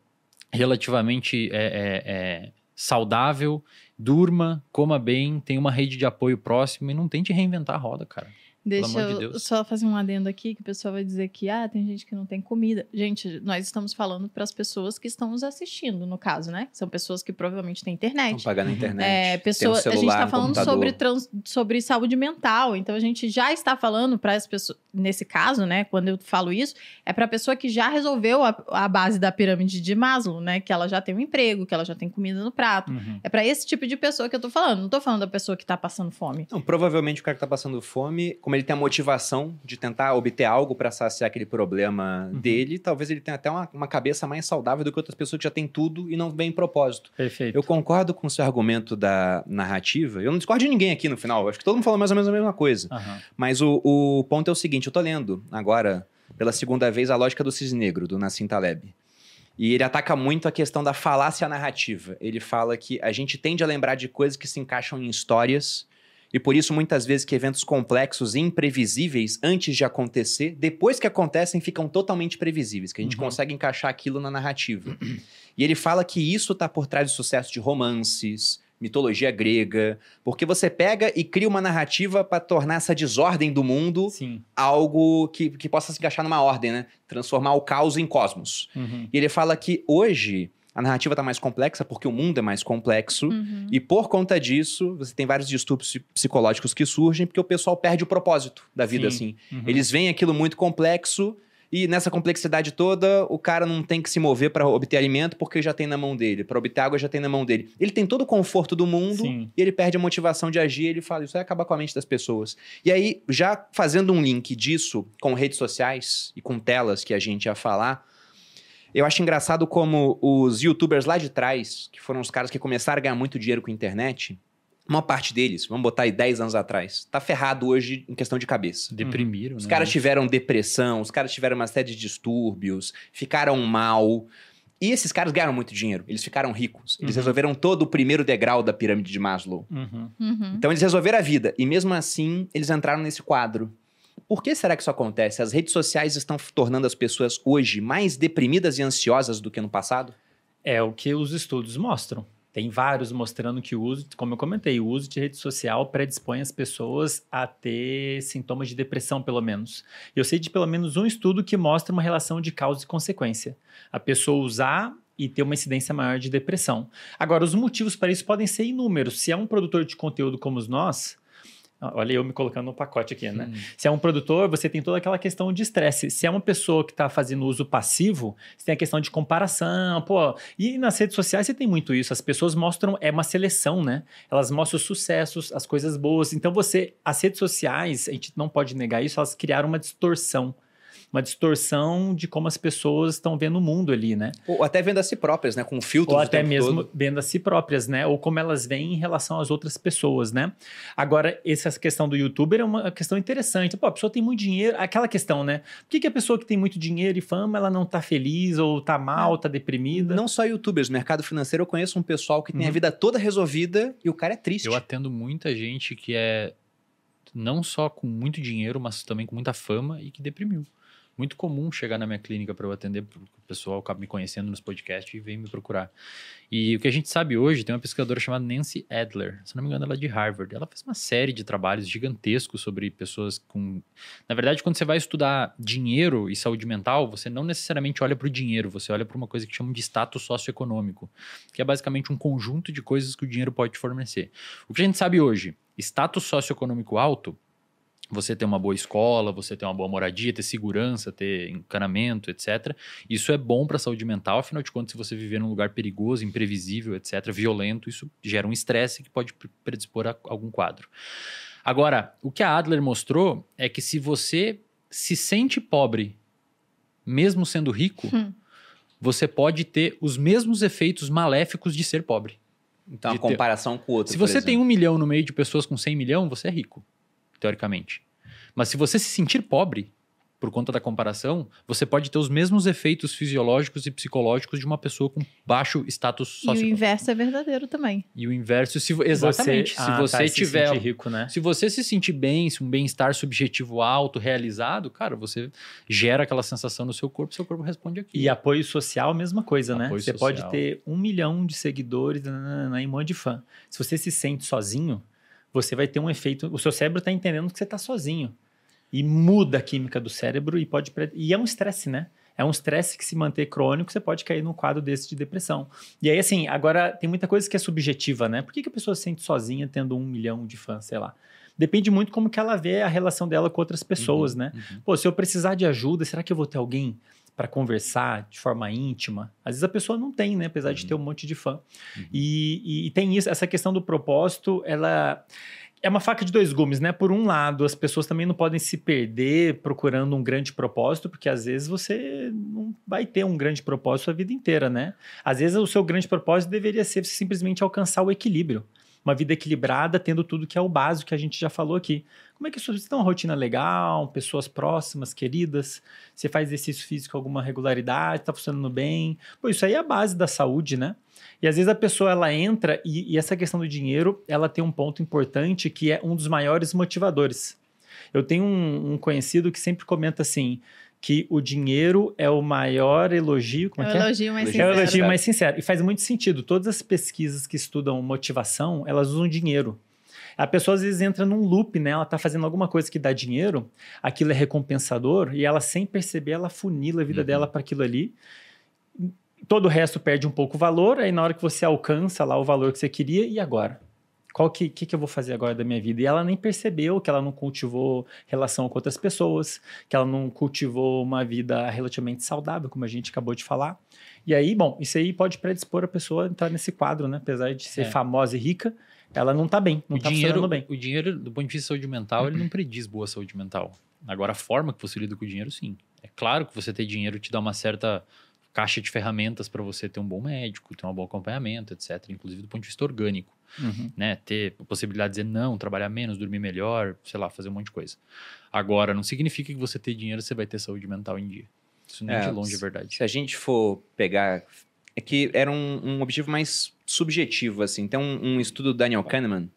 relativamente é, é, é, saudável, durma, coma bem, tenha uma rede de apoio próximo e não tente reinventar a roda, cara. Deixa de eu só fazer um adendo aqui, que o pessoal vai dizer que ah, tem gente que não tem comida. Gente, nós estamos falando para as pessoas que estão nos assistindo, no caso, né? São pessoas que provavelmente têm Vão internet. pagar na internet. É, tem pessoa, um a gente celular, está um falando computador. sobre, trans- sobre saúde mental. Então a gente já está falando para as pessoas, nesse caso, né? Quando eu falo isso, é para a pessoa que já resolveu a, a base da pirâmide de Maslow, né? Que ela já tem um emprego, que ela já tem comida no prato. Uhum. É para esse tipo de pessoa que eu tô falando. Não tô falando da pessoa que tá passando fome. Não, provavelmente o cara que tá passando fome, como ele tem a motivação de tentar obter algo para saciar aquele problema Uhum. dele, talvez ele tenha até uma, uma cabeça mais saudável do que outras pessoas que já têm tudo e não vem em propósito. Perfeito. Eu concordo com o seu argumento da narrativa. Eu não discordo de ninguém aqui no final. Acho que todo mundo falou mais ou menos a mesma coisa. Aham. Mas o, o ponto é o seguinte: eu tô lendo agora, pela segunda vez, a lógica do cisne negro, do Nassim Taleb. E ele ataca muito a questão da falácia narrativa. Ele fala que a gente tende a lembrar de coisas que se encaixam em histórias, e por isso muitas vezes que eventos complexos e imprevisíveis antes de acontecer, depois que acontecem, ficam totalmente previsíveis, que a gente Uhum. consegue encaixar aquilo na narrativa. e ele fala que isso está por trás do sucesso de romances, mitologia grega, porque você pega e cria uma narrativa para tornar essa desordem do mundo Sim. algo que, que possa se encaixar numa ordem, né? Transformar o caos em cosmos. Uhum. E ele fala que hoje a narrativa está mais complexa porque o mundo é mais complexo. Uhum. E por conta disso, você tem vários distúrbios psi- psicológicos que surgem porque o pessoal perde o propósito da vida, Sim. assim. Uhum. Eles veem aquilo muito complexo e nessa complexidade toda, o cara não tem que se mover para obter alimento porque já tem na mão dele. Para obter água já tem na mão dele. Ele tem todo o conforto do mundo Sim. e ele perde a motivação de agir. Ele fala, isso vai acabar com a mente das pessoas. E aí, já fazendo um link disso com redes sociais e com telas que a gente ia falar, eu acho engraçado como os youtubers lá de trás, que foram os caras que começaram a ganhar muito dinheiro com a internet, uma parte deles, vamos botar aí 10 anos atrás, tá ferrado hoje em questão de cabeça. Deprimiram, Os né? caras tiveram depressão, os caras tiveram uma série de distúrbios, ficaram mal. E esses caras ganharam muito dinheiro, eles ficaram ricos. Eles Uhum. resolveram todo o primeiro degrau da pirâmide de Maslow. Uhum. Uhum. Então eles resolveram a vida. E mesmo assim, eles entraram nesse quadro. Por que será que isso acontece? As redes sociais estão tornando as pessoas hoje mais deprimidas e ansiosas do que no passado? É o que os estudos mostram. Tem vários mostrando que o uso, como eu comentei, o uso de rede social predispõe as pessoas a ter sintomas de depressão, pelo menos. Eu sei de pelo menos um estudo que mostra uma relação de causa e consequência. A pessoa usar e ter uma incidência maior de depressão. Agora, os motivos para isso podem ser inúmeros. Se é um produtor de conteúdo como nós, olha eu me colocando no pacote aqui, né? Hum. Se é um produtor, você tem toda aquela questão de estresse. Se é uma pessoa que está fazendo uso passivo, você tem a questão de comparação, pô. E nas redes sociais você tem muito isso. As pessoas mostram, é uma seleção, né? Elas mostram os sucessos, as coisas boas. Então você, as redes sociais, a gente não pode negar isso, elas criaram uma distorção. Uma distorção de como as pessoas estão vendo o mundo ali, né? Ou até vendo a si próprias, né? Com filtros Ou até tempo mesmo todo. vendo a si próprias, né? Ou como elas veem em relação às outras pessoas, né? Agora, essa questão do youtuber é uma questão interessante. Pô, a pessoa tem muito dinheiro, aquela questão, né? Por que, que a pessoa que tem muito dinheiro e fama, ela não tá feliz, ou tá mal, tá deprimida? Não só youtubers, no mercado financeiro eu conheço um pessoal que tem a Uhum. vida toda resolvida e o cara é triste. Eu atendo muita gente que é não só com muito dinheiro, mas também com muita fama e que deprimiu. Muito comum chegar na minha clínica para eu atender, o pessoal acaba me conhecendo nos podcasts e vem me procurar. E o que a gente sabe hoje, tem uma pesquisadora chamada Nancy Adler, se não me engano ela é de Harvard. Ela fez uma série de trabalhos gigantescos sobre pessoas com... Na verdade, quando você vai estudar dinheiro e saúde mental, você não necessariamente olha para o dinheiro, você olha para uma coisa que chamam de status socioeconômico, que é basicamente um conjunto de coisas que o dinheiro pode te fornecer. O que a gente sabe hoje, status socioeconômico alto, você ter uma boa escola, você ter uma boa moradia, ter segurança, ter encanamento, etc. Isso é bom para a saúde mental, afinal de contas, se você viver num lugar perigoso, imprevisível, etc., violento, isso gera um estresse que pode pre- predispor a algum quadro. Agora, o que a Adler mostrou é que se você se sente pobre, mesmo sendo rico, Hum. você pode ter os mesmos efeitos maléficos de ser pobre. Então, a de ter- comparação com o outro. Se por você tem um milhão no meio de pessoas com 100 milhão, você é rico, teoricamente. Mas se você se sentir pobre, por conta da comparação, você pode ter os mesmos efeitos fisiológicos e psicológicos de uma pessoa com baixo status E o inverso é verdadeiro também. E o inverso, se, exatamente. Você- se ah, você tá, se tiver. sentir rico, né? Se você se sentir bem, se um bem-estar subjetivo alto, realizado, cara, você gera aquela sensação no seu corpo, seu corpo responde aqui. E apoio social, mesma coisa, né? Apoio Você social. pode ter um milhão de seguidores e um monte de fã. Se você se sente sozinho, você vai ter um efeito. O seu cérebro está entendendo que você está sozinho. E muda a química do cérebro e pode. E é um estresse, né? É um estresse que se manter crônico, você pode cair num quadro desse de depressão. E aí, assim, agora tem muita coisa que é subjetiva, né? Por que, que a pessoa se sente sozinha tendo um milhão de fãs, sei lá? Depende muito como que ela vê a relação dela com outras pessoas, né? Uhum. Pô, se eu precisar de ajuda, será que eu vou ter alguém para conversar de forma íntima? Às vezes a pessoa não tem, né? Apesar de Uhum. ter um monte de fã. Uhum. E, e- e tem isso, essa questão do propósito, ela é uma faca de dois gumes, né? Por um lado, as pessoas também não podem se perder procurando um grande propósito, porque às vezes você não vai ter um grande propósito a vida inteira, né? Às vezes o seu grande propósito deveria ser simplesmente alcançar o equilíbrio. Uma vida equilibrada, tendo tudo que é o básico que a gente já falou aqui. Como é que você tem uma rotina legal, pessoas próximas, queridas? Você faz exercício físico com alguma regularidade, está funcionando bem? Pô, isso aí é a base da saúde, né? E às vezes a pessoa ela entra e, e essa questão do dinheiro, ela tem um ponto importante que é um dos maiores motivadores. Eu tenho um, um conhecido que sempre comenta assim que o dinheiro é o maior elogio. Como é, É que o é? elogio mais É o É o sincero. elogio mais sincero. E faz muito sentido. Todas as pesquisas que estudam motivação, elas usam dinheiro. A pessoa às vezes entra num loop, né? Ela tá fazendo alguma coisa que dá dinheiro, aquilo é recompensador, e ela, sem perceber, ela funila a vida Uhum. dela para aquilo ali. Todo o resto perde um pouco o valor, aí na hora que você alcança lá o valor que você queria, e agora? Qual que, que, que eu vou fazer agora da minha vida? E ela nem percebeu que ela não cultivou relação com outras pessoas, que ela não cultivou uma vida relativamente saudável, como a gente acabou de falar. E aí, bom, isso aí pode predispor a pessoa a entrar nesse quadro, né? Apesar de ser É. famosa e rica, ela não tá bem, não o, tá dinheiro, funcionando bem. o dinheiro, do ponto de vista de saúde mental, ele não prediz boa saúde mental. Agora, a forma que você lida com o dinheiro, sim. É claro que você ter dinheiro te dá uma certa caixa de ferramentas para você ter um bom médico, ter um bom acompanhamento, etc. Inclusive do ponto de vista orgânico, Uhum. né? Ter a possibilidade de dizer não, trabalhar menos, dormir melhor, sei lá, fazer um monte de coisa. Agora, não significa que você ter dinheiro, você vai ter saúde mental em dia. Isso nem É, de longe é verdade. Se a gente for pegar. É que era um, um objetivo mais subjetivo, assim. Tem um, um estudo do Daniel Kahneman,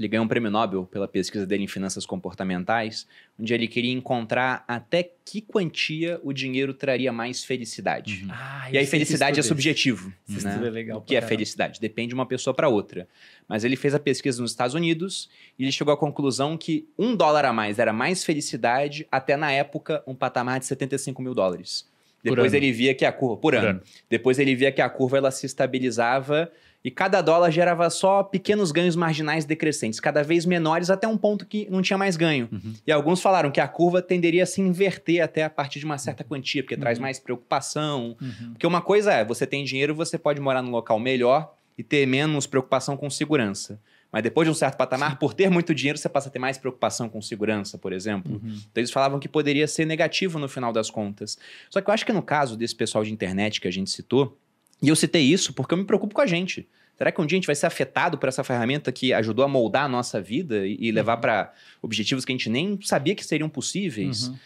ele ganhou um prêmio Nobel pela pesquisa dele em finanças comportamentais, onde ele queria encontrar até que quantia o dinheiro traria mais felicidade. Uhum. Ah, E aí, felicidade é subjetivo. Esse né? é legal O que é caramba. felicidade? Depende de uma pessoa para outra. Mas ele fez a pesquisa nos Estados Unidos e ele chegou à conclusão que um dólar a mais era mais felicidade até na época um patamar de 75 mil dólares. Por Depois ele via que a curva por, ano. ano. Depois ele via que a curva ela se estabilizava e cada dólar gerava só pequenos ganhos marginais decrescentes, cada vez menores até um ponto que não tinha mais ganho. Uhum. E alguns falaram que a curva tenderia a se inverter até a partir de uma certa quantia, porque traz Uhum. mais preocupação, Uhum. porque uma coisa é, você tem dinheiro, você pode morar num local melhor e ter menos preocupação com segurança. Mas depois de um certo patamar, por ter muito dinheiro, você passa a ter mais preocupação com segurança, por exemplo. Uhum. Então eles falavam que poderia ser negativo no final das contas. Só que eu acho que no caso desse pessoal de internet que a gente citou, e eu citei isso porque eu me preocupo com a gente. Será que um dia a gente vai ser afetado por essa ferramenta que ajudou a moldar a nossa vida e, e levar para objetivos que a gente nem sabia que seriam possíveis? Uhum.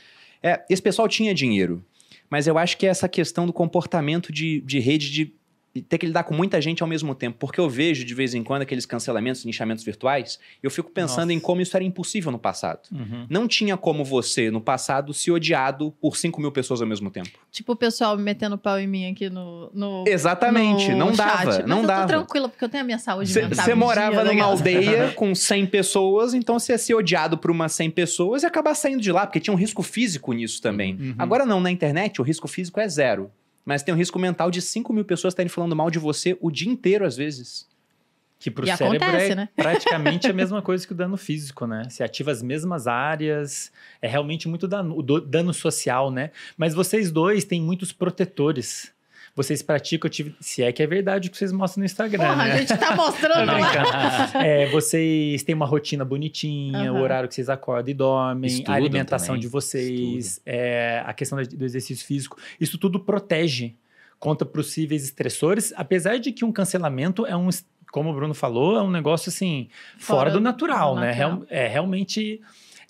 É, esse pessoal tinha dinheiro, mas eu acho que é essa questão do comportamento de, de rede de ter que lidar com muita gente ao mesmo tempo, porque eu vejo de vez em quando aqueles cancelamentos, linchamentos virtuais, e eu fico pensando Nossa. em como isso era impossível no passado. Uhum. Não tinha como você, no passado, ser odiado por 5 mil pessoas ao mesmo tempo. Tipo o pessoal metendo pau em mim aqui no. no Exatamente, no não chat. dava, Mas não eu dava. tô tranquila, porque eu tenho a minha saúde mental. Você em morava dia, numa legal. aldeia com 100 pessoas, então você ia ser odiado por umas 100 pessoas e acabar saindo de lá, porque tinha um risco físico nisso também. Uhum. Agora não, na internet o risco físico é zero. Mas tem um risco mental de 5 mil pessoas estarem falando mal de você o dia inteiro, às vezes. Que pro E cérebro acontece, é né? praticamente a mesma coisa que o dano físico, né? Se ativa as mesmas áreas, é realmente muito dano, o dano social, né? Mas vocês dois têm muitos protetores. Vocês praticam, se é que é verdade o que vocês mostram no Instagram, Porra, né? a gente tá mostrando lá. É, vocês têm uma rotina bonitinha, o Aham. horário que vocês acordam e dormem, Estudam a alimentação também. de vocês, é, a questão do exercício físico. Isso tudo protege contra possíveis estressores, apesar de que um cancelamento é um, como o Bruno falou, é um negócio assim, fora, Fora do do natural, né? natural. Real- é realmente.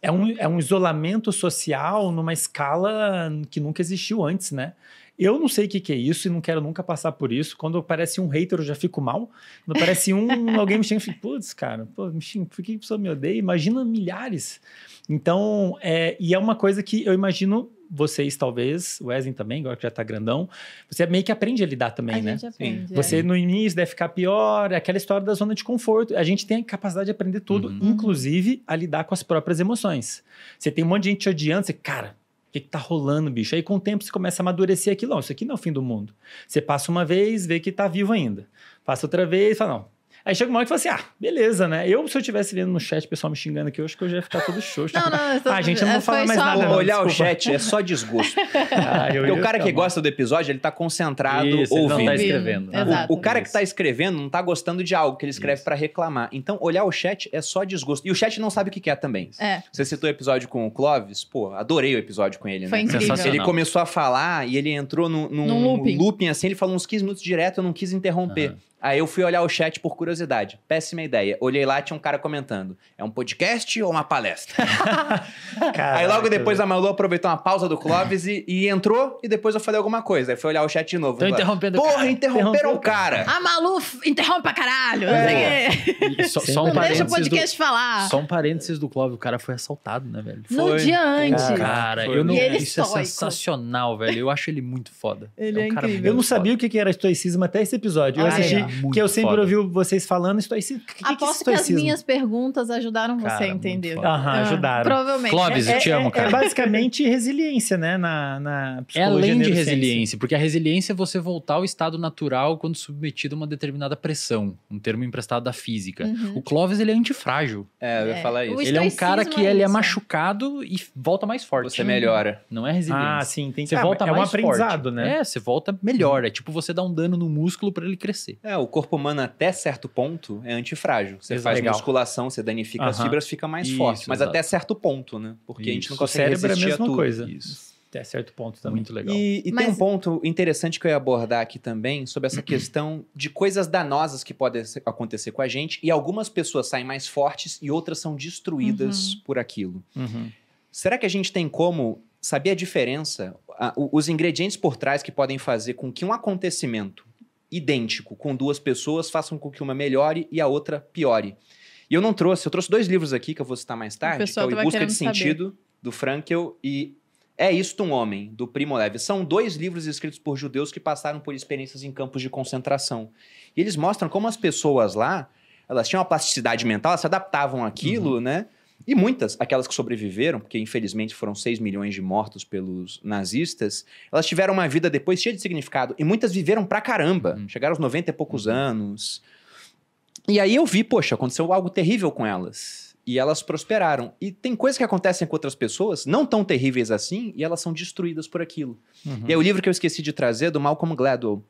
É um, é um isolamento social numa escala que nunca existiu antes, né? Eu não sei o que, que é isso e não quero nunca passar por isso. Quando aparece um hater, eu já fico mal. Quando aparece um, alguém me xinga, eu fico, putz, cara, pô, me xinga, por que a pessoa me odeia? Imagina milhares. Então, é, e é uma coisa que eu imagino vocês, talvez, o Wesley também, agora que já tá grandão, você meio que aprende a lidar também, A né? gente aprende. é. Você no início deve ficar pior, é aquela história da zona de conforto. A gente tem a capacidade de aprender tudo, Uhum. inclusive a lidar com as próprias emoções. Você tem um monte de gente te odiando, você, cara, que, que tá rolando, bicho? Aí com o tempo você começa a amadurecer aquilo. Não, isso aqui não é o fim do mundo. Você passa uma vez, vê que tá vivo ainda. Passa outra vez, fala, não. Aí chega uma hora que fala assim: ah, beleza, né? Eu, se eu estivesse vendo no chat o pessoal me xingando aqui, eu acho que eu já ia ficar todo xoxo. Não, não, eu tô- Ah, gente, eu não vou foi falar mais nada, não. Olhar o desculpa. chat é só desgosto. Ah, Porque o cara que mal. gosta do episódio, ele tá concentrado Isso, ele não ouvindo. tá Ouvindo. escrevendo. Exato. O, o cara que Isso. tá escrevendo não tá gostando de algo que ele escreve pra reclamar. Então, olhar o chat é só desgosto. E o chat não sabe o que que é também. É, Você citou o episódio com o Clóvis, pô, adorei o episódio com ele, foi né? incrível. Sensacional. Ele começou a falar e ele entrou num, num Num looping. looping assim, ele falou uns 15 minutos direto, eu não quis interromper. Aham. Aí eu fui olhar o chat por curiosidade. Péssima ideia. Olhei lá, tinha um cara comentando. É um podcast ou uma palestra? Aí logo depois a Malu aproveitou uma pausa do Clóvis e, e entrou, e depois eu falei alguma coisa. Aí foi olhar o chat de novo. Tô interrompendo o Porra, cara." interromperam o cara. A Malu interrompe pra caralho. não É. sei o quê. E só, só um Não deixa o parênteses do, podcast falar. só um parênteses do Clóvis, o cara foi assaltado, né, velho? No Foi. dia antes. Cara, Cara, eu não, ele isso é sensacional, velho. Eu acho ele muito foda. Ele é um cara incrível. Eu não foda. sabia o que que era estoicismo até esse episódio. Eu Ah, assisti, é. Muito porque eu sempre foda. ouvi vocês falando estoicismo. O que, que, que é Aposto que as minhas perguntas ajudaram você Cara, a muito entender. Aham, Ah, ajudaram. Provavelmente. Clóvis, eu te amo, cara. É basicamente resiliência, né? Na, na É psicologia além de resiliência, porque a resiliência é você voltar ao estado natural quando submetido a uma determinada pressão, um termo emprestado da física. Uhum. O Clóvis, ele é antifrágil. É, eu ia É. falar isso. O Ele é um cara que é ele é isso. machucado e volta mais forte. Você melhora. Não é resiliência. Ah, sim, tem Você ah, volta É um mais aprendizado, forte. né? É, você volta melhor. É tipo você dar um dano no músculo pra ele crescer. É, o corpo humano até certo ponto é antifrágil. Você Exato. faz Legal. musculação, você danifica as Aham. fibras, fica mais Isso, forte. Mas exato. até certo ponto, né? Porque a gente não Isso. O consegue cérebro é a resistir mesma tudo. coisa. Isso. Até certo ponto também. Muito legal. E, e tem Mas- um ponto interessante que eu ia abordar aqui também sobre essa questão de coisas danosas que podem acontecer com a gente e algumas pessoas saem mais fortes e outras são destruídas por aquilo. Uhum. Será que a gente tem como saber a diferença, a- o- os ingredientes por trás que podem fazer com que um acontecimento idêntico com duas pessoas façam com que uma melhore e a outra piore? E eu não trouxe, eu trouxe dois livros aqui que eu vou citar mais tarde, que é o Em Busca de querendo saber. Sentido, do Frankel, e É Isto um Homem, do Primo Levi. São dois livros escritos por judeus que passaram por experiências em campos de concentração. E eles mostram como as pessoas lá, elas tinham uma plasticidade mental, elas se adaptavam àquilo, né? E muitas, aquelas que sobreviveram, porque infelizmente foram 6 milhões de mortos pelos nazistas, elas tiveram uma vida depois cheia de significado. E muitas viveram pra caramba. Uhum. Chegaram aos 90 e poucos anos. E aí eu vi, poxa, aconteceu algo terrível com elas. E elas prosperaram. E tem coisas que acontecem com outras pessoas, não tão terríveis assim, e elas são destruídas por aquilo. Uhum. E aí o livro que eu esqueci de trazer, é do Malcolm Gladwell,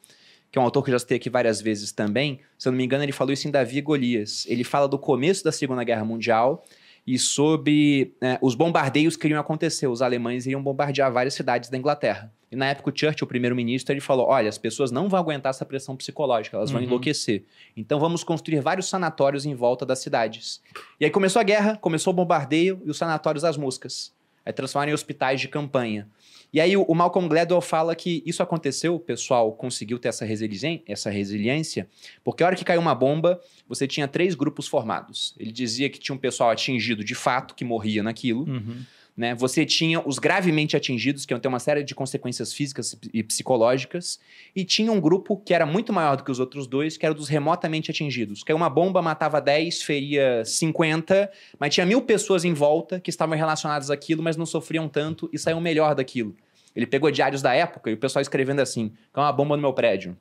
que é um autor que eu já citei aqui várias vezes também. Se eu não me engano, ele falou isso em Davi Golias. Ele fala do começo da Segunda Guerra Mundial e sobre é, os bombardeios que iriam acontecer. Os alemães iriam bombardear várias cidades da Inglaterra. E na época o Churchill, o primeiro-ministro, ele falou: olha, as pessoas não vão aguentar essa pressão psicológica, elas vão Uhum. enlouquecer. Então vamos construir vários sanatórios em volta das cidades. E aí começou a guerra, começou o bombardeio e os sanatórios das moscas. Aí transformaram em hospitais de campanha. E aí o, Malcolm Gladwell fala que isso aconteceu, o pessoal conseguiu ter essa, resilien- essa resiliência, porque a hora que caiu uma bomba, você tinha três grupos formados. Ele dizia que tinha um pessoal atingido de fato, que morria naquilo. Uhum. Né? Você tinha os gravemente atingidos, que iam ter uma série de consequências físicas e psicológicas, e tinha um grupo que era muito maior do que os outros dois, que era dos remotamente atingidos. Caiu uma bomba, matava 10, feria 50, mas tinha mil pessoas em volta que estavam relacionadas àquilo, mas não sofriam tanto e saíam melhor daquilo. Ele pegou diários da época e o pessoal escrevendo assim: caiu uma bomba no meu prédio.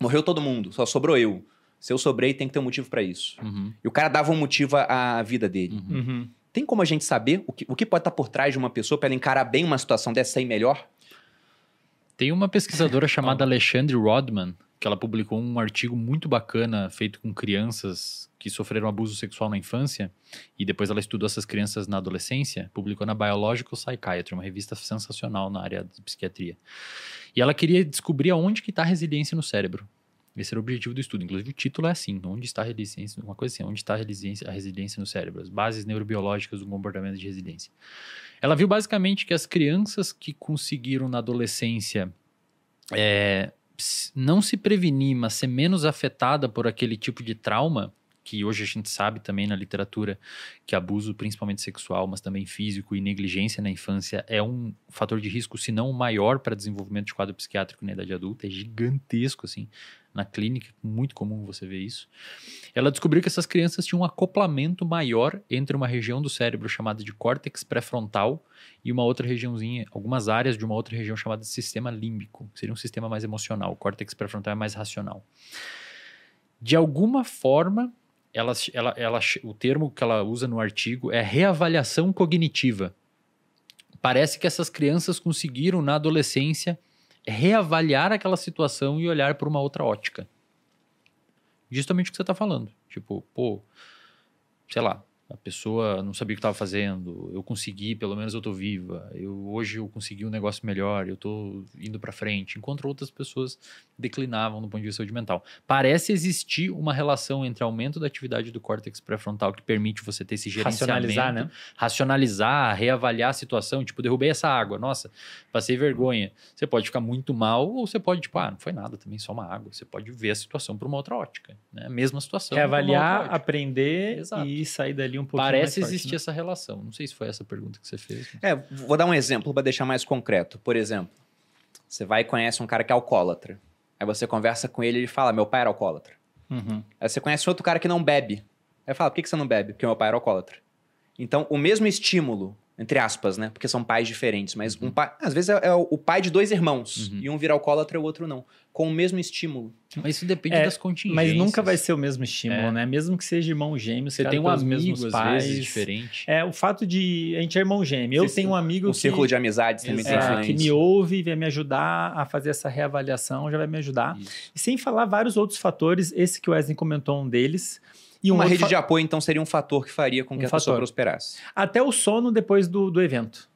Morreu todo mundo, só sobrou eu. Se eu sobrei, tem que ter um motivo pra isso. Uhum. E o cara dava um motivo à à vida dele. Uhum. Uhum. Tem como a gente saber o que, o que pode estar por trás de uma pessoa para ela encarar bem uma situação dessa aí melhor? Tem uma pesquisadora chamada Alexandre Rodman, que ela publicou um artigo muito bacana feito com crianças que sofreram abuso sexual na infância e depois ela estudou essas crianças na adolescência, publicou na Biological Psychiatry, uma revista sensacional na área de psiquiatria. E ela queria descobrir aonde que está a resiliência no cérebro. Esse era o objetivo do estudo. Inclusive, o título é assim: onde está a resiliência? Uma coisa assim, onde está a resiliência, a resiliência no cérebro? As bases neurobiológicas do comportamento de resiliência. Ela viu basicamente que as crianças que conseguiram na adolescência é, não se prevenir, mas ser menos afetada por aquele tipo de trauma, que hoje a gente sabe também na literatura que abuso, principalmente sexual, mas também físico e negligência na infância é um fator de risco, se não o maior para desenvolvimento de quadro psiquiátrico na idade adulta, é gigantesco, assim, na clínica, muito comum você ver isso. Ela descobriu que essas crianças tinham um acoplamento maior entre uma região do cérebro chamada de córtex pré-frontal e uma outra regiãozinha, algumas áreas de uma outra região chamada de sistema límbico, seria um sistema mais emocional. O córtex pré-frontal é mais racional. De alguma forma, ela, ela, ela, o termo que ela usa no artigo é reavaliação cognitiva. Parece que essas crianças conseguiram, na adolescência, reavaliar aquela situação e olhar por uma outra ótica. Justamente o que você está falando. Tipo, pô, sei lá, A pessoa não sabia o que estava fazendo, eu consegui, pelo menos eu tô viva. Eu hoje eu consegui um negócio melhor, eu tô indo para frente. Enquanto outras pessoas declinavam do ponto de vista de saúde mental. Parece existir uma relação entre aumento da atividade do córtex pré-frontal que permite você ter esse gerenciamento, Racionalizar, né? racionalizar, reavaliar a situação, tipo, derrubei essa água, nossa, passei vergonha. Você pode ficar muito mal ou você pode, tipo, ah, não foi nada, também só uma água. Você pode ver a situação por uma outra ótica, né? Mesma situação. Reavaliar, aprender Exato. e sair dali um pouquinho Parece mais forte, existir né? essa relação. Não sei se foi essa pergunta que você fez. mas- É, vou dar um exemplo para deixar mais concreto. Por exemplo, você vai e conhece um cara que é alcoólatra. Aí você conversa com ele e ele fala: Meu pai era alcoólatra. Uhum. Aí você conhece outro cara que não bebe. Aí fala: Por que que você não bebe? Porque meu pai era alcoólatra. Então, o mesmo estímulo, entre aspas, né? Porque são pais diferentes, mas um pai. Às vezes é, é o pai de dois irmãos. Uhum. E um vira alcoólatra e o outro não. Com o mesmo estímulo. Mas isso depende É, das contingências. Mas nunca vai ser o mesmo estímulo, É. né? Mesmo que seja irmão gêmeo, Você tem um amigo, mesmos às pais. vezes, diferente. É, o fato de. A gente é irmão gêmeo. Eu tenho um amigo Um que, círculo de amizades também tem é, que me ouve e vai me ajudar a fazer essa reavaliação, já vai me ajudar. Isso. E sem falar vários outros fatores, esse que o Wesley comentou um deles. E um Uma outro rede fa- de apoio, então, seria um fator que faria com Um que a pessoa fator. prosperasse. Até o sono depois do, do evento.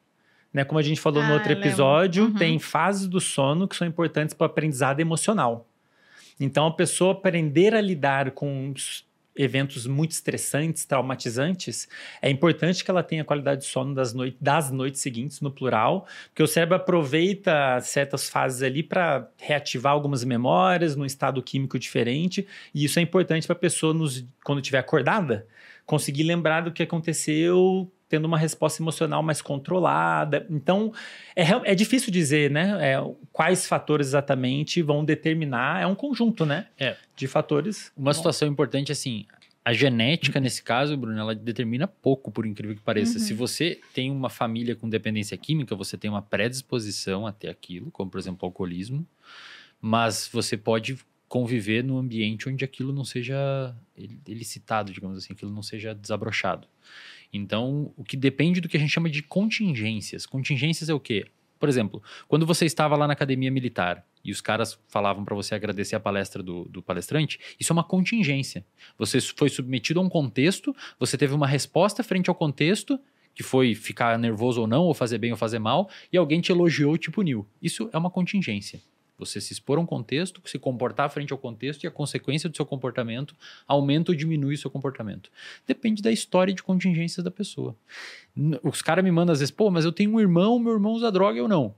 Né? Como a gente falou no Ah, outro eu lembro. episódio, Uhum. tem fases do sono que são importantes para o aprendizado emocional. Então, a pessoa aprender a lidar com eventos muito estressantes, traumatizantes, é importante que ela tenha qualidade de sono das, das noites seguintes, no plural, porque o cérebro aproveita certas fases ali para reativar algumas memórias num estado químico diferente, e isso é importante para a pessoa, nos, quando estiver acordada, conseguir lembrar do que aconteceu, tendo uma resposta emocional mais controlada. Então, é, é difícil dizer, né? é, quais fatores exatamente vão determinar. É um conjunto, né? É. De fatores. Uma situação importante, assim, a genética, nesse caso, Bruno, ela determina pouco, por incrível que pareça. Uhum. Se você tem uma família com dependência química, você tem uma predisposição a ter aquilo, como, por exemplo, o alcoolismo, mas você pode conviver num ambiente onde aquilo não seja el- elicitado, digamos assim, aquilo não seja desabrochado. Então, o que depende do que a gente chama de contingências. Contingências é o quê? Por exemplo, quando você estava lá na academia militar e os caras falavam para você agradecer a palestra do, do palestrante, isso é uma contingência. Você foi submetido a um contexto, você teve uma resposta frente ao contexto, que foi ficar nervoso ou não, ou fazer bem ou fazer mal, e alguém te elogiou e te puniu. Isso é uma contingência. Você se expor a um contexto, se comportar frente ao contexto e a consequência do seu comportamento aumenta ou diminui o seu comportamento. Depende da história de contingências da pessoa. Os caras me mandam às vezes, pô, mas eu tenho um irmão, meu irmão usa droga, eu não.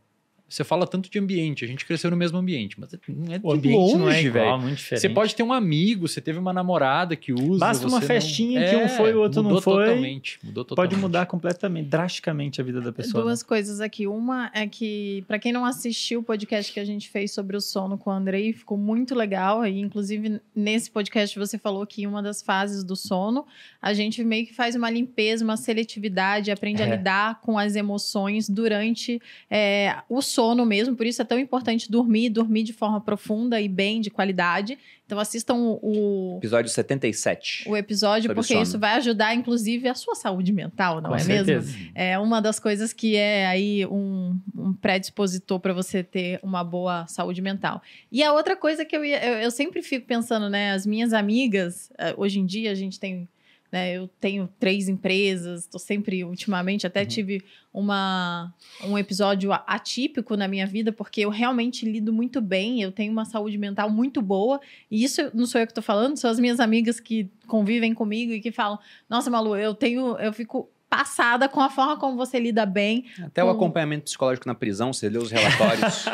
Você fala tanto de ambiente, a gente cresceu no mesmo ambiente, mas não é O ambiente longe, não é igual, velho. muito diferente. Você pode ter um amigo, você teve uma namorada que usa. Basta uma você festinha não... que um foi, o outro não mudou foi. Totalmente, mudou totalmente. Pode mudar completamente, drasticamente a vida da pessoa. né? Duas coisas aqui. Uma é que, para quem não assistiu o podcast que a gente fez sobre o sono com o Andrei, ficou muito legal. E, inclusive, nesse podcast você falou que uma das fases do sono, a gente meio que faz uma limpeza, uma seletividade, aprende a É. lidar com as emoções durante é, o sono mesmo. Por isso é tão importante dormir, dormir de forma profunda e bem, de qualidade. Então, assistam o, Episódio 77. o episódio, porque sono. isso vai ajudar, inclusive, a sua saúde mental, não Com é certeza. mesmo? É uma das coisas que é aí um, um predispositor para você ter uma boa saúde mental. E a outra coisa que eu, ia, eu, eu sempre fico pensando, né? As minhas amigas, eh, hoje em dia a gente tem. Né, eu tenho três empresas, estou sempre, ultimamente, até tive uma, um episódio atípico na minha vida, porque eu realmente lido muito bem, eu tenho uma saúde mental muito boa, e isso não sou eu que estou falando, são as minhas amigas que convivem comigo e que falam: Nossa, Malu, eu tenho, eu fico passada com a forma como você lida bem. Até o com- acompanhamento psicológico na prisão, você lê os relatórios.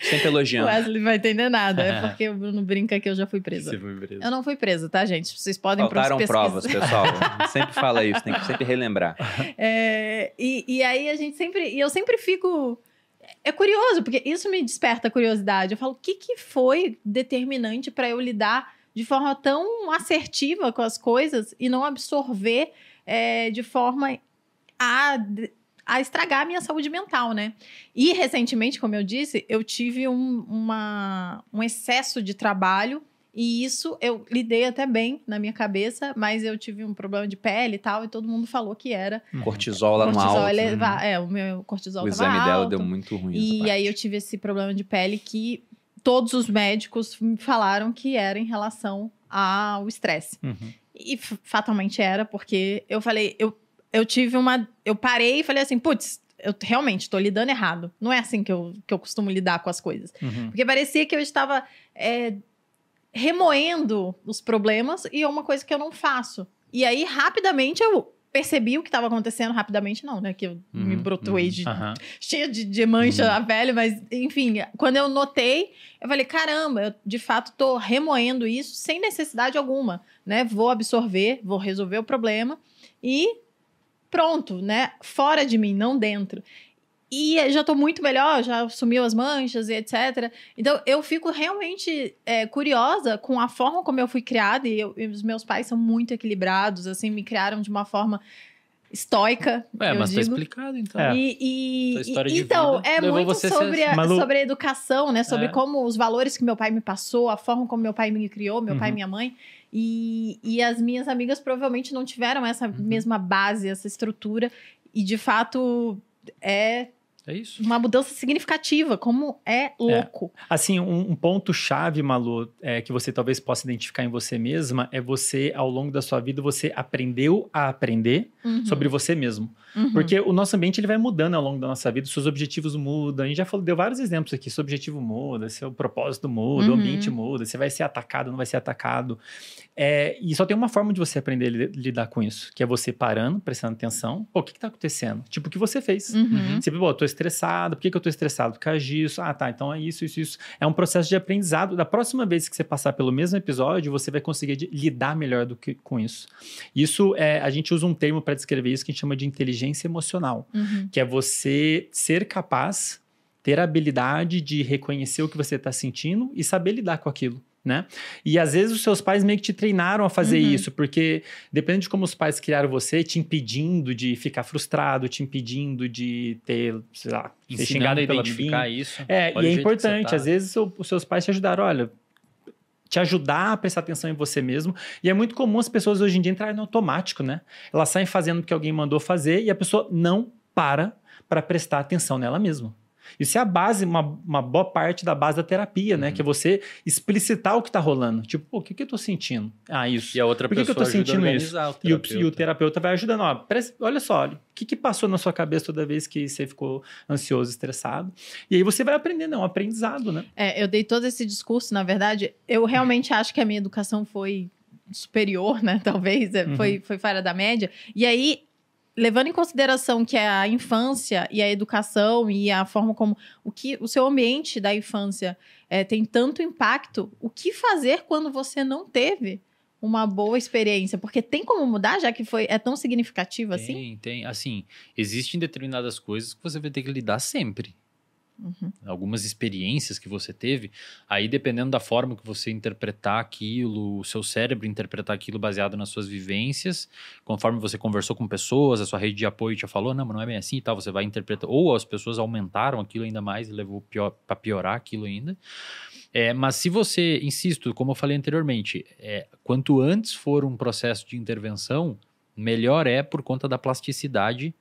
sempre elogiando. O Wesley vai entender nada, é porque o Bruno brinca que eu já fui presa. Você foi preso. Eu não fui presa, tá, gente? Vocês podem Faltaram provas, pessoal. sempre fala isso, tem que sempre relembrar. É, e, e aí a gente sempre. E eu sempre fico. É curioso, porque isso me desperta curiosidade. Eu falo, o que, que foi determinante para eu lidar de forma tão assertiva com as coisas e não absorver é, de forma a, a estragar a minha saúde mental, né? E recentemente, como eu disse, eu tive um, uma, um excesso de trabalho. E isso eu lidei até bem na minha cabeça, mas eu tive um problema de pele e tal, e todo mundo falou que era Cortisol lá no cortisol alto. eleva- É, o meu cortisol O tava exame dela alto. deu muito ruim. E parte. aí eu tive esse problema de pele que todos os médicos me falaram que era em relação ao estresse. Uhum. E fatalmente era, porque eu falei, eu, eu tive uma. Eu parei e falei assim, putz, eu realmente tô lidando errado. Não é assim que eu, que eu costumo lidar com as coisas. Uhum. Porque parecia que eu estava é, remoendo os problemas e é uma coisa que eu não faço. E aí, rapidamente, eu percebi o que estava acontecendo. Rapidamente, não, né? Que eu me Uhum, brotoei uhum. de, Aham. cheia de, de mancha a pele, mas enfim, quando eu notei, eu falei, caramba, eu de fato tô remoendo isso sem necessidade alguma, né? Vou absorver, vou resolver o problema e pronto, né? Fora de mim, não dentro. E já tô muito melhor, já sumiu as manchas e etc. Então, eu fico realmente é, curiosa com a forma como eu fui criada. E, eu- e os meus pais são muito equilibrados, assim, me criaram de uma forma estoica. É, eu mas tá digo. explicado, então. É. E, e- e- então, vida é levou muito sobre, a, Malu- sobre a educação, né? Sobre É. como os valores que meu pai me passou, a forma como meu pai me criou, meu pai e Uhum. minha mãe. E, e as minhas amigas provavelmente não tiveram essa Uhum. mesma base, essa estrutura. E de fato é É isso. uma mudança significativa, como é louco. Assim, um, um ponto-chave, Malu, é, que você talvez possa identificar em você mesma é você, ao longo da sua vida, você aprendeu a aprender Uhum, sobre você mesmo. uhum. Porque o nosso ambiente ele vai mudando ao longo da nossa vida, seus objetivos mudam. A gente já falou, deu vários exemplos aqui. Seu objetivo muda, seu propósito muda, o Uhum. ambiente muda, você vai ser atacado, não vai ser atacado. É, e só tem uma forma de você aprender a li- lidar com isso, que é você parando, prestando atenção. Pô, o que, que tá acontecendo? Tipo, o que você fez? Uhum. Você, pô, eu tô estressado. Por que, que eu tô estressado? Por causa disso. Ah, tá. Então é isso, isso, isso. É um processo de aprendizado. Da próxima vez que você passar pelo mesmo episódio, você vai conseguir lidar melhor do que com isso. Isso é, a gente usa um termo para descrever isso que a gente chama de inteligência emocional, Uhum. que é você ser capaz, ter a habilidade de reconhecer o que você está sentindo e saber lidar com aquilo. Né? E às vezes os seus pais meio que te treinaram a fazer Uhum. isso, porque depende de como os pais criaram você, te impedindo de ficar frustrado, te impedindo de ter, sei lá, ser xingado a pela identificar amiguinha. isso. É, Olha e é importante, tá. às vezes o- os seus pais te ajudaram, olha, te ajudar a prestar atenção em você mesmo. E é muito comum as pessoas hoje em dia entrarem no automático, né? Elas saem fazendo o que alguém mandou fazer e a pessoa não para para prestar atenção nela mesma. Isso é a base, uma, uma boa parte da base da terapia, né? Uhum. Que é você explicitar o que tá rolando. Tipo, pô, o que, que eu tô sentindo? Ah, isso. E a outra Por que que eu pessoa tô ajuda a sentindo isso? organizar E o, terapeuta. e o terapeuta vai ajudando. Ó, presta- olha só, olha, o que, que passou na sua cabeça toda vez que você ficou ansioso, estressado? E aí você vai aprendendo, é um aprendizado, né? É, eu dei todo esse discurso, na verdade, eu realmente acho que a minha educação foi superior, né? Talvez, é, Uhum. foi, foi fora da média. E aí, levando em consideração que a infância e a educação e a forma como o que o seu ambiente da infância é, tem tanto impacto, o que fazer quando você não teve uma boa experiência? Porque tem como mudar, já que foi é tão significativo assim? Tem, tem. Assim, existem determinadas coisas que você vai ter que lidar sempre. Uhum. Algumas experiências que você teve, aí dependendo da forma que você interpretar aquilo, o seu cérebro interpretar aquilo baseado nas suas vivências, conforme você conversou com pessoas, a sua rede de apoio te falou, não, mas não é bem assim e tal, você vai interpretar. Ou as pessoas aumentaram aquilo ainda mais e levou pior, para piorar aquilo ainda. É, mas se você, insisto, como eu falei anteriormente, é, quanto antes for um processo de intervenção, melhor é por conta da plasticidade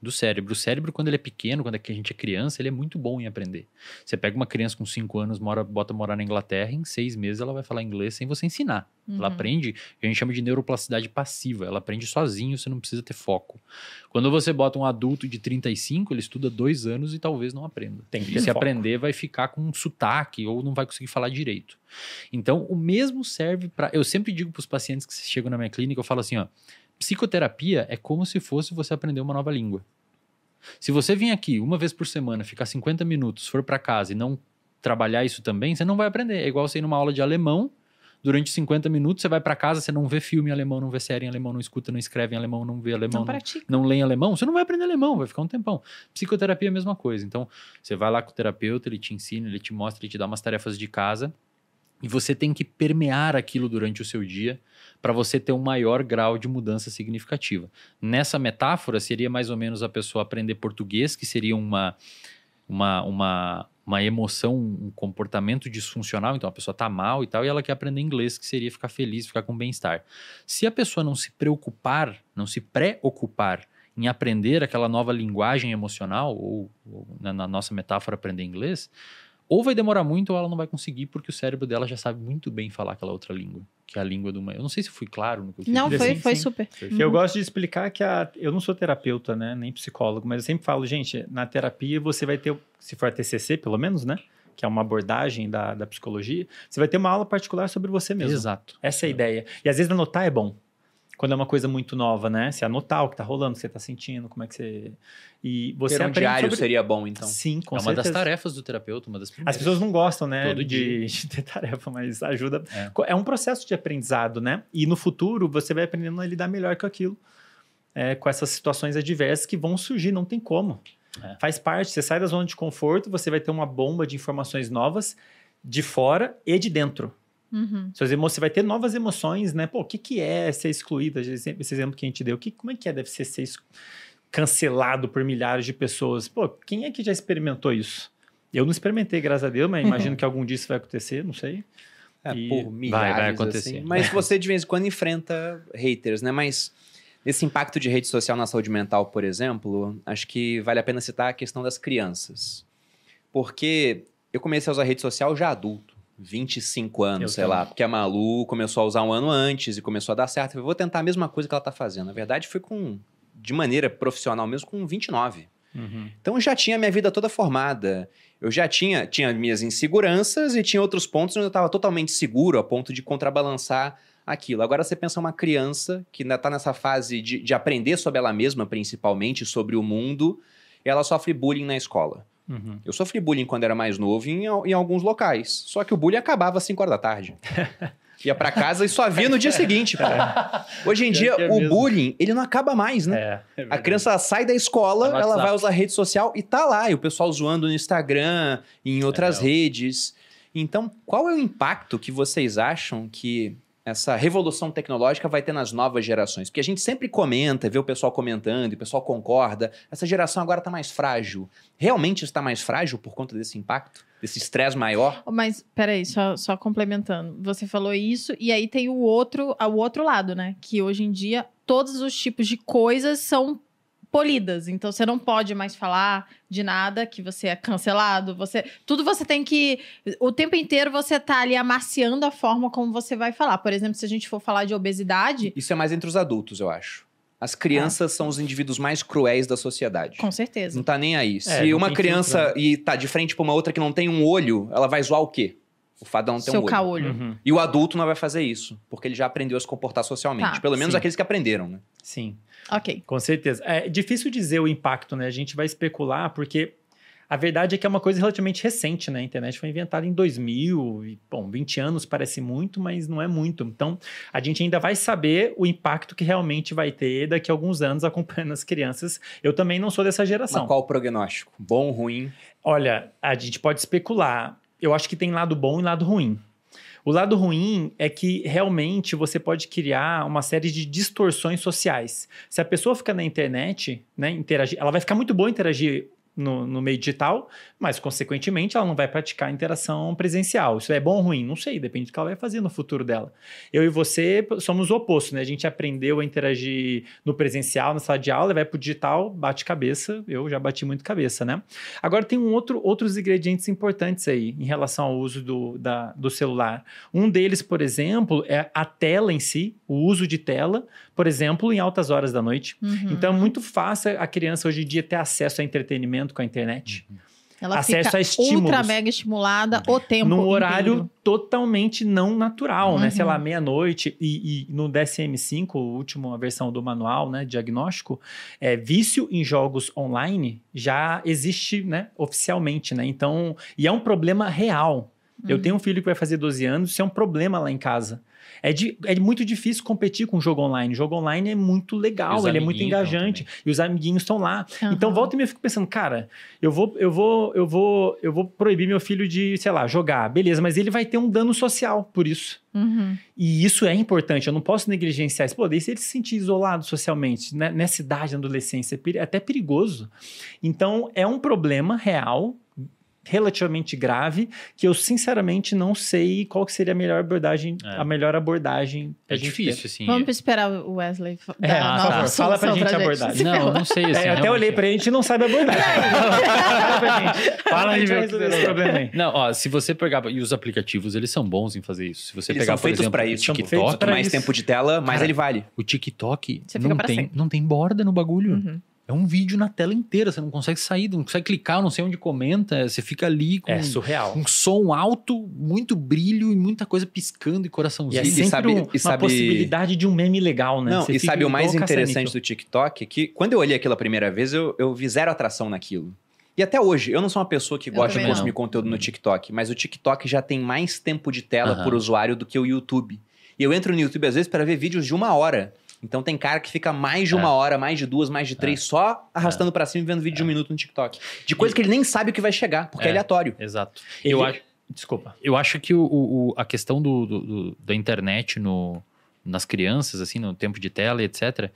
do cérebro. O cérebro, quando ele é pequeno, quando é que a gente é criança, ele é muito bom em aprender. Você pega uma criança com 5 anos, mora, bota morar na Inglaterra, em seis meses ela vai falar inglês sem você ensinar. Ela Uhum. aprende, a gente chama de neuroplasticidade passiva. Ela aprende sozinho, você não precisa ter foco. Quando você bota um adulto de 35, ele estuda dois anos e talvez não aprenda. Tem que e ter se foco. aprender, vai ficar com um sotaque ou não vai conseguir falar direito. Então, o mesmo serve para. Eu sempre digo para os pacientes que chegam na minha clínica, eu falo assim: ó, psicoterapia é como se fosse você aprender uma nova língua. Se você vir aqui uma vez por semana, ficar 50 minutos, for para casa e não trabalhar isso também, você não vai aprender. É igual você ir numa aula de alemão, durante 50 minutos, você vai para casa, você não vê filme em alemão, não vê série em alemão, não escuta, não escreve em alemão, não vê alemão, Não não, não lê em alemão, você não vai aprender alemão, vai ficar um tempão. Psicoterapia é a mesma coisa. Então, você vai lá com o terapeuta, ele te ensina, ele te mostra, ele te dá umas tarefas de casa, e você tem que permear aquilo durante o seu dia para você ter um maior grau de mudança significativa. Nessa metáfora, seria mais ou menos a pessoa aprender português, que seria uma, uma, uma, uma emoção, um comportamento disfuncional. Então, a pessoa está mal e tal, e ela quer aprender inglês, que seria ficar feliz, ficar com bem-estar. Se a pessoa não se preocupar, não se preocupar em aprender aquela nova linguagem emocional, ou, ou na, na nossa metáfora, aprender inglês, ou vai demorar muito ou ela não vai conseguir, porque o cérebro dela já sabe muito bem falar aquela outra língua, que é a língua do... Eu não sei se fui claro no que eu quis Não, foi, sim, foi sim. super. Eu gosto de explicar que a, eu não sou terapeuta, né, nem psicólogo, mas eu sempre falo, gente, na terapia você vai ter, se for a TCC pelo menos, né, que é uma abordagem da, da psicologia, você vai ter uma aula particular sobre você mesmo. Exato. Essa é a ideia. E às vezes anotar é bom. Quando é uma coisa muito nova, né? Você anotar o que tá rolando, o que você tá sentindo, como é que você. E você Ter um diário sobre... seria bom, então. Sim, com é uma das certeza. tarefas do terapeuta, uma das As primeiras. pessoas não gostam, né, Todo de, de ter tarefa, mas ajuda. É. É. um processo de aprendizado, né? E no futuro você vai aprendendo a lidar melhor com aquilo, é, com essas situações adversas que vão surgir, não tem como. É. Faz parte, você sai da zona de conforto, você vai ter uma bomba de informações novas de fora e de dentro. Uhum. Suas emo... Você vai ter novas emoções, né? Pô, o que, que é ser excluído? Esse exemplo que a gente deu, que, como é que é? Deve ser ser cancelado por milhares de pessoas. Pô, quem é que já experimentou isso? Eu não experimentei, graças a Deus, mas imagino que algum dia isso vai acontecer, não sei. É, E por vai milhares, acontecer. assim. Mas você de vez em quando enfrenta haters, né? Mas esse impacto de rede social na saúde mental, por exemplo, acho que vale a pena citar a questão das crianças. Porque eu comecei a usar rede social já adulto. 25 anos, Eu sei também. lá, porque a Malu começou a usar um ano antes e começou a dar certo. Eu falei, vou tentar a mesma coisa que ela tá fazendo. Na verdade, foi com de maneira profissional mesmo com 29. Então eu já tinha minha vida toda formada. Eu já tinha, tinha minhas inseguranças e tinha outros pontos onde eu estava totalmente seguro a ponto de contrabalançar aquilo. Agora você pensa uma criança que ainda está nessa fase de, de aprender sobre ela mesma, principalmente, sobre o mundo, e ela sofre bullying na escola. Uhum. Eu sofri bullying quando era mais novo em, em alguns locais. Só que o bullying acabava às 5 horas da tarde. Ia pra casa e só via no dia seguinte. pô. Hoje em dia, é o bullying, ele não acaba mais, né? É. A criança sai da escola, no ela WhatsApp. vai usar rede social e tá lá. E o pessoal zoando no Instagram, em outras É. redes. Então, qual é o impacto que vocês acham que essa revolução tecnológica vai ter nas novas gerações? Porque a gente sempre comenta, vê o pessoal comentando, e o pessoal concorda. Essa geração agora tá mais frágil. Realmente está mais frágil por conta desse impacto? Desse estresse maior? Mas, peraí, só, só complementando. Você falou isso, e aí tem o outro, o outro lado, né? Que hoje em dia, todos os tipos de coisas são polidas. Então, você não pode mais falar de nada que você é cancelado. Você, tudo você tem que... O tempo inteiro você tá ali amaciando a forma como você vai falar. Por exemplo, se a gente for falar de obesidade, Isso é mais entre os adultos, eu acho. As crianças são os indivíduos mais cruéis da sociedade. com certeza. Não tá nem aí. Se não uma criança filtro, e tá de frente pra uma outra que não tem um olho, ela vai zoar o quê? O não ter Seu um olho. caolho. Uhum. E o adulto não vai fazer isso, porque ele já aprendeu a se comportar socialmente. Tá, Pelo menos sim. aqueles que aprenderam, né? Sim. Ok. Com certeza. É difícil dizer o impacto, né? A gente vai especular, porque a verdade é que é uma coisa relativamente recente, né? A internet foi inventada em 2000, e, bom, 20 anos parece muito, mas não é muito. Então, a gente ainda vai saber o impacto que realmente vai ter daqui a alguns anos acompanhando as crianças. Eu também não sou dessa geração. Mas qual o prognóstico? Bom, ruim? Olha, a gente pode especular. Eu acho que tem lado bom e lado ruim. O lado ruim é que realmente você pode criar uma série de distorções sociais. Se a pessoa fica na internet, né, interagir, ela vai ficar muito boa interagir no, no meio digital, mas consequentemente ela não vai praticar interação presencial. Isso é bom ou ruim? Não sei, depende do que ela vai fazer no futuro dela. Eu e você somos o oposto, né? A gente aprendeu a interagir no presencial, na sala de aula, e vai pro digital, bate cabeça. Eu já bati muito cabeça, né? Agora tem um outro, outros ingredientes importantes aí em relação ao uso do, da, do celular. Um deles, por exemplo, é a tela em si, o uso de tela, por exemplo, em altas horas da noite. Uhum. Então é muito fácil a criança hoje em dia ter acesso a entretenimento com a internet. Ela acesso fica a estímulos. ultra mega estimulada o tempo Num horário inteiro. totalmente não natural, né? Uhum. Sei lá, meia-noite. E, e no DSM-5, a última versão do manual, né, diagnóstico, é, vício em jogos online já existe, né, oficialmente, né? Então, e é um problema real. Eu Uhum. tenho um filho que vai fazer 12 anos, isso é um problema lá em casa. É, de- é muito difícil competir com o jogo online. O jogo online é muito legal, ele é muito engajante. E os amiguinhos estão lá. Aham. Então, volta e meia eu fico pensando, cara, eu vou, eu vou, eu vou, eu vou proibir meu filho de, sei lá, jogar. Beleza, mas ele vai ter um dano social por isso. Uhum. E isso é importante, eu não posso negligenciar isso. Pô, daí se ele se sentir isolado socialmente, né, nessa idade, na adolescência, é é até perigoso. Então, é um problema real, relativamente grave que eu sinceramente não sei qual que seria a melhor abordagem, É. a melhor abordagem. É pra gente ter. difícil, assim. Vamos esperar o Wesley É, dar por a nova favor, fala pra gente a abordagem. Não, eu não sei, assim. É, eu até olhei pra gente não sabe a abordagem. Fala pra gente. Fala esse problema aí. Não, ó, se você pegar. E os aplicativos, eles são bons em fazer isso. Se você Eles pegar, são por feitos exemplo, pra o isso, são feitos TikTok, pra mais isso. tempo de tela, mais Cara, ele vale. o TikTok não pra tem, sempre. não tem borda no bagulho. Uhum. É um vídeo na tela inteira, você não consegue sair, não consegue clicar, não sei onde comenta, você fica ali com É surreal. um som alto, muito brilho e muita coisa piscando e E coraçãozinho. é E sempre sabe- um- e uma sabe- possibilidade de um meme legal, né? Não, Você e sabe o mais interessante do TikTok? É que quando eu olhei aquilo a primeira vez, eu, eu vi zero atração naquilo. E até hoje, eu não sou uma pessoa que Eu gosta de consumir não. conteúdo no TikTok, mas o TikTok já tem mais tempo de tela por usuário do que o YouTube. E eu entro no YouTube às vezes para ver vídeos de uma hora. Então tem cara que fica mais de uma É. hora, mais de duas, mais de três, só arrastando pra cima e vendo vídeo de um minuto no TikTok. De coisa que ele nem sabe o que vai chegar, porque é, É. aleatório. Exato. Ele- Eu acho. Desculpa. Eu acho que o, o- a questão do, do- do- da internet no, nas crianças, assim, no tempo de tela e etc.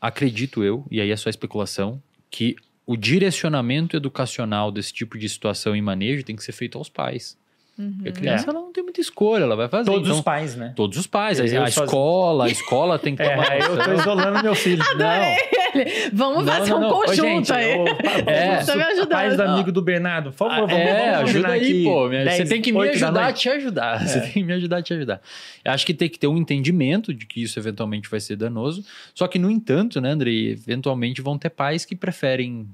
Acredito eu, e aí é só especulação, que o direcionamento educacional desse tipo de situação e manejo tem que ser feito aos pais. Uhum. Porque a criança ela não tem muita escolha, ela vai fazer. Todos então, os pais, né? Todos os pais. Eu a, a escola, a escola tem que tomar. É, eu tô ação. isolando meu filho. Vamos Não, fazer não, um não. Ô, conjunto Ô, gente, aí. É. Tá me ajudando. Pais do amigo do Bernardo, por favor, vamos, é, vamos ajuda aí, aqui pô. minha- 10, você tem que me 8 da ajudar a te ajudar. Você tem que me ajudar a te ajudar. Eu acho que tem que ter um entendimento de que isso eventualmente vai ser danoso. Só que, no entanto, né, Andrei, eventualmente vão ter pais que preferem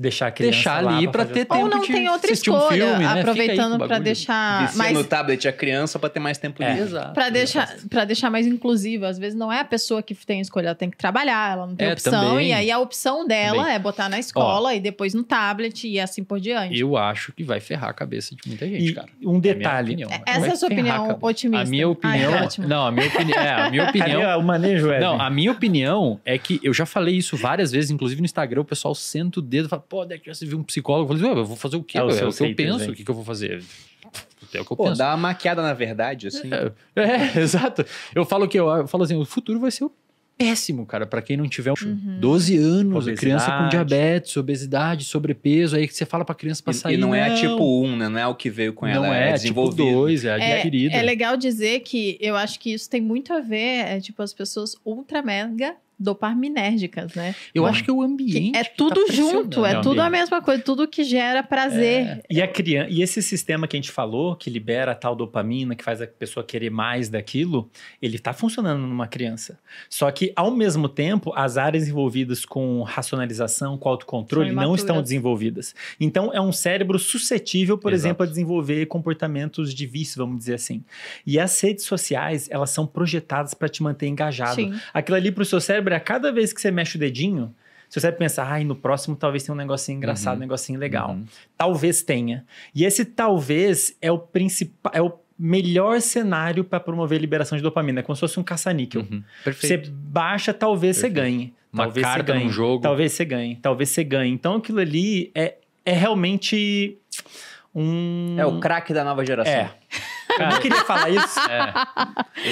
Deixar a criança deixar ali pra fazer ter tempo Ou não de tem outra assistir um escolha, filme, né? Aproveitando bagulho. deixar mais no tablet a criança pra ter mais tempo É. livre. Exato. Pra deixar, pra deixar mais inclusivo. Às vezes não é a pessoa que tem a escolha, ela tem que trabalhar, ela não tem É, opção. também. E aí a opção dela Também. é botar na escola e depois no tablet e assim por diante. Eu acho que vai ferrar a cabeça de muita gente, E cara. um É detalhe. opinião. É- Vai Essa é a sua opinião otimista. A minha opinião. É ótimo. não, a minha opinião. É, a minha opinião. Cadê o manejo, Wesley? Não, a minha opinião é que eu já falei isso várias vezes, inclusive no Instagram, o pessoal senta o dedo e fala, pô, Deck, já você viu um psicólogo? Eu falei, ué, eu vou fazer o quê? É É o é o que eu penso, hein? o que, que eu vou fazer? É o que eu Pô, penso. dá uma maquiada na verdade, assim. É, é, exato. Eu falo que eu, eu falo assim, o futuro vai ser péssimo, cara, pra quem não tiver Uhum. 12 anos, Obesidade. criança com diabetes, obesidade, sobrepeso, aí que você fala pra criança pra E- sair. e não é a tipo 1, né? Não é o que veio com ela, não é, é, tipo desenvolvido. 2, é É, adquirida. é legal dizer que eu acho que isso tem muito a ver, é, tipo, as pessoas ultra mega dopaminérgicas, né? Eu Bom, acho que é o Que ambiente. é que tá tudo pressionando junto, é o tudo a mesma coisa, tudo que gera prazer. E a criança, e esse sistema que a gente falou, que libera a tal dopamina, que faz a pessoa querer mais daquilo, ele está funcionando numa criança. Só que, ao mesmo tempo, as áreas envolvidas com racionalização, com autocontrole, não estão desenvolvidas. Então, é um cérebro suscetível, por Exato. exemplo, a desenvolver comportamentos de vício, vamos dizer assim. E as redes sociais, elas são projetadas para te manter engajado. Sim. Aquilo ali pro seu cérebro, a cada vez que você mexe o dedinho, seu cérebro pensa, ai, no próximo talvez tenha um negocinho engraçado, Uhum. um negocinho legal. Uhum. Talvez tenha. E esse talvez é o principal, é o melhor cenário para promover a liberação de dopamina, é como se fosse um caça-níquel. Uhum. Você baixa, talvez você Perfeito. ganhe. Uma talvez você carta ganhe. num jogo. Talvez você ganhe. Talvez você ganhe. Então aquilo ali é, é realmente um. É o craque da nova geração. É. Eu não queria falar isso, É.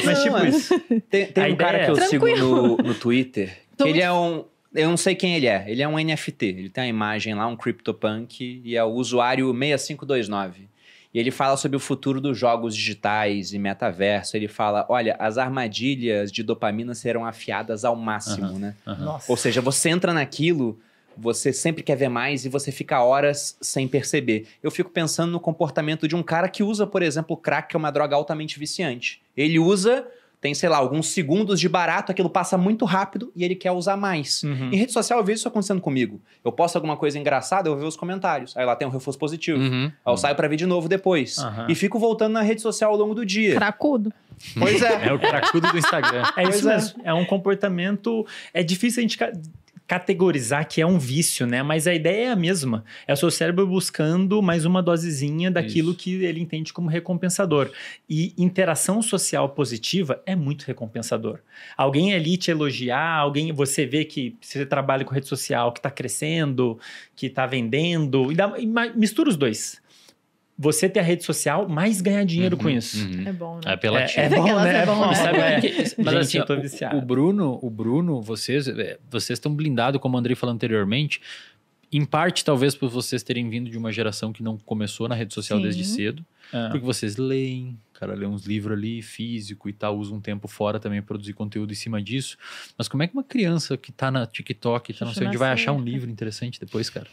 mas Não, tipo é. isso. Tem, tem um cara que eu é- sigo no, no Twitter, Tô que ele muito- é um... Eu não sei quem ele é. Ele é um NFT. Ele tem uma imagem lá, um CryptoPunk, e é o usuário 6529. E ele fala sobre o futuro dos jogos digitais e metaverso. Ele fala, olha, as armadilhas de dopamina serão afiadas ao máximo, né? Aham. Nossa. Ou seja, você entra naquilo, você sempre quer ver mais e você fica horas sem perceber. Eu fico pensando no comportamento de um cara que usa, por exemplo, crack, que é uma droga altamente viciante. Ele usa, tem, sei lá, alguns segundos de barato, aquilo passa muito rápido e ele quer usar mais. Uhum. Em rede social eu vejo isso acontecendo comigo. Eu posto alguma coisa engraçada, eu vou ver os comentários. Aí lá tem um reforço positivo. Uhum. Aí eu saio pra ver de novo depois. E fico voltando na rede social ao longo do dia. Cracudo. Pois é. É o cracudo do Instagram. É Pois isso é. mesmo. É um comportamento. É difícil a gente categorizar que é um vício, né? Mas a ideia é a mesma. É o seu cérebro buscando mais uma dosezinha daquilo Isso. que ele entende como recompensador. E interação social positiva é muito recompensador. Alguém ali te elogiar, alguém você vê que você trabalha com rede social, que está crescendo, que está vendendo, e, dá- e mistura os dois. Você ter a rede social, mais ganhar dinheiro com Uhum, isso. uhum. É bom, É né? apelativo. É bom, né? é bom, né? Sabe É. mas Gente, assim, eu tô o- viciado. o Bruno, o Bruno, vocês, é, vocês estão blindados, como o Andrei falou anteriormente. Em parte, talvez por vocês terem vindo de uma geração que não começou na rede social Sim. desde cedo. Ah. Porque vocês leem, cara lê uns livros ali, físico e tal, usa um tempo fora também produzir conteúdo em cima disso. Mas como é que uma criança que tá na TikTok, tá não sei onde, vai achar um livro interessante depois, cara?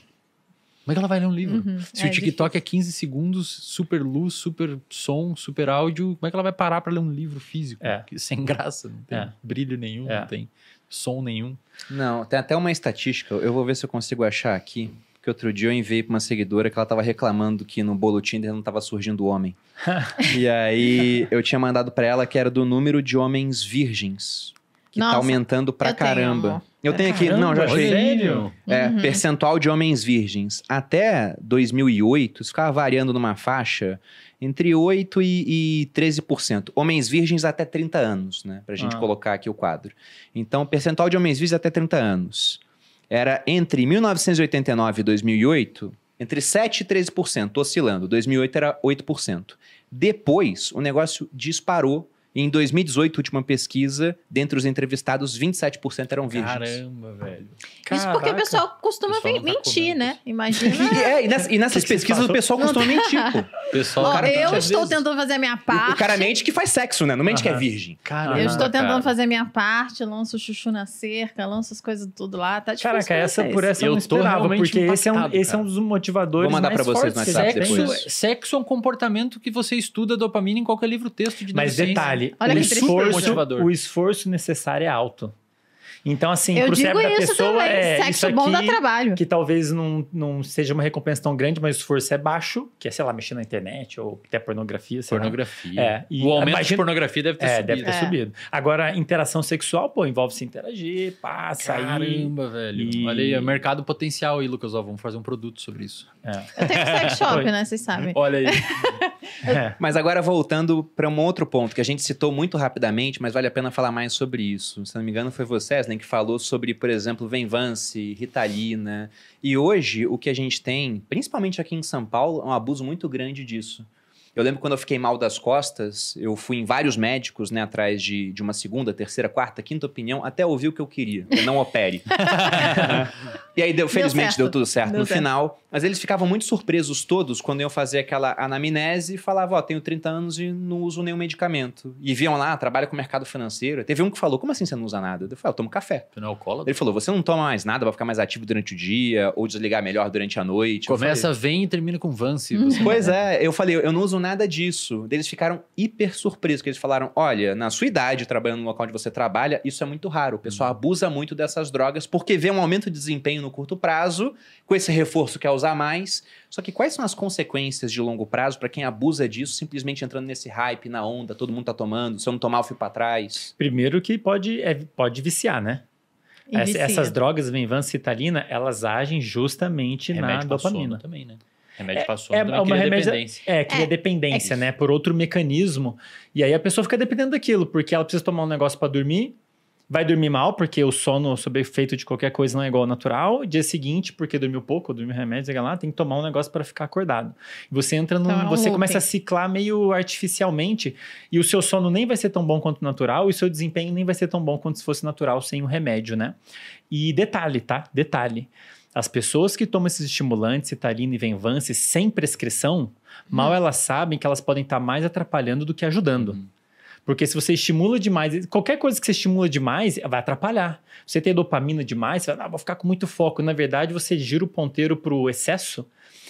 Como é que ela vai ler um livro? Uhum. Se É o TikTok é 15 segundos, super luz, super som, super áudio, como é que ela vai parar pra ler um livro físico? É. Que Sem graça, não tem É. brilho nenhum, É. não tem som nenhum. Não, tem até uma estatística, eu vou ver se eu consigo achar aqui. Porque outro dia eu enviei pra uma seguidora que ela tava reclamando que no bolo Tinder não tava surgindo homem. e aí eu tinha mandado pra ela que era do número de homens virgens. Que tá Nossa, aumentando pra eu tenho, caramba. amor. eu tenho aqui, não, já Caramba, achei. Sério? É, Uhum. percentual de homens virgens. Até 2008, isso ficava variando numa faixa entre 8% e, e 13%. Homens virgens até 30 anos, né? Pra gente Ah. colocar aqui o quadro. Então, percentual de homens virgens até 30 anos. Era entre 1989 e 2008, entre 7% e 13%, oscilando. 2008 era 8%. Depois, o negócio disparou. E em 2018, última pesquisa, dentre os entrevistados, 27% eram virgens. Caramba, velho. Isso porque o pessoal costuma O pessoal tá mentir, comendo. né? Imagina. E, é, e, e nessas Que que você pesquisas o pessoal costuma mentir, pô. Pessoal, Ó, cara, eu estou vezes- tentando fazer a minha O- parte. O cara mente que faz sexo, né? Não mente que é virgem. Caramba, Eu estou tentando cara. fazer a minha parte, lanço o chuchu na cerca, lanço as coisas tudo lá. Tá difícil. Caraca, essa vocês. por essa eu Eu não tô esperava, porque esse é, um, esse é um dos motivadores Vou mandar mais pra vocês fortes no que WhatsApp depois. Sexo, sexo é um comportamento que você estuda dopamina em qualquer livro texto de Mas neurociência. Detalhe, Olha o, esforço, motivador. o esforço necessário é alto. Então, assim, Eu pro digo cérebro da isso pessoa também. é Sexo isso bom dá aqui, trabalho. que talvez não, não seja uma recompensa tão grande, mas o esforço é baixo, que é, sei lá, mexer na internet ou até pornografia, sei lá. Pornografia. É, e o aumento de pornografia deve ter É, subido. deve ter É. subido. Agora, interação sexual, pô, envolve se interagir, pá, sair. Caramba, velho. E- Olha aí, é mercado potencial aí, Lucas. Ó, vamos fazer um produto sobre isso. É. Eu tenho sex shop, né? Vocês sabem. Olha aí. É. Mas agora voltando para um outro ponto que a gente citou muito rapidamente, mas vale a pena falar mais sobre isso. Se não me engano, foi você, Que falou sobre, por exemplo, Venvance, Ritalina. E hoje o que a gente tem, principalmente aqui em São Paulo, é um abuso muito grande disso. Eu lembro quando eu fiquei mal das costas, eu fui em vários médicos, né, atrás de, de uma segunda, terceira, quarta, quinta opinião, até ouvir o que eu queria. Eu não opere. e aí, deu, felizmente, certo. deu tudo certo Deu no certo. final. Mas eles ficavam muito surpresos todos quando eu fazia aquela anamnese e falava, ó, tenho 30 anos e não uso nenhum medicamento. E viam lá, trabalha com mercado financeiro. Teve um que falou, como assim você não usa nada? Eu falei, eu tomo café. Tu não é alcoólatra? Ele falou, você não toma mais nada, vai ficar mais ativo durante o dia, ou desligar melhor durante a noite. Começa, vem e termina com Vance. Você Pois é, eu falei, eu não uso nada disso. Eles ficaram hiper surpresos, que eles falaram: olha, na sua idade, trabalhando no local onde você trabalha, isso é muito raro. O pessoal abusa muito dessas drogas porque vê um aumento de desempenho no curto prazo, com esse reforço quer usar mais. Só que quais são as consequências de longo prazo para quem abusa disso, simplesmente entrando nesse hype, na onda, todo mundo tá tomando, se eu não tomar, eu fui pra trás? Primeiro que pode, é, pode viciar, né? Essa- essas drogas, Venvança e Citalina, elas agem justamente na Remédio sono dopamina. também, né? Remédio pra sono é também uma cria remédio- dependência. É, cria É, dependência, é né? Por outro mecanismo. E aí a pessoa fica dependendo daquilo, porque ela precisa tomar um negócio pra dormir, vai dormir mal, porque o sono sob efeito de qualquer coisa não é igual ao natural. Dia seguinte, porque dormiu pouco, ou dormiu remédio, sei lá, tem que tomar um negócio pra ficar acordado. E você entra num. Então é um você looping. começa a ciclar meio artificialmente, e o seu sono nem vai ser tão bom quanto o natural, e o seu desempenho nem vai ser tão bom quanto se fosse natural sem o remédio, né? E detalhe, tá? Detalhe. As pessoas que tomam esses estimulantes, Citalina e Venvance, sem prescrição, mal elas sabem que elas podem estar mais atrapalhando do que ajudando. Uhum. Porque se você estimula demais, qualquer coisa que você estimula demais vai atrapalhar. Você tem dopamina demais, você vai, ah, vou ficar com muito foco. Na verdade, você gira o ponteiro para o excesso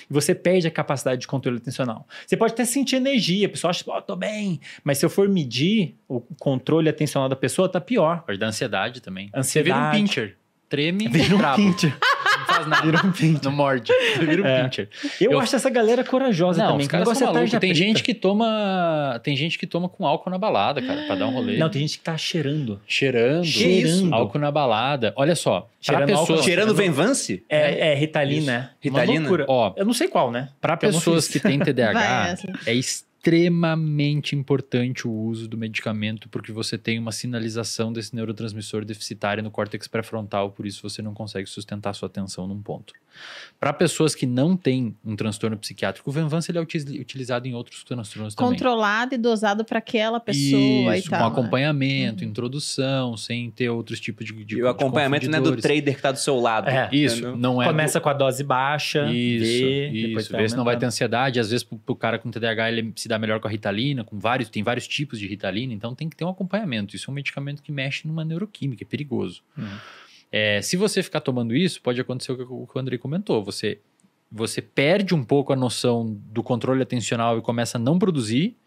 e você perde a capacidade de controle atencional. Você pode até sentir energia, a pessoa acha, ó, tô bem. Mas se eu for medir o controle atencional da pessoa, tá pior. Pode dar ansiedade também. Ansiedade. Você vira um pincher. Treme, Vira um pincher. Não faz nada. Vira um pincher. Não morde. Vira um É. pincher. Eu, Eu- acho essa galera corajosa Não, também. os caras negócio são é malucos. Tem preta. gente que toma... Tem gente que toma com álcool na balada, cara, pra dar um rolê. Não, tem gente que tá cheirando. Cheirando. Cheirando. Álcool na balada. Olha só. Cheirando álcool, pessoas... não. Cheirando Venvance? É, é Ritalina. Ritalina? Uma loucura. Ó, Eu não sei qual, né? Pra pessoas que têm TDAH, é extremamente importante o uso do medicamento porque você tem uma sinalização desse neurotransmissor deficitário no córtex pré-frontal, por isso você não consegue sustentar sua atenção num ponto. Para pessoas que não têm um transtorno psiquiátrico, o Venvance ele é util- utilizado em outros transtornos também. Controlado e dosado para aquela pessoa Isso, e tal. com né? acompanhamento, Uhum. introdução, sem ter outros tipos de, de E o acompanhamento não é do trader que tá do seu lado. É. Isso, entendeu? não é do- Começa com a dose baixa, Isso, vê, depois isso. Ver se não vai ter ansiedade. Às vezes, pro, pro cara com TDAH, ele se dá melhor com a Ritalina, com vários, tem vários tipos de Ritalina, então tem que ter um acompanhamento. Isso é um medicamento que mexe numa neuroquímica, é perigoso. Uhum. É, se você ficar tomando isso, pode acontecer o que o o Andrei comentou. Você, você perde um pouco a noção do controle atencional e começa a não produzir.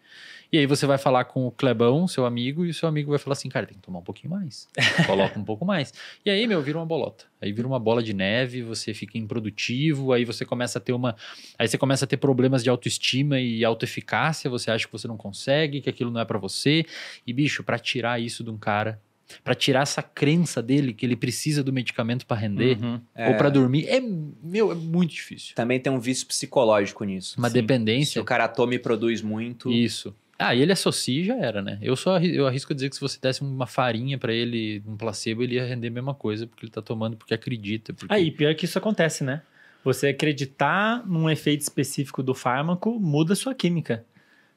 E aí você vai falar com o Clebão, seu amigo, e o seu amigo vai falar assim, cara, tem que tomar um pouquinho mais. Coloca um pouco mais. E aí, meu, vira uma bolota. Aí vira uma bola de neve, você fica improdutivo, aí você começa a ter uma. Aí você começa a ter problemas de autoestima e autoeficácia, você acha que você não consegue, que aquilo não é pra você. E, bicho, pra tirar isso de um cara, pra tirar essa crença dele que ele precisa do medicamento pra render Uhum. É, ou pra dormir, é, meu, é muito difícil. Também tem um vício psicológico nisso. Uma Sim. dependência. Se o cara toma e produz muito. Isso. Ah, e ele associa e já era, né? Eu só eu arrisco dizer que se você desse uma farinha pra ele, um placebo, ele ia render a mesma coisa, porque ele tá tomando porque acredita. Porque... Aí, pior que isso acontece, né? Você acreditar num efeito específico do fármaco muda a sua química.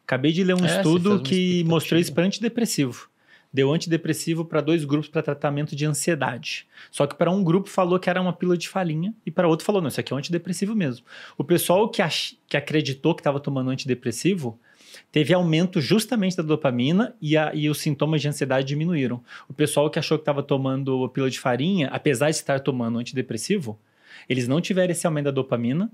Acabei de ler um É, estudo que mostrou isso para antidepressivo. Deu antidepressivo para dois grupos para tratamento de ansiedade. Só que para um grupo falou que era uma pílula de farinha e para outro falou, não, isso aqui é um antidepressivo mesmo. O pessoal que, ach- que acreditou que estava tomando antidepressivo teve aumento justamente da dopamina e, a- e os sintomas de ansiedade diminuíram. O pessoal que achou que estava tomando pílula de farinha, apesar de estar tomando antidepressivo, eles não tiveram esse aumento da dopamina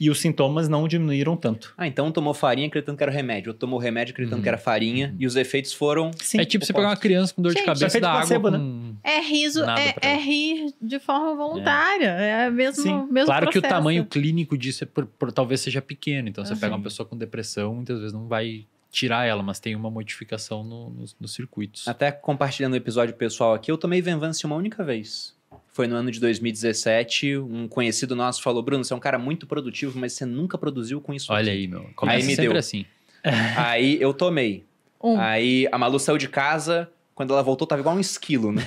e os sintomas não diminuíram tanto. Ah, então tomou farinha acreditando que era remédio. Outro tomou remédio acreditando Uhum. que era farinha. Uhum. E os efeitos foram. Sim. é tipo você pegar uma criança com dor de Gente, cabeça efeito e dar água placebo, né? É riso, é, é rir de forma voluntária. É, o mesmo, Sim. mesmo Claro que o processo. tamanho clínico disso é por- por- talvez seja pequeno. Então, você Uhum. pega uma pessoa com depressão, muitas vezes não vai tirar ela, mas tem uma modificação no- nos, nos circuitos. Até compartilhando o episódio pessoal aqui, eu tomei Venvance uma única vez. Foi no ano de 2017. Um conhecido nosso falou: Bruno, você é um cara muito produtivo, mas você nunca produziu com isso. Olha aqui." aí, meu. Começa me sempre deu. assim. Aí eu tomei. Um. Aí a Malu saiu de casa, quando ela voltou, tava igual um esquilo, né?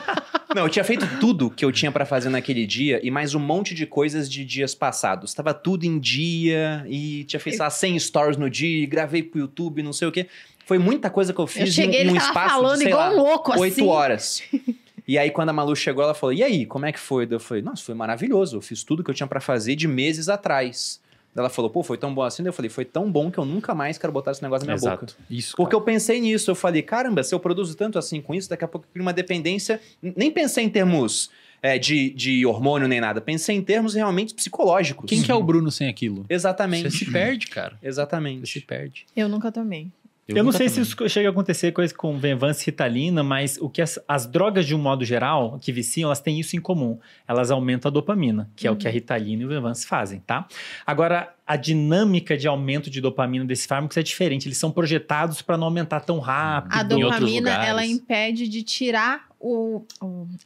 Não, eu tinha feito tudo que eu tinha pra fazer naquele dia e mais um monte de coisas de dias passados. Tava tudo em dia e tinha feito, sei lá, 100 stories no dia, e gravei pro YouTube, não sei o quê. Foi muita coisa que eu Eu fiz cheguei, em um ele tava espaço falando de, sei igual lá, um louco, assim. oito horas. E aí, quando a Malu chegou, ela falou: E aí, como é que foi? Eu falei: Nossa, foi maravilhoso. Eu fiz tudo que eu tinha pra fazer de meses atrás. Daí Ela falou: Pô, foi tão bom assim. Daí Eu falei: Foi tão bom que eu nunca mais quero botar esse negócio na minha boca. Exato. Isso. Porque eu pensei nisso. Eu falei: Caramba, se eu produzo tanto assim com isso, daqui a pouco eu crio uma dependência. Nem pensei em termos é, de, de hormônio nem nada. Pensei em termos realmente psicológicos. Quem que é o Bruno sem aquilo? Exatamente. Você se perde, cara. Você se Exatamente. perde. Eu nunca tomei. Eu, não nunca sei se tomei. isso chega a acontecer coisa com Venvance e Ritalina, mas o que as, as drogas, de um modo geral, que viciam, elas têm isso em comum. Elas aumentam a dopamina, que é o que a Ritalina e o Venvance fazem, tá? Agora, a dinâmica de aumento de dopamina desses fármacos é diferente. Eles são projetados para não aumentar tão rápido. A dopamina, ela impede de tirar o,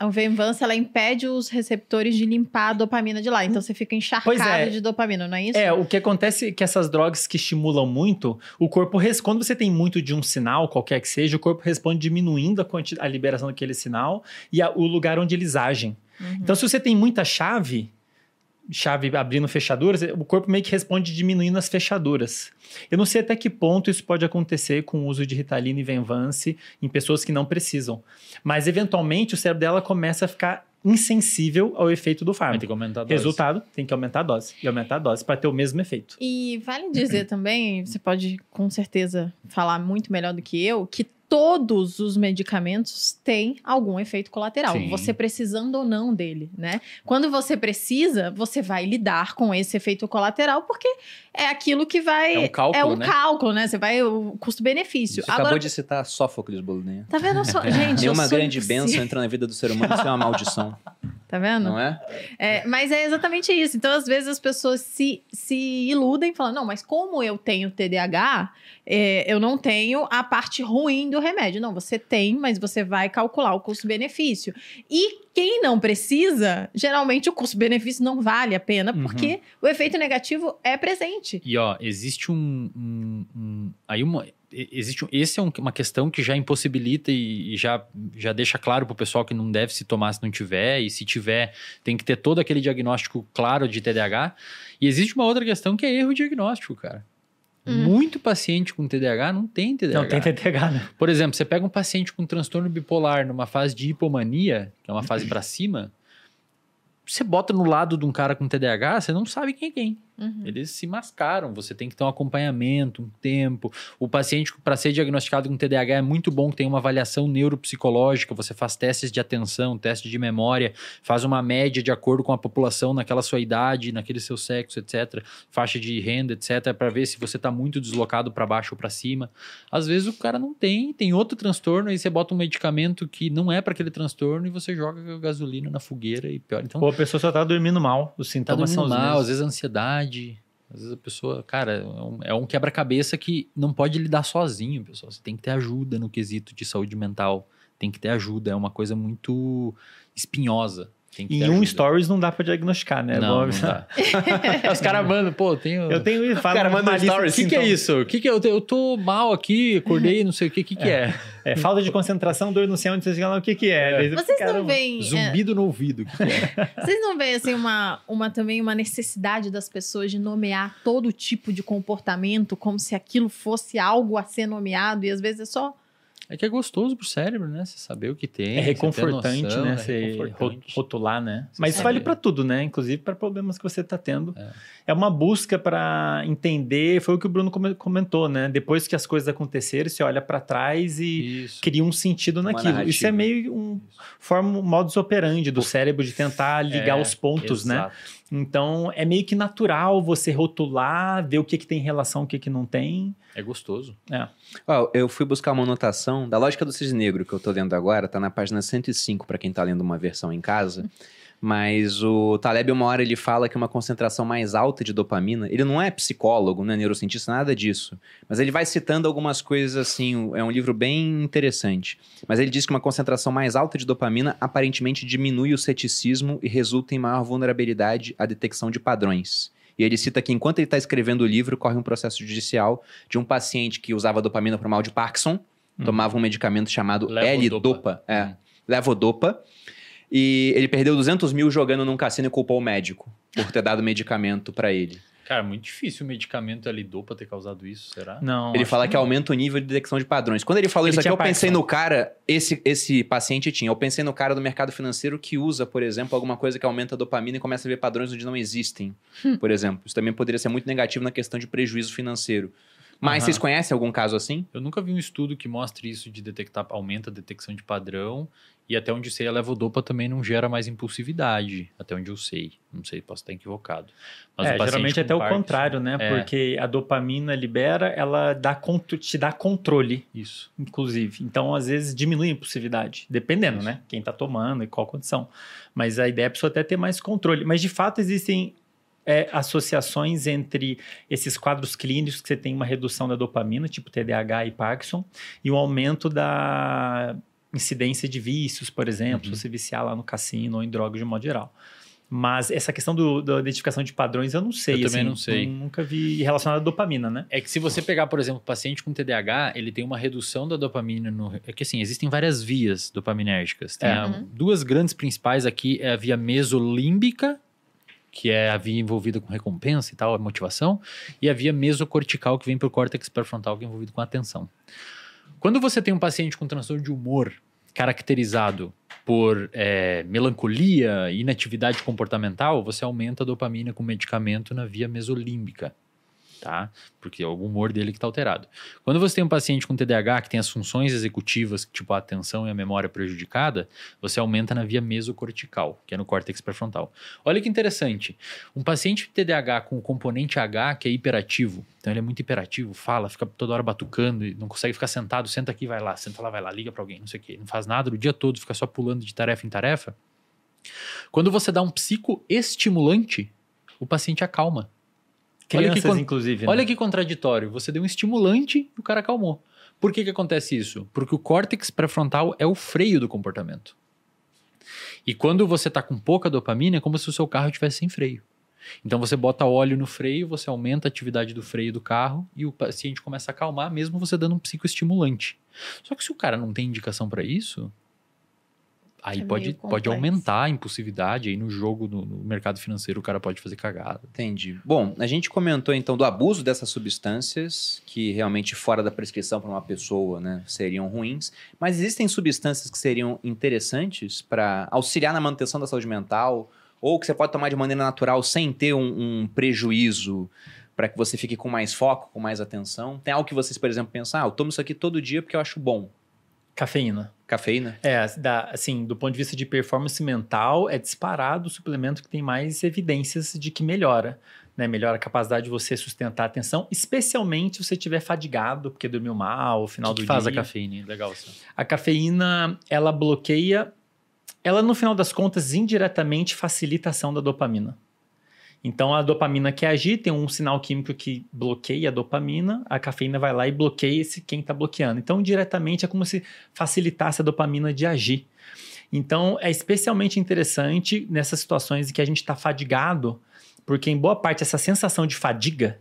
o Venvance, ela impede os receptores de limpar a dopamina de lá. Então você fica encharcado é. de dopamina, não é isso? É, o que acontece é que essas drogas que estimulam muito, o corpo, res- quando você tem muito de um sinal, qualquer que seja, o corpo responde diminuindo a, a liberação daquele sinal e a- o lugar onde eles agem. Uhum. Então, se você tem muita chave, chave abrindo fechaduras, o corpo meio que responde diminuindo as fechaduras. Eu não sei até que ponto isso pode acontecer com o uso de Ritalina e Venvance em pessoas que não precisam. Mas, eventualmente, o cérebro dela começa a ficar insensível ao efeito do fármaco. ter que aumentar a dose. Resultado, tem que aumentar a dose. E aumentar a dose para ter o mesmo efeito. E vale dizer também, você pode com certeza falar muito melhor do que eu, que todos os medicamentos têm algum efeito colateral, Sim. você precisando ou não dele, né? Quando você precisa, você vai lidar com esse efeito colateral, porque é aquilo que vai. É um cálculo, É um né? cálculo, né? Você vai. O custo-benefício. Você Agora, acabou de citar Sófocles, Bolonha. tá vendo só? Gente, Nenhuma grande bênção entra na vida do ser humano, isso é uma maldição. Tá vendo? Não é? É, mas é exatamente isso. Então, às vezes, as pessoas se, se iludem falando, não, mas como eu tenho TDAH, é, eu não tenho a parte ruim do remédio. Não, você tem, mas você vai calcular o custo-benefício. E quem não precisa, geralmente o custo-benefício não vale a pena, Uhum. porque o efeito negativo é presente. E ó, existe um, um- um- aí uma existe esse é um- uma questão que já impossibilita e, e já já deixa claro pro pessoal que não deve se tomar se não tiver e se tiver tem que ter todo aquele diagnóstico claro de TDAH. E existe uma outra questão que é erro diagnóstico, cara. Hum. Muito paciente com TDAH não tem TDAH. Não, tem TTH, né? Por exemplo, você pega um paciente com transtorno bipolar numa fase de hipomania, que é uma fase pra cima, você bota no lado de um cara com TDAH, você não sabe quem é quem. Uhum. Eles se mascaram, você tem que ter um acompanhamento, um tempo. O paciente, para ser diagnosticado com TDAH, é muito bom que tenha uma avaliação neuropsicológica. Você faz testes de atenção, testes de memória, faz uma média de acordo com a população naquela sua idade, naquele seu sexo, etc. Faixa de renda, etc. Para ver se você está muito deslocado para baixo ou para cima. Às vezes o cara não tem, tem outro transtorno, aí você bota um medicamento que não é para aquele transtorno e você joga gasolina na fogueira e pior. Então, Ou a pessoa só tá dormindo mal. Os tá sintomas são dormindo os mal, às vezes ansiedade. Às vezes a pessoa, cara, é um, é um quebra-cabeça que não pode lidar sozinho, pessoal. Você tem que ter ajuda no quesito de saúde mental. Tem que ter ajuda. É uma coisa muito espinhosa. Tem que ter Em um ajuda. stories não dá pra diagnosticar, né? É bom Não, não dá. Os caras mandam, pô, tenho. Eu tenho fala cara uma manda um lista de stories, O que, que é sintomas. isso? O que, que é? Eu, eu tô mal aqui, acordei, não sei o que, o que, que é? É, falta de concentração, dor no céu, não sei o que que é. Você Vocês fica, não veem. é, Zumbido no ouvido. O que, que é? Vocês não veem assim uma, uma também uma necessidade das pessoas de nomear todo tipo de comportamento como se aquilo fosse algo a ser nomeado e às vezes é só É que é gostoso pro cérebro, né? Você saber o que tem. É você reconfortante, noção, né? é Você reconfortante. ro- rotular, né? Mas isso saber. vale pra tudo, né? Inclusive para problemas que você tá tendo. É. É, uma busca para entender, foi o que o Bruno come- comentou, né? Depois que as coisas aconteceram, você olha pra trás e Isso. cria um sentido Uma naquilo. Isso é narrativa. meio um forma um modus operandi do cérebro de tentar ligar É, os pontos, né? Então é meio que natural você rotular, ver o que, que tem relação, o que, que não tem. É gostoso. Ó, eu fui buscar uma anotação da lógica do cisne negro que eu tô lendo agora, tá na página 105 para quem tá lendo uma versão em casa. Mas o Taleb, uma hora, ele fala que uma concentração mais alta de dopamina. Ele não é psicólogo, não é neurocientista, nada disso. Mas ele vai citando algumas coisas assim. É um livro bem interessante. Mas ele diz que uma concentração mais alta de dopamina aparentemente diminui o ceticismo e resulta em maior vulnerabilidade à detecção de padrões. E ele cita que enquanto ele está escrevendo o livro, corre um processo judicial de um paciente que usava dopamina para o mal de Parkinson, Hum. tomava um medicamento chamado Levodopa. L-Dopa. É, Hum. levodopa. E ele perdeu 200 mil jogando num cassino e culpou o médico por ter dado medicamento para ele. Cara, muito difícil o medicamento L-Dopa ter causado isso, será? Não. ele fala que aumenta o nível de detecção de padrões. Quando ele falou Ele isso aqui, eu pensei no cara, esse, esse paciente tinha, eu pensei no cara do mercado financeiro que usa, por exemplo, alguma coisa que aumenta a dopamina e começa a ver padrões onde não existem, por exemplo. Isso também poderia ser muito negativo na questão de prejuízo financeiro. Mas Aham. vocês conhecem algum caso assim? Eu nunca vi um estudo que mostre isso de detectar, aumenta a detecção de padrão. E até onde sei, a levodopa também não gera mais impulsividade. Até onde eu sei. Não sei, posso estar equivocado. Mas é, geralmente com até o contrário, né? É. Porque a dopamina libera, ela dá te dá controle, Isso. inclusive. Então, às vezes, diminui a impulsividade, dependendo, Isso. né? Quem tá tomando e qual condição. Mas a ideia é a pessoa até ter mais controle. Mas, de fato, existem é, associações entre esses quadros clínicos que você tem uma redução da dopamina, tipo TDAH e Parkinson, e um aumento da incidência de vícios, por exemplo, Uhum. se você viciar lá no cassino ou em drogas de modo geral. Mas essa questão do, da identificação de padrões eu não sei. Eu também assim, não sei. Nunca vi relacionado à dopamina, né? É que se você pegar, por exemplo, o paciente com TDAH, ele tem uma redução da dopamina no. É que assim, existem várias vias dopaminérgicas. Tem É. a- Uhum. duas grandes principais aqui: é a via mesolímbica, que é a via envolvida com recompensa e tal, a motivação, e a via mesocortical, que vem para o córtex pré-frontal, que é envolvido com a atenção. Quando você tem um paciente com transtorno de humor caracterizado por é, melancolia e inatividade comportamental, você aumenta a dopamina com medicamento na via mesolímbica, tá? Porque é o humor dele que está alterado. Quando você tem um paciente com TDAH que tem as funções executivas, tipo a atenção e a memória prejudicada, você aumenta na via mesocortical, que é no córtex pré-frontal. Olha que interessante. Um paciente de TDAH com o componente H, que é hiperativo, então ele é muito hiperativo, fala, fica toda hora batucando e não consegue ficar sentado, senta aqui, vai lá, senta lá, vai lá, liga para alguém, não sei o quê, não faz nada o dia todo, fica só pulando de tarefa em tarefa. Quando você dá um psicoestimulante, o paciente acalma. Olha que Crianças, inclusive. né? Olha que contraditório. Você deu um estimulante e o cara acalmou. Por que, que acontece isso? Porque o córtex pré-frontal é o freio do comportamento. E quando você está com pouca dopamina, é como se o seu carro estivesse sem freio. Então você bota óleo no freio, você aumenta a atividade do freio do carro e o paciente começa a acalmar, mesmo você dando um psicoestimulante. Só que se o cara não tem indicação para isso, aí É pode, pode aumentar a impulsividade. Aí no jogo, no, no mercado financeiro, o cara pode fazer cagada. Entendi. Bom, a gente comentou então do abuso dessas substâncias, que realmente fora da prescrição para uma pessoa, né, seriam ruins. Mas existem substâncias que seriam interessantes para auxiliar na manutenção da saúde mental, ou que você pode tomar de maneira natural sem ter um, um prejuízo para que você fique com mais foco, com mais atenção. Tem algo que vocês, por exemplo, pensam, ah, eu tomo isso aqui todo dia porque eu acho bom. Cafeína. Cafeína? É, da- assim, do ponto de vista de performance mental, é disparado o suplemento que tem mais evidências de que melhora. Né? Melhora a capacidade de você sustentar a atenção, especialmente se você estiver fadigado, porque dormiu mal, final que do que faz dia. a cafeína? Legal. Assim. A cafeína, ela bloqueia. Ela, no final das contas, indiretamente facilita a ação da dopamina. Então, a dopamina quer agir, tem um sinal químico que bloqueia a dopamina, a cafeína vai lá e bloqueia esse quem está bloqueando. Então, diretamente é como se facilitasse a dopamina de agir. Então, é especialmente interessante nessas situações em que a gente está fadigado, porque em boa parte essa sensação de fadiga,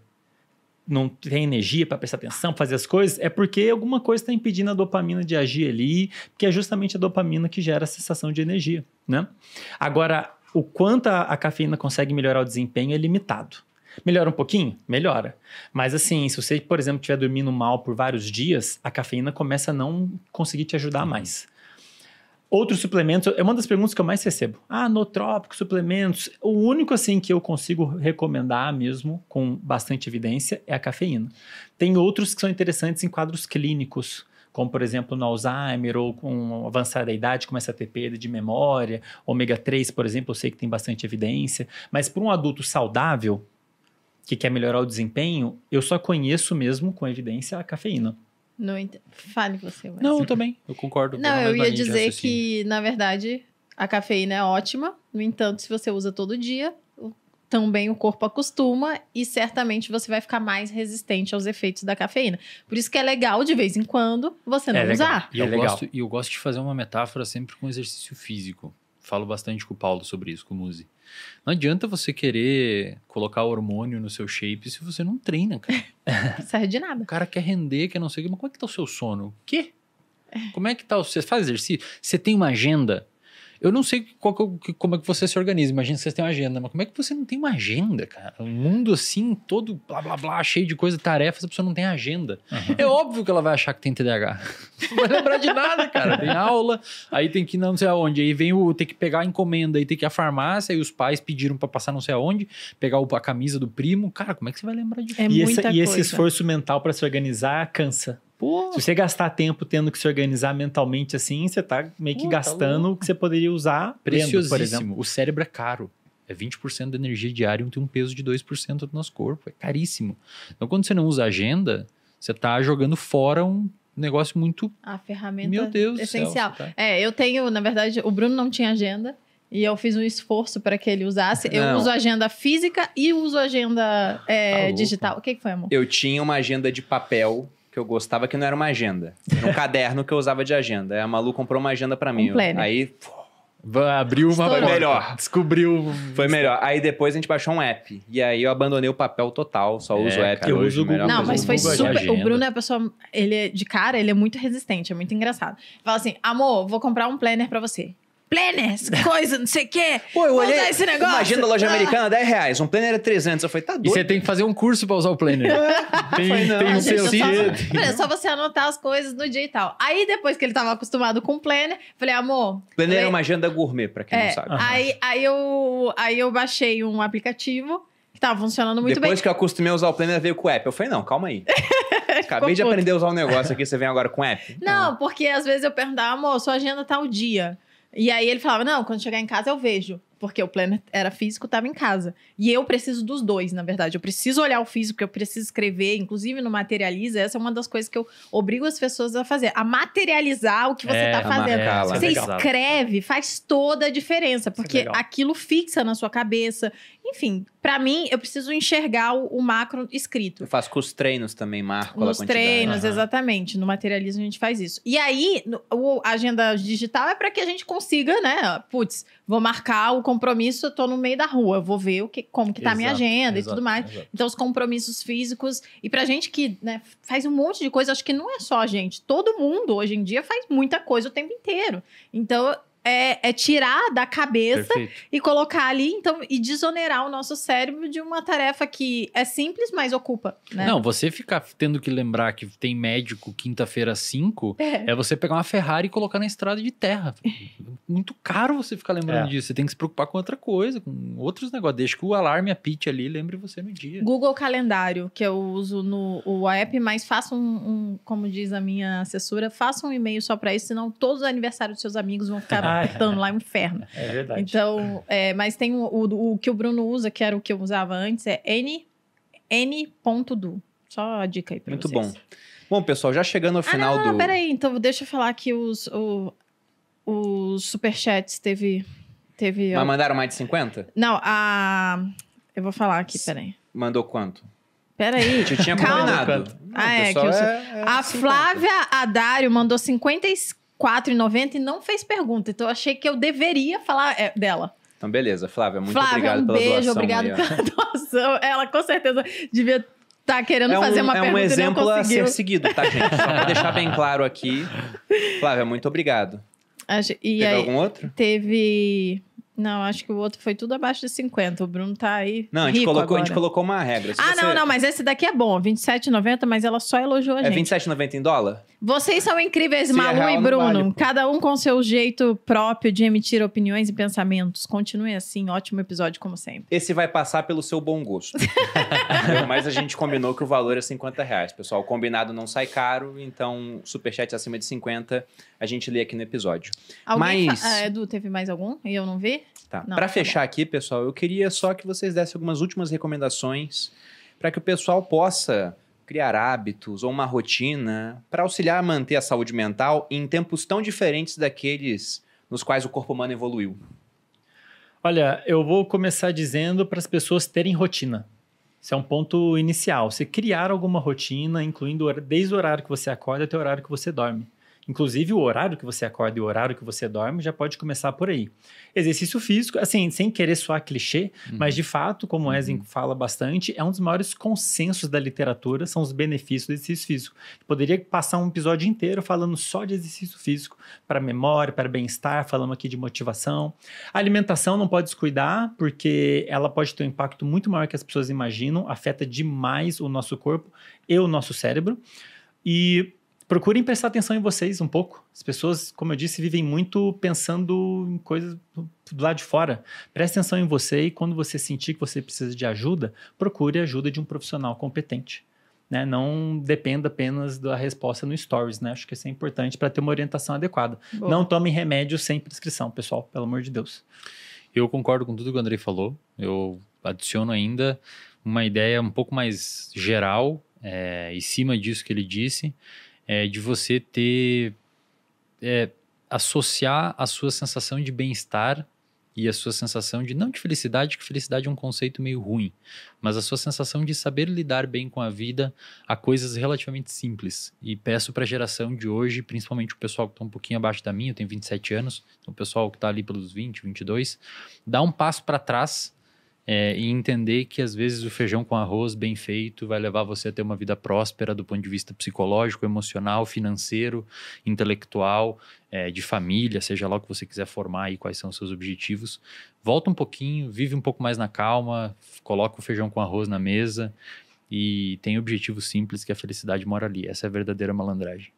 não tem energia para prestar atenção, fazer as coisas, é porque alguma coisa está impedindo a dopamina de agir ali, que é justamente a dopamina que gera a sensação de energia, né? Agora, o quanto a, a cafeína consegue melhorar o desempenho é limitado. Melhora um pouquinho? Melhora. Mas assim, se você, por exemplo, estiver dormindo mal por vários dias, a cafeína começa a não conseguir te ajudar mais. Outros suplementos, é uma das perguntas que eu mais recebo. Ah, nootrópico, suplementos. O único assim que eu consigo recomendar mesmo, com bastante evidência, é a cafeína. Tem outros que são interessantes em quadros clínicos, como por exemplo no Alzheimer ou com avançada idade, começa a ter perda de memória. Ômega 3, por exemplo, eu sei que tem bastante evidência. Mas para um adulto saudável, que quer melhorar o desempenho, eu só conheço mesmo com evidência a cafeína. Não ent... Fale você, mas... Não, eu também. Eu concordo. Não, eu ia dizer que, na verdade, a cafeína é ótima. No entanto, se você usa todo dia, também o corpo acostuma e certamente você vai ficar mais resistente aos efeitos da cafeína. Por isso que é legal, de vez em quando, você não É legal. usar. E É eu, legal. gosto, e eu gosto de fazer uma metáfora sempre com exercício físico. Falo bastante com o Paulo sobre isso, com o Muzi. Não adianta você querer colocar hormônio no seu shape se você não treina, cara. Não serve de nada. O cara quer render, quer não sei o quê, mas como é que tá o seu sono? O quê? Como é que tá? o- Você faz exercício? Você tem uma agenda? Eu não sei qual como é que você se organiza. Imagina que você tem uma agenda, mas como é que você não tem uma agenda, cara? Um mundo assim, todo blá blá blá, cheio de coisa, tarefas, a pessoa não tem agenda. É óbvio que ela vai achar que tem TDAH. Não vai lembrar de nada, cara. Tem aula, aí tem que ir não sei aonde, aí vem o ter que pegar a encomenda, aí tem que ir à farmácia, aí os pais pediram pra passar não sei aonde, pegar a camisa do primo. Cara, como é que você vai lembrar disso? É e, muita esse, e esse esforço mental para se organizar cansa. Pô, Se você gastar tempo tendo que se organizar mentalmente assim, você tá meio que Pô, tá gastando louco. o que você poderia usar lendo, por exemplo. preciosíssimo. O cérebro é caro. É 20% da energia diária e tem um peso de 2% do nosso corpo. É caríssimo. Então, quando você não usa agenda, você tá jogando fora um negócio muito. A ferramenta Meu Deus essencial. céu. tá- É, eu tenho, na verdade, o Bruno não tinha agenda. E eu fiz um esforço para que ele usasse. Eu Não. uso agenda física e uso agenda é, Tá digital. O que, que foi, amor? Eu tinha uma agenda de papel que eu gostava, que não era uma agenda. Era um caderno que eu usava de agenda. Aí a Malu comprou uma agenda pra mim. Um planner. Aí Vai- Abriu uma porta. Melhor. Descobriu. foi melhor. Aí depois a gente baixou um app. E aí eu abandonei o papel total, só É, uso o app. cara, eu hoje, uso o Google. Não, mas foi super. O. Bruno é a pessoa. Ele é de cara, ele é muito resistente, é muito engraçado. Fala assim: amor, vou comprar um planner pra você. Planner, essa coisa, não sei o quê. Pô, eu Vou olhei usar esse negócio. uma agenda loja Ah. americana, 10 reais. Um planner era 300. Eu falei, tá E doido. você tem que fazer um curso pra usar o planner. tem não. tem Ah, um seu é só, é só você anotar as coisas no dia e tal. Aí, depois que ele tava acostumado com o planner, falei, amor. Planner falei, é uma agenda gourmet, pra quem é, não sabe. aí, aí, eu, aí eu baixei um aplicativo que tava funcionando muito Depois bem. que eu acostumei a usar o planner, veio com o app. Eu falei, não, calma aí. Acabei de puto. aprender a usar o negócio aqui, você vem agora com o app? Não, porque às vezes eu perguntava, amor, sua agenda tá o dia. E aí ele falava, não, quando chegar em casa eu vejo. porque o planner era físico, estava em casa. E eu preciso dos dois, na verdade. Eu preciso olhar o físico, eu preciso escrever, inclusive no Materializa. Essa é uma das coisas que eu obrigo as pessoas a fazer, a materializar o que você É, está a fazendo. marcar lá. isso é Você legal. escreve, faz toda a diferença, porque legal. aquilo fixa na sua cabeça. Enfim, pra mim, eu preciso enxergar o, o macro escrito. Eu faço com os treinos também, marco Nos quantidade. treinos, Aham. exatamente. No materialismo a gente faz isso. E aí, no- o, a agenda digital é para que a gente consiga, né? Putz, vou marcar o compromisso, eu tô no meio da rua, vou ver o que, como que tá a minha agenda exato, e tudo mais. exato. Então, os compromissos físicos. E pra gente que né, faz um monte de coisa, acho que não é só a gente. Todo mundo, hoje em dia, faz muita coisa o tempo inteiro. Então, é, é tirar da cabeça Perfeito. e colocar ali, então, e desonerar o nosso cérebro de uma tarefa que é simples, mas ocupa. Né? Não, você ficar tendo que lembrar que tem médico quinta-feira às 5 É. é você pegar uma Ferrari e colocar na estrada de terra. Muito caro você ficar lembrando É. disso. Você tem que se preocupar com outra coisa, com outros negócios. Deixa que o alarme apite ali lembre você no dia. Google Calendário, que eu uso no o app, mas faça um, um- como diz a minha assessora, faça um e-mail só pra isso, senão todos os aniversários dos seus amigos vão ficar Ai. apertando lá um inferno. É verdade. Então, é, mas tem o, o, o que o Bruno usa, que era o que eu usava antes, é n, n.do. Só a dica aí pra Muito vocês. bom. Bom, pessoal, já chegando ao final ah, não, do. peraí. Então, deixa eu falar que os, o, os superchats teve... teve Mas mandaram mais de 50? Não, a... Eu vou falar aqui, peraí. Mandou quanto? Peraí. A gente tinha combinado. Ah, é, é- é A 50. Flávia Adário mandou 54,90 e não fez pergunta. Então eu achei que eu deveria falar é, dela. Então, beleza, Flávia, muito Flávia, obrigado um pela beijo, doação. obrigado aí, pela doação. Ela com certeza devia estar querendo É um, fazer uma é um pergunta exemplo e não a ser seguido, tá, gente? Só pra deixar bem claro aqui. Flávia, muito obrigado. Acho- E Teve aí algum outro? teve... Não, acho que o outro foi tudo abaixo de 50. O Bruno tá aí Não, a gente, colocou, a gente agora. colocou uma regra. Se Ah, você- não, não, mas esse daqui é bom. 27,90, mas ela só elogiou a É gente. 27,90 em dólar? Vocês são incríveis, Se é Malu real, e Bruno. vale. Cada um com seu jeito próprio de emitir opiniões e pensamentos. Continue assim, ótimo episódio, como sempre. Esse vai passar pelo seu bom gosto. Mas a gente combinou que o valor é 50 reais. Pessoal, o combinado não sai caro, então superchat acima de 50 a gente lê aqui no episódio. Alguém Mas- fa- ah, Edu, teve mais algum? E eu não vi? Tá. Para tá fechar aqui, pessoal, eu queria só que vocês dessem algumas últimas recomendações para que o pessoal possa criar hábitos ou uma rotina para auxiliar a manter a saúde mental em tempos tão diferentes daqueles nos quais o corpo humano evoluiu. Olha, eu vou começar dizendo para as pessoas terem rotina. Isso é um ponto inicial. Você criar alguma rotina, incluindo desde o horário que você acorda até o horário que você dorme. Inclusive, o horário que você acorda e o horário que você dorme já pode começar por aí. Exercício físico, assim, sem querer soar clichê, mas de fato, como o Ezen fala bastante, é um dos maiores consensos da literatura, são os benefícios do exercício físico. Poderia passar um episódio inteiro falando só de exercício físico, para memória, para bem-estar, falando aqui de motivação. A alimentação não pode descuidar, porque ela pode ter um impacto muito maior que as pessoas imaginam, afeta demais o nosso corpo e o nosso cérebro. E procurem prestar atenção em vocês um pouco. As pessoas, como eu disse, vivem muito pensando em coisas do do lado de fora. Preste atenção em você e quando você sentir que você precisa de ajuda, procure a ajuda de um profissional competente. Né? Não dependa apenas da resposta no Stories. Né? Acho que isso é importante para ter uma orientação adequada. Boa. Não tome remédio sem prescrição, pessoal, pelo amor de Deus. Eu concordo com tudo que o Andrei falou. Eu adiciono ainda uma ideia um pouco mais geral, é, em cima disso que ele disse, é, de você ter. é, associar a sua sensação de bem-estar e a sua sensação de. não de felicidade, que felicidade é um conceito meio ruim, mas a sua sensação de saber lidar bem com a vida a coisas relativamente simples. E peço para a geração de hoje, principalmente o pessoal que está um pouquinho abaixo da minha, eu tenho 27 anos, então o pessoal que está ali pelos 20, 22, dá um passo para trás é, e entender que às vezes o feijão com arroz bem feito vai levar você a ter uma vida próspera do ponto de vista psicológico, emocional, financeiro, intelectual, é, de família, seja lá o que você quiser formar e quais são os seus objetivos. Volta um pouquinho, vive um pouco mais na calma, coloca o feijão com arroz na mesa e tem objetivos simples que a felicidade mora ali. Essa é a verdadeira malandragem.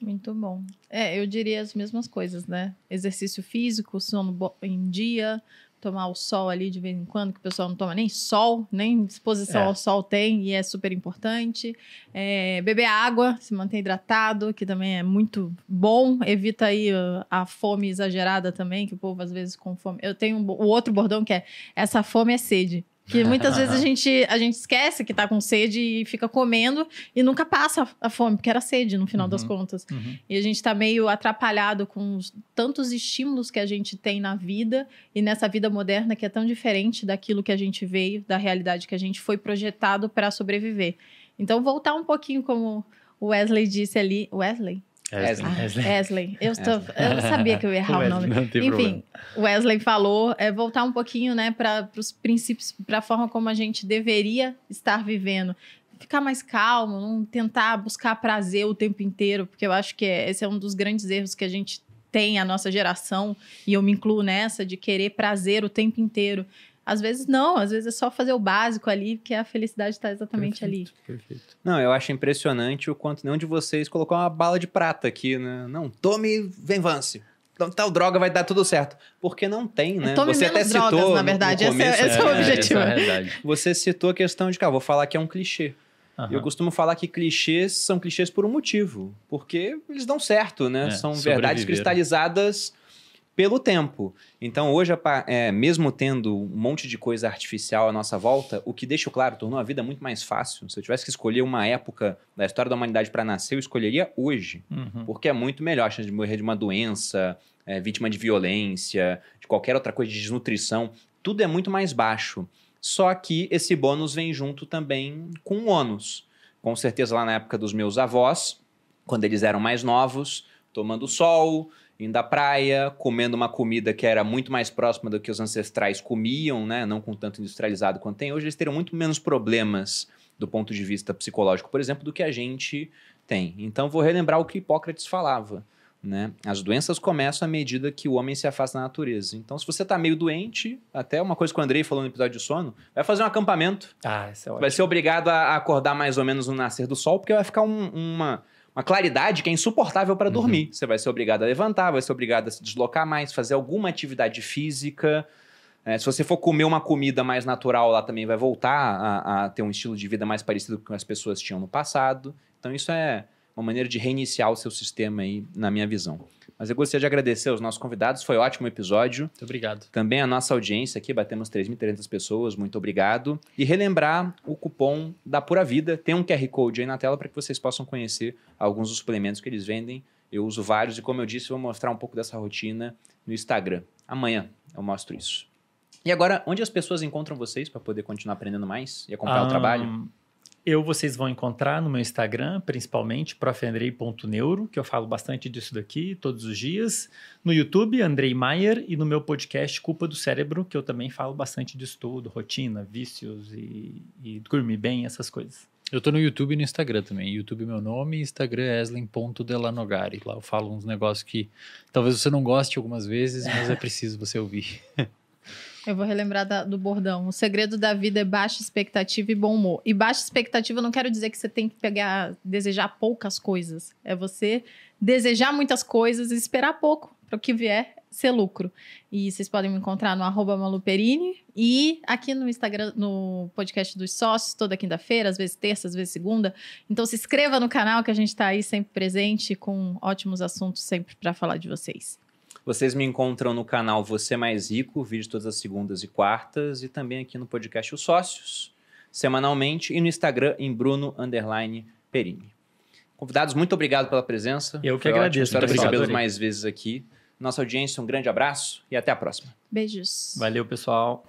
Muito bom. É, eu diria as mesmas coisas, né? Exercício físico, sono em dia, tomar o sol ali de vez em quando, que o pessoal não toma nem sol, nem exposição É. ao sol tem, e é super importante. É, beber água, se manter hidratado, que também é muito bom. Evita aí uh, a fome exagerada também, que o povo às vezes com fome. Eu tenho um o outro bordão que é essa fome é sede. Que muitas vezes a gente, a gente esquece que tá com sede e fica comendo e nunca passa a fome, porque era sede no final das Uhum. contas. Uhum. E a gente tá meio atrapalhado com os tantos estímulos que a gente tem na vida e nessa vida moderna que é tão diferente daquilo que a gente veio, da realidade que a gente foi projetado para sobreviver. Então, voltar um pouquinho como o Wesley disse ali. Wesley? Wesley. Ah, Wesley. Eu, eu sabia que eu ia errar o nome. Não tem Enfim, problema. o Wesley falou, é voltar um pouquinho, né, para os princípios, para a forma como a gente deveria estar vivendo. Ficar mais calmo, não tentar buscar prazer o tempo inteiro, porque eu acho que é- esse é um dos grandes erros que a gente tem, a nossa geração, e eu me incluo nessa, de querer prazer o tempo inteiro. Às vezes não, às vezes é só fazer o básico ali, porque a felicidade está exatamente ali. Perfeito, Perfeito. Não, eu acho impressionante o quanto nenhum de vocês colocou uma bala de prata aqui, né? Não, tome Venvance. Então, tal droga vai dar tudo certo. Porque não tem, né? É, tome você menos até citou drogas, na no- verdade. No Esse é- começo, esse é o né? objetivo. Essa é a realidade. Você citou a questão de, cara, vou falar que é um clichê. Aham. Eu costumo falar que clichês são clichês por um motivo. Porque eles dão certo, né? É, são verdades cristalizadas pelo tempo. Então, hoje, é, mesmo tendo um monte de coisa artificial à nossa volta, o que deixa claro, tornou a vida muito mais fácil. Se eu tivesse que escolher uma época da história da humanidade para nascer, eu escolheria hoje. Uhum. Porque é muito melhor a chance de morrer de uma doença, é, vítima de violência, de qualquer outra coisa, de desnutrição. Tudo é muito mais baixo. Só que esse bônus vem junto também com um ônus. Com certeza, lá na época dos meus avós, quando eles eram mais novos, tomando sol, indo à praia, comendo uma comida que era muito mais próxima do que os ancestrais comiam, né? Não com tanto industrializado quanto tem hoje, eles teriam muito menos problemas do ponto de vista psicológico, por exemplo, do que a gente tem. Então, vou relembrar o que Hipócrates falava. Né? As doenças começam à medida que o homem se afasta da natureza. Então, se você está meio doente, até uma coisa que o Andrei falou no episódio de sono, vai fazer um acampamento. Ah, essa é ótimo. Vai ser obrigado a acordar mais ou menos no nascer do sol, porque vai ficar um- uma, uma claridade que é insuportável para dormir. Você vai ser obrigado a levantar, vai ser obrigado a se deslocar mais, fazer alguma atividade física. É, se você for comer uma comida mais natural, lá também vai voltar a, a ter um estilo de vida mais parecido com o que as pessoas tinham no passado. Então, isso é uma maneira de reiniciar o seu sistema aí, na minha visão. Mas eu gostaria de agradecer aos nossos convidados, foi um ótimo episódio. Muito obrigado. Também a nossa audiência aqui, batemos 3.300 pessoas, muito obrigado. E relembrar o cupom da Pura Vida, tem um QR Code aí na tela para que vocês possam conhecer alguns dos suplementos que eles vendem. Eu uso vários e, como eu disse, eu vou mostrar um pouco dessa rotina no Instagram. Amanhã eu mostro isso. E agora, onde as pessoas encontram vocês para poder continuar aprendendo mais e acompanhar o trabalho? Eu, vocês vão encontrar no meu Instagram, principalmente, profandrei.neuro, que eu falo bastante disso daqui todos os dias. No YouTube, Andrei Maier, e no meu podcast Culpa do Cérebro, que eu também falo bastante disso tudo, rotina, vícios e, e dormir bem, essas coisas. Eu tô no YouTube e no Instagram também. YouTube é meu nome, Instagram é eslen.delanogari. Lá eu falo uns negócios que talvez você não goste algumas vezes, mas é preciso você ouvir. Eu vou relembrar da- do bordão. O segredo da vida é baixa expectativa e bom humor. E baixa expectativa não quero dizer que você tem que pegar, desejar poucas coisas. É você desejar muitas coisas e esperar pouco para o que vier ser lucro. E vocês podem me encontrar no arroba maluperini e aqui no Instagram, no podcast dos sócios, toda quinta-feira, às vezes terça, às vezes segunda. Então se inscreva no canal que a gente está aí sempre presente com ótimos assuntos sempre para falar de vocês. Vocês me encontram no canal Você Mais Rico, vídeo todas as segundas e quartas, e também aqui no podcast Os Sócios, semanalmente, e no Instagram em Bruno Underline Perini. Convidados, muito obrigado pela presença. Eu que Foi ótimo, agradeço, Espero recebê-los mais vezes aqui. Nossa audiência, um grande abraço e até a próxima. Beijos. Valeu, pessoal.